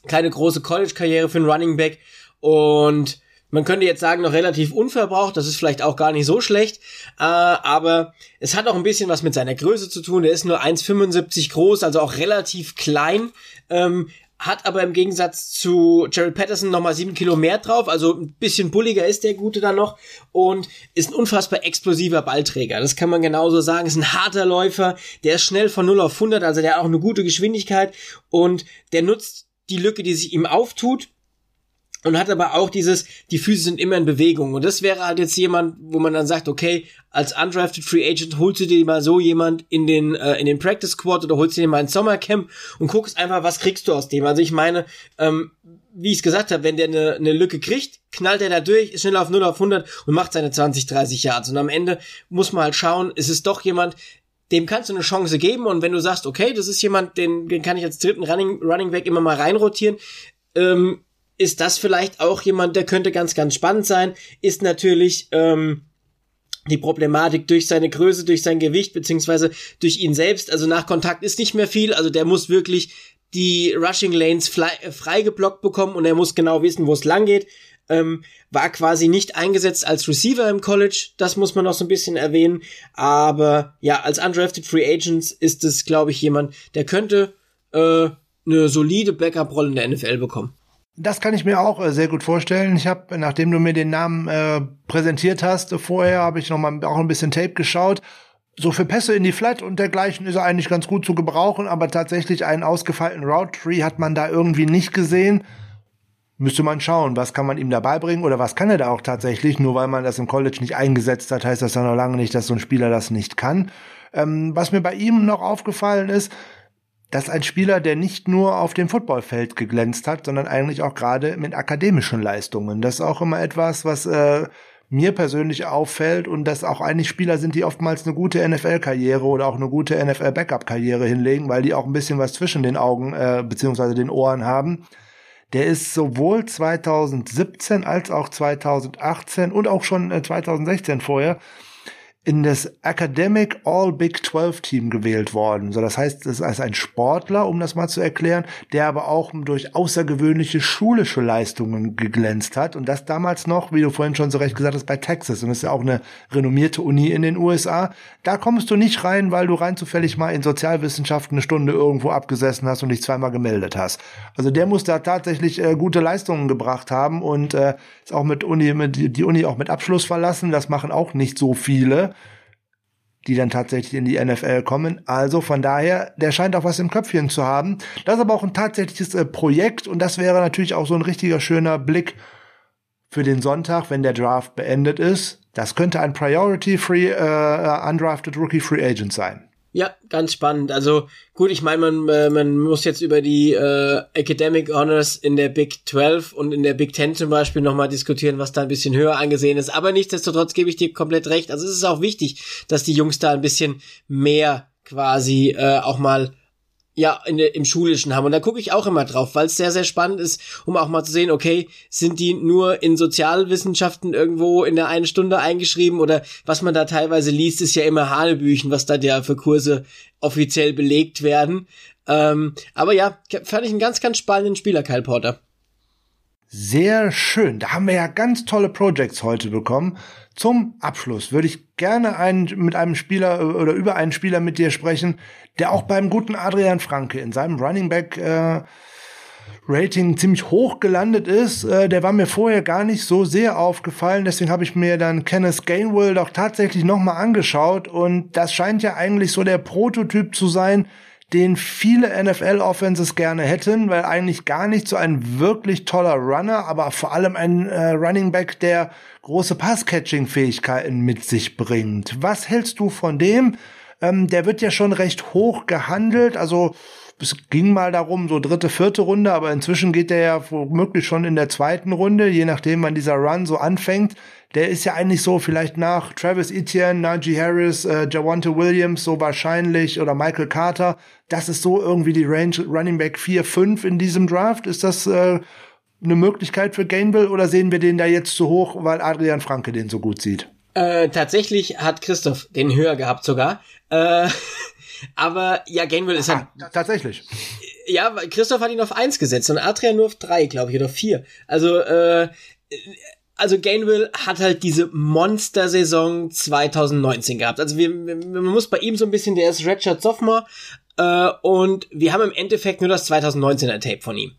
keine große College-Karriere für einen Running Back und man könnte jetzt sagen, noch relativ unverbraucht, das ist vielleicht auch gar nicht so schlecht, äh, aber es hat auch ein bisschen was mit seiner Größe zu tun. Der ist nur 1,75 groß, also auch relativ klein. Ähm, hat aber im Gegensatz zu Jerry Patterson nochmal sieben Kilo mehr drauf, also ein bisschen bulliger ist der Gute dann noch und ist ein unfassbar explosiver Ballträger. Das kann man genauso sagen. Ist ein harter Läufer, der ist schnell von 0 auf 100, also der hat auch eine gute Geschwindigkeit und der nutzt die Lücke, die sich ihm auftut und hat aber auch dieses, die Füße sind immer in Bewegung. Und das wäre halt jetzt jemand, wo man dann sagt, okay, als undrafted Free Agent holst du dir mal so jemand in den, äh, in den Practice Squad oder holst du dir mal ins Sommercamp und guckst einfach, was kriegst du aus dem. Also ich meine, ähm, wie ich es gesagt habe, wenn der eine, eine Lücke kriegt, knallt er da durch, ist schnell auf 0 auf 100 und macht seine 20, 30 Yards. Und am Ende muss man halt schauen, es ist doch jemand, dem kannst du eine Chance geben und wenn du sagst, okay, das ist jemand, den, den kann ich als dritten Running, Running Back immer mal reinrotieren, ähm, ist das vielleicht auch jemand, der könnte ganz, ganz spannend sein, ist natürlich ähm, die Problematik durch seine Größe, durch sein Gewicht, beziehungsweise durch ihn selbst. Also nach Kontakt ist nicht mehr viel, also der muss wirklich die Rushing Lanes frei, frei geblockt bekommen und er muss genau wissen, wo es lang geht. Ähm, war quasi nicht eingesetzt als Receiver im College, das muss man noch so ein bisschen erwähnen. Aber ja, als undrafted Free Agents ist es, glaube ich, jemand, der könnte äh, eine solide Backup-Rolle in der NFL bekommen. Das kann ich mir auch äh, sehr gut vorstellen. Ich habe, nachdem du mir den Namen äh, präsentiert hast, äh, vorher habe ich noch mal auch ein bisschen Tape geschaut. So für Pässe in die Flat und dergleichen ist er eigentlich ganz gut zu gebrauchen, aber tatsächlich einen ausgefeilten Route Tree hat man da irgendwie nicht gesehen. Müsste man schauen, was kann man ihm dabei bringen oder was kann er da auch tatsächlich. Nur weil man das im College nicht eingesetzt hat, heißt das ja noch lange nicht, dass so ein Spieler das nicht kann. Ähm, was mir bei ihm noch aufgefallen ist, dass ein Spieler, der nicht nur auf dem Footballfeld geglänzt hat, sondern eigentlich auch gerade mit akademischen Leistungen. Das ist auch immer etwas, was äh, mir persönlich auffällt und dass auch eigentlich Spieler sind, die oftmals eine gute NFL-Karriere oder auch eine gute NFL-Backup-Karriere hinlegen, weil die auch ein bisschen was zwischen den Augen äh, beziehungsweise den Ohren haben. Der ist sowohl 2017 als auch 2018 und auch schon 2016 äh, vorher in das Academic All Big 12 Team gewählt worden. So, das heißt, das ist ein Sportler, um das mal zu erklären, der aber auch durch außergewöhnliche schulische Leistungen geglänzt hat. Und das damals noch, wie du vorhin schon so recht gesagt hast, bei Texas. Und das ist ja auch eine renommierte Uni in den USA. Da kommst du nicht rein, weil du rein zufällig mal in Sozialwissenschaften eine Stunde irgendwo abgesessen hast und dich zweimal gemeldet hast. Also der muss da tatsächlich äh, gute Leistungen gebracht haben und äh, ist auch mit Uni, mit, die Uni auch mit Abschluss verlassen. Das machen auch nicht so viele die dann tatsächlich in die NFL kommen. Also von daher, der scheint auch was im Köpfchen zu haben. Das ist aber auch ein tatsächliches äh, Projekt und das wäre natürlich auch so ein richtiger schöner Blick für den Sonntag, wenn der Draft beendet ist. Das könnte ein Priority Free äh, Undrafted Rookie Free Agent sein. Ja, ganz spannend. Also gut, ich meine, man, äh, man muss jetzt über die äh, Academic Honors in der Big 12 und in der Big 10 zum Beispiel nochmal diskutieren, was da ein bisschen höher angesehen ist. Aber nichtsdestotrotz gebe ich dir komplett recht. Also es ist auch wichtig, dass die Jungs da ein bisschen mehr quasi äh, auch mal ja in im Schulischen haben. Und da gucke ich auch immer drauf, weil es sehr, sehr spannend ist, um auch mal zu sehen, okay, sind die nur in Sozialwissenschaften irgendwo in der einen Stunde eingeschrieben oder was man da teilweise liest, ist ja immer Hanebüchen, was da ja für Kurse offiziell belegt werden. Ähm, aber ja, fand ich einen ganz, ganz spannenden Spieler, Kyle Porter. Sehr schön. Da haben wir ja ganz tolle Projects heute bekommen. Zum Abschluss würde ich gerne einen, mit einem Spieler äh, oder über einen Spieler mit dir sprechen, der auch beim guten Adrian Franke in seinem Running Back äh, Rating ziemlich hoch gelandet ist. Äh, der war mir vorher gar nicht so sehr aufgefallen. Deswegen habe ich mir dann Kenneth Gainwell doch tatsächlich nochmal angeschaut. Und das scheint ja eigentlich so der Prototyp zu sein, den viele NFL-Offenses gerne hätten, weil eigentlich gar nicht so ein wirklich toller Runner, aber vor allem ein äh, Running Back, der große Pass-Catching-Fähigkeiten mit sich bringt. Was hältst du von dem? Ähm, der wird ja schon recht hoch gehandelt, also es ging mal darum, so dritte, vierte Runde, aber inzwischen geht der ja womöglich schon in der zweiten Runde, je nachdem, wann dieser Run so anfängt der ist ja eigentlich so vielleicht nach Travis Etienne, Najee Harris, äh, Javante Williams so wahrscheinlich oder Michael Carter. Das ist so irgendwie die Range Running Back 4, 5 in diesem Draft. Ist das äh, eine Möglichkeit für Gainwell oder sehen wir den da jetzt zu hoch, weil Adrian Franke den so gut sieht? Äh, tatsächlich hat Christoph den höher gehabt sogar. Äh, aber ja, Gainwell ist halt. Ah, tatsächlich. Ja, Christoph hat ihn auf 1 gesetzt und Adrian nur auf 3, glaube ich, oder 4. Also, äh, also Gainwell hat halt diese Monster-Saison 2019 gehabt. Also wir, man muss bei ihm so ein bisschen, der ist Redshirt Sophomore äh, und wir haben im Endeffekt nur das 2019er Tape von ihm.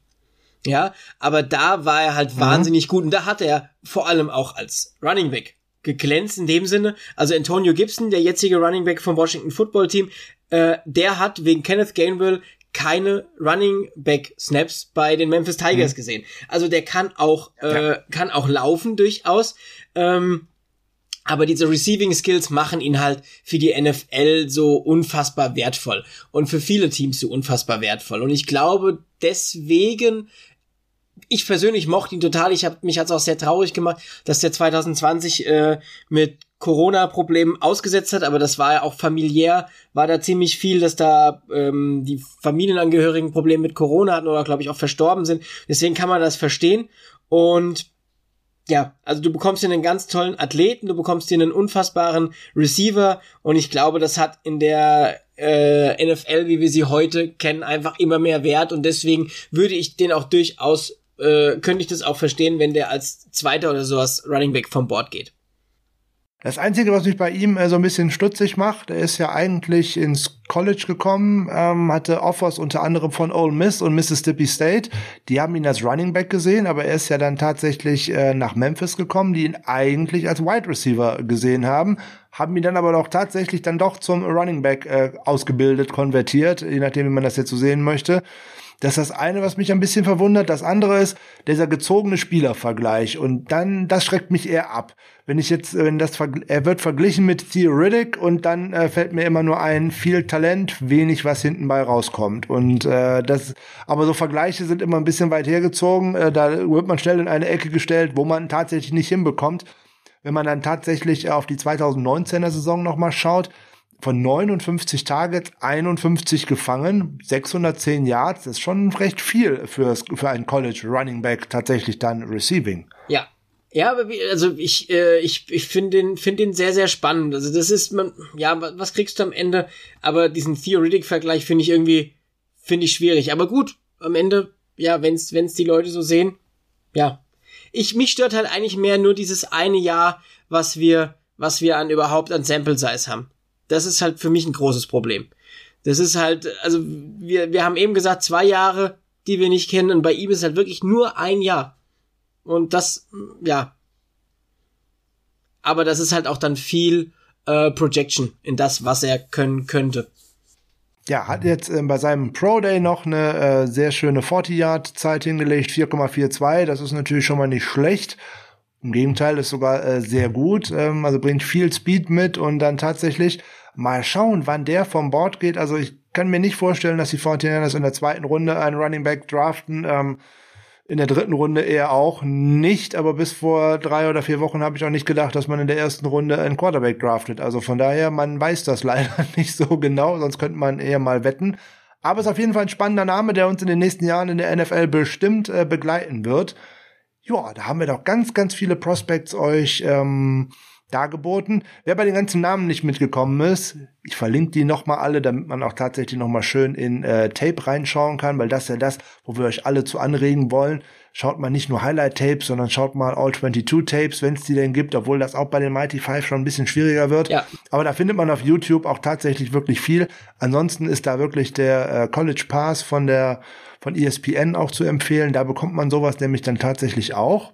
Ja, aber da war er halt mhm. wahnsinnig gut und da hat er vor allem auch als Running Back geglänzt in dem Sinne. Also Antonio Gibson, der jetzige Running Back vom Washington Football Team, äh, der hat wegen Kenneth Gainwell keine Running Back Snaps bei den Memphis Tigers mhm. gesehen. Also der kann auch äh, ja. kann auch laufen durchaus. Ähm, aber diese Receiving Skills machen ihn halt für die NFL so unfassbar wertvoll und für viele Teams so unfassbar wertvoll. Und ich glaube, deswegen ich persönlich mochte ihn total. Ich habe mich hat's auch sehr traurig gemacht, dass der 2020 äh, mit Corona-Problemen ausgesetzt hat, aber das war ja auch familiär, war da ziemlich viel, dass da ähm, die Familienangehörigen Probleme mit Corona hatten oder glaube ich auch verstorben sind. Deswegen kann man das verstehen. Und ja, also du bekommst hier einen ganz tollen Athleten, du bekommst hier einen unfassbaren Receiver und ich glaube, das hat in der äh, NFL, wie wir sie heute kennen, einfach immer mehr Wert und deswegen würde ich den auch durchaus äh, könnte ich das auch verstehen, wenn der als Zweiter oder sowas Running Back vom Board geht. Das Einzige, was mich bei ihm äh, so ein bisschen stutzig macht, er ist ja eigentlich ins College gekommen, ähm, hatte Offers unter anderem von Ole Miss und Mississippi State. Die haben ihn als Running Back gesehen, aber er ist ja dann tatsächlich äh, nach Memphis gekommen, die ihn eigentlich als Wide Receiver gesehen haben, haben ihn dann aber doch tatsächlich dann doch zum Running Back äh, ausgebildet, konvertiert, je nachdem, wie man das jetzt so sehen möchte. Das ist das eine, was mich ein bisschen verwundert. Das andere ist dieser gezogene Spielervergleich. Und dann, das schreckt mich eher ab. Wenn ich jetzt, wenn das, er wird verglichen mit Theoretic und dann äh, fällt mir immer nur ein, viel Talent, wenig, was hinten bei rauskommt. Und äh, das, aber so Vergleiche sind immer ein bisschen weit hergezogen. Äh, da wird man schnell in eine Ecke gestellt, wo man tatsächlich nicht hinbekommt. Wenn man dann tatsächlich auf die 2019er Saison nochmal schaut, von 59 Targets 51 gefangen, 610 Yards, das ist schon recht viel für, für einen College Running Back tatsächlich dann Receiving. Ja. Ja, aber wie, also ich, äh, ich, ich finde den, finde den sehr, sehr spannend. Also das ist, man, ja, was kriegst du am Ende? Aber diesen Theoretic-Vergleich finde ich irgendwie, finde ich schwierig. Aber gut, am Ende, ja, wenn's, wenn's die Leute so sehen, ja. Ich, mich stört halt eigentlich mehr nur dieses eine Jahr, was wir, was wir an überhaupt an Sample Size haben. Das ist halt für mich ein großes Problem. Das ist halt, also wir, wir haben eben gesagt, zwei Jahre, die wir nicht kennen, und bei ihm ist halt wirklich nur ein Jahr. Und das, ja. Aber das ist halt auch dann viel äh, Projection in das, was er können könnte. Ja, hat jetzt äh, bei seinem Pro Day noch eine äh, sehr schöne 40-Yard-Zeit hingelegt, 4,42. Das ist natürlich schon mal nicht schlecht. Im Gegenteil, ist sogar äh, sehr gut. Ähm, also bringt viel Speed mit und dann tatsächlich mal schauen, wann der vom Board geht. Also ich kann mir nicht vorstellen, dass die 49ers in der zweiten Runde einen Running Back draften. Ähm, in der dritten Runde eher auch nicht, aber bis vor drei oder vier Wochen habe ich auch nicht gedacht, dass man in der ersten Runde einen Quarterback draftet. Also von daher, man weiß das leider nicht so genau, sonst könnte man eher mal wetten. Aber es ist auf jeden Fall ein spannender Name, der uns in den nächsten Jahren in der NFL bestimmt äh, begleiten wird. Ja, da haben wir doch ganz, ganz viele Prospects euch ähm, dargeboten. Wer bei den ganzen Namen nicht mitgekommen ist, ich verlinke die nochmal alle, damit man auch tatsächlich nochmal schön in äh, Tape reinschauen kann, weil das ist ja das, wo wir euch alle zu anregen wollen. Schaut mal nicht nur Highlight-Tapes, sondern schaut mal All-22-Tapes, wenn es die denn gibt, obwohl das auch bei den Mighty Five schon ein bisschen schwieriger wird. Ja. Aber da findet man auf YouTube auch tatsächlich wirklich viel. Ansonsten ist da wirklich der äh, College Pass von der von ESPN auch zu empfehlen. Da bekommt man sowas nämlich dann tatsächlich auch.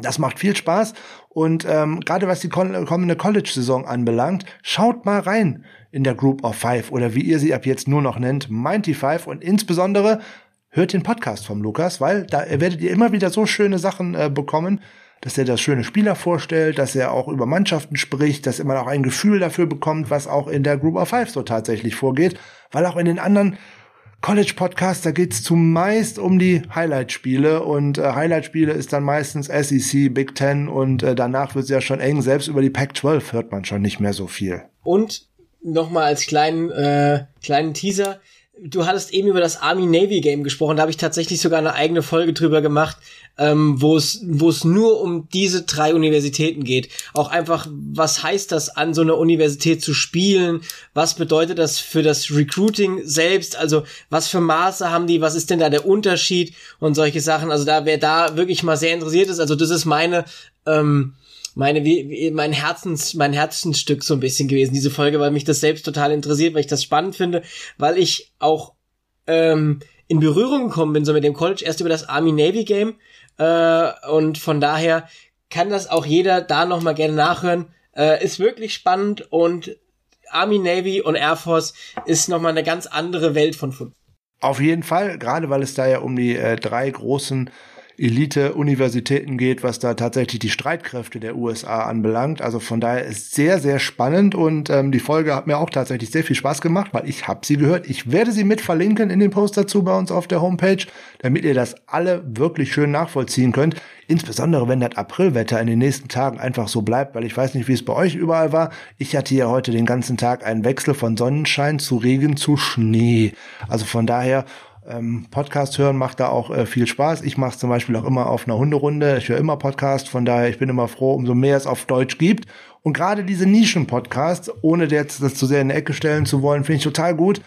Das macht viel Spaß und ähm, gerade was die kommende College-Saison anbelangt, schaut mal rein in der Group of Five oder wie ihr sie ab jetzt nur noch nennt, Mighty Five und insbesondere hört den Podcast vom Lukas, weil da werdet ihr immer wieder so schöne Sachen äh, bekommen, dass er das schöne Spieler vorstellt, dass er auch über Mannschaften spricht, dass man auch ein Gefühl dafür bekommt, was auch in der Group of Five so tatsächlich vorgeht, weil auch in den anderen College Podcast, da geht's zumeist um die Highlight-Spiele und äh, Highlight-Spiele ist dann meistens SEC, Big Ten und äh, danach wird's ja schon eng. Selbst über die Pac-12 hört man schon nicht mehr so viel. Und nochmal als kleinen, äh, kleinen Teaser, du hattest eben über das Army-Navy-Game gesprochen, da habe ich tatsächlich sogar eine eigene Folge drüber gemacht, ähm, wo es wo es nur um diese drei Universitäten geht. Auch einfach, was heißt das, an so einer Universität zu spielen? Was bedeutet das für das Recruiting selbst? Also, was für Maße haben die? Was ist denn da der Unterschied? Und solche Sachen. Also, da wer da wirklich mal sehr interessiert ist, also das ist meine ähm, meine wie, mein Herzens mein Herzensstück so ein bisschen gewesen diese Folge, weil mich das selbst total interessiert, weil ich das spannend finde, weil ich auch ähm, in Berührung gekommen bin so mit dem College erst über das Army Navy Game äh, und von daher kann das auch jeder da noch mal gerne nachhören. Äh, ist wirklich spannend und Army Navy und Air Force ist noch mal eine ganz andere Welt von Football. Auf jeden Fall, gerade weil es da ja um die äh, drei großen Elite-Universitäten geht, was da tatsächlich die Streitkräfte der USA anbelangt. Also von daher ist sehr, sehr spannend und ähm, die Folge hat mir auch tatsächlich sehr viel Spaß gemacht, weil ich habe sie gehört. Ich werde sie mit verlinken in den Post dazu bei uns auf der Homepage, damit ihr das alle wirklich schön nachvollziehen könnt. Insbesondere wenn das Aprilwetter in den nächsten Tagen einfach so bleibt, weil ich weiß nicht, wie es bei euch überall war. Ich hatte ja heute den ganzen Tag einen Wechsel von Sonnenschein zu Regen zu Schnee. Also von daher ähm, Podcast hören macht da auch äh, viel Spaß. Ich mache es zum Beispiel auch immer auf einer Hunderunde. Ich höre immer Podcast, von daher ich bin immer froh, umso mehr es auf Deutsch gibt. Und gerade diese Nischen-Podcasts, ohne jetzt das zu sehr in die Ecke stellen zu wollen, finde ich total gut,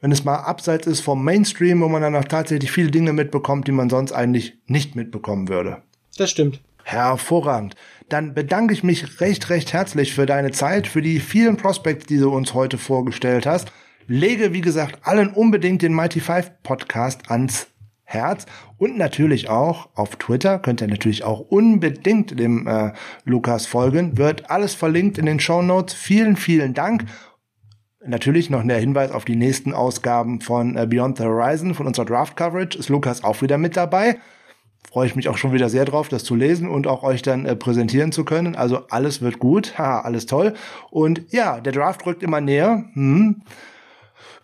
wenn es mal abseits ist vom Mainstream, wo man dann auch tatsächlich viele Dinge mitbekommt, die man sonst eigentlich nicht mitbekommen würde. Das stimmt. Hervorragend. Dann bedanke ich mich recht, recht herzlich für deine Zeit, für die vielen Prospects, die du uns heute vorgestellt hast lege, wie gesagt, allen unbedingt den Mighty Five Podcast ans Herz und natürlich auch auf Twitter könnt ihr natürlich auch unbedingt dem äh, Lukas folgen. Wird alles verlinkt in den Show Notes. Vielen, vielen Dank. Natürlich noch der Hinweis auf die nächsten Ausgaben von äh, Beyond the Horizon von unserer Draft Coverage. Ist Lukas auch wieder mit dabei. Freue ich mich auch schon wieder sehr drauf, das zu lesen und auch euch dann äh, präsentieren zu können. Also alles wird gut. Haha, alles toll. Und ja, der Draft rückt immer näher. Hm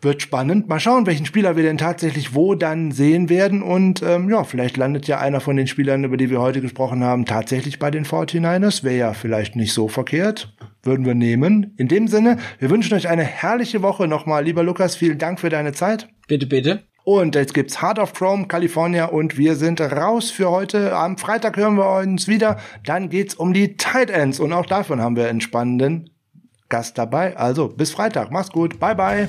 wird spannend. Mal schauen, welchen Spieler wir denn tatsächlich wo dann sehen werden. Und ähm, ja, vielleicht landet ja einer von den Spielern, über die wir heute gesprochen haben, tatsächlich bei den 49ers. Wäre ja vielleicht nicht so verkehrt. Würden wir nehmen. In dem Sinne, wir wünschen euch eine herrliche Woche nochmal. Lieber Lukas, vielen Dank für deine Zeit. Bitte, bitte. Und jetzt gibt's Heart of Chrome, California und wir sind raus für heute. Am Freitag hören wir uns wieder. Dann geht's um die Tight Ends und auch davon haben wir einen spannenden Gast dabei. Also bis Freitag. Mach's gut. Bye bye.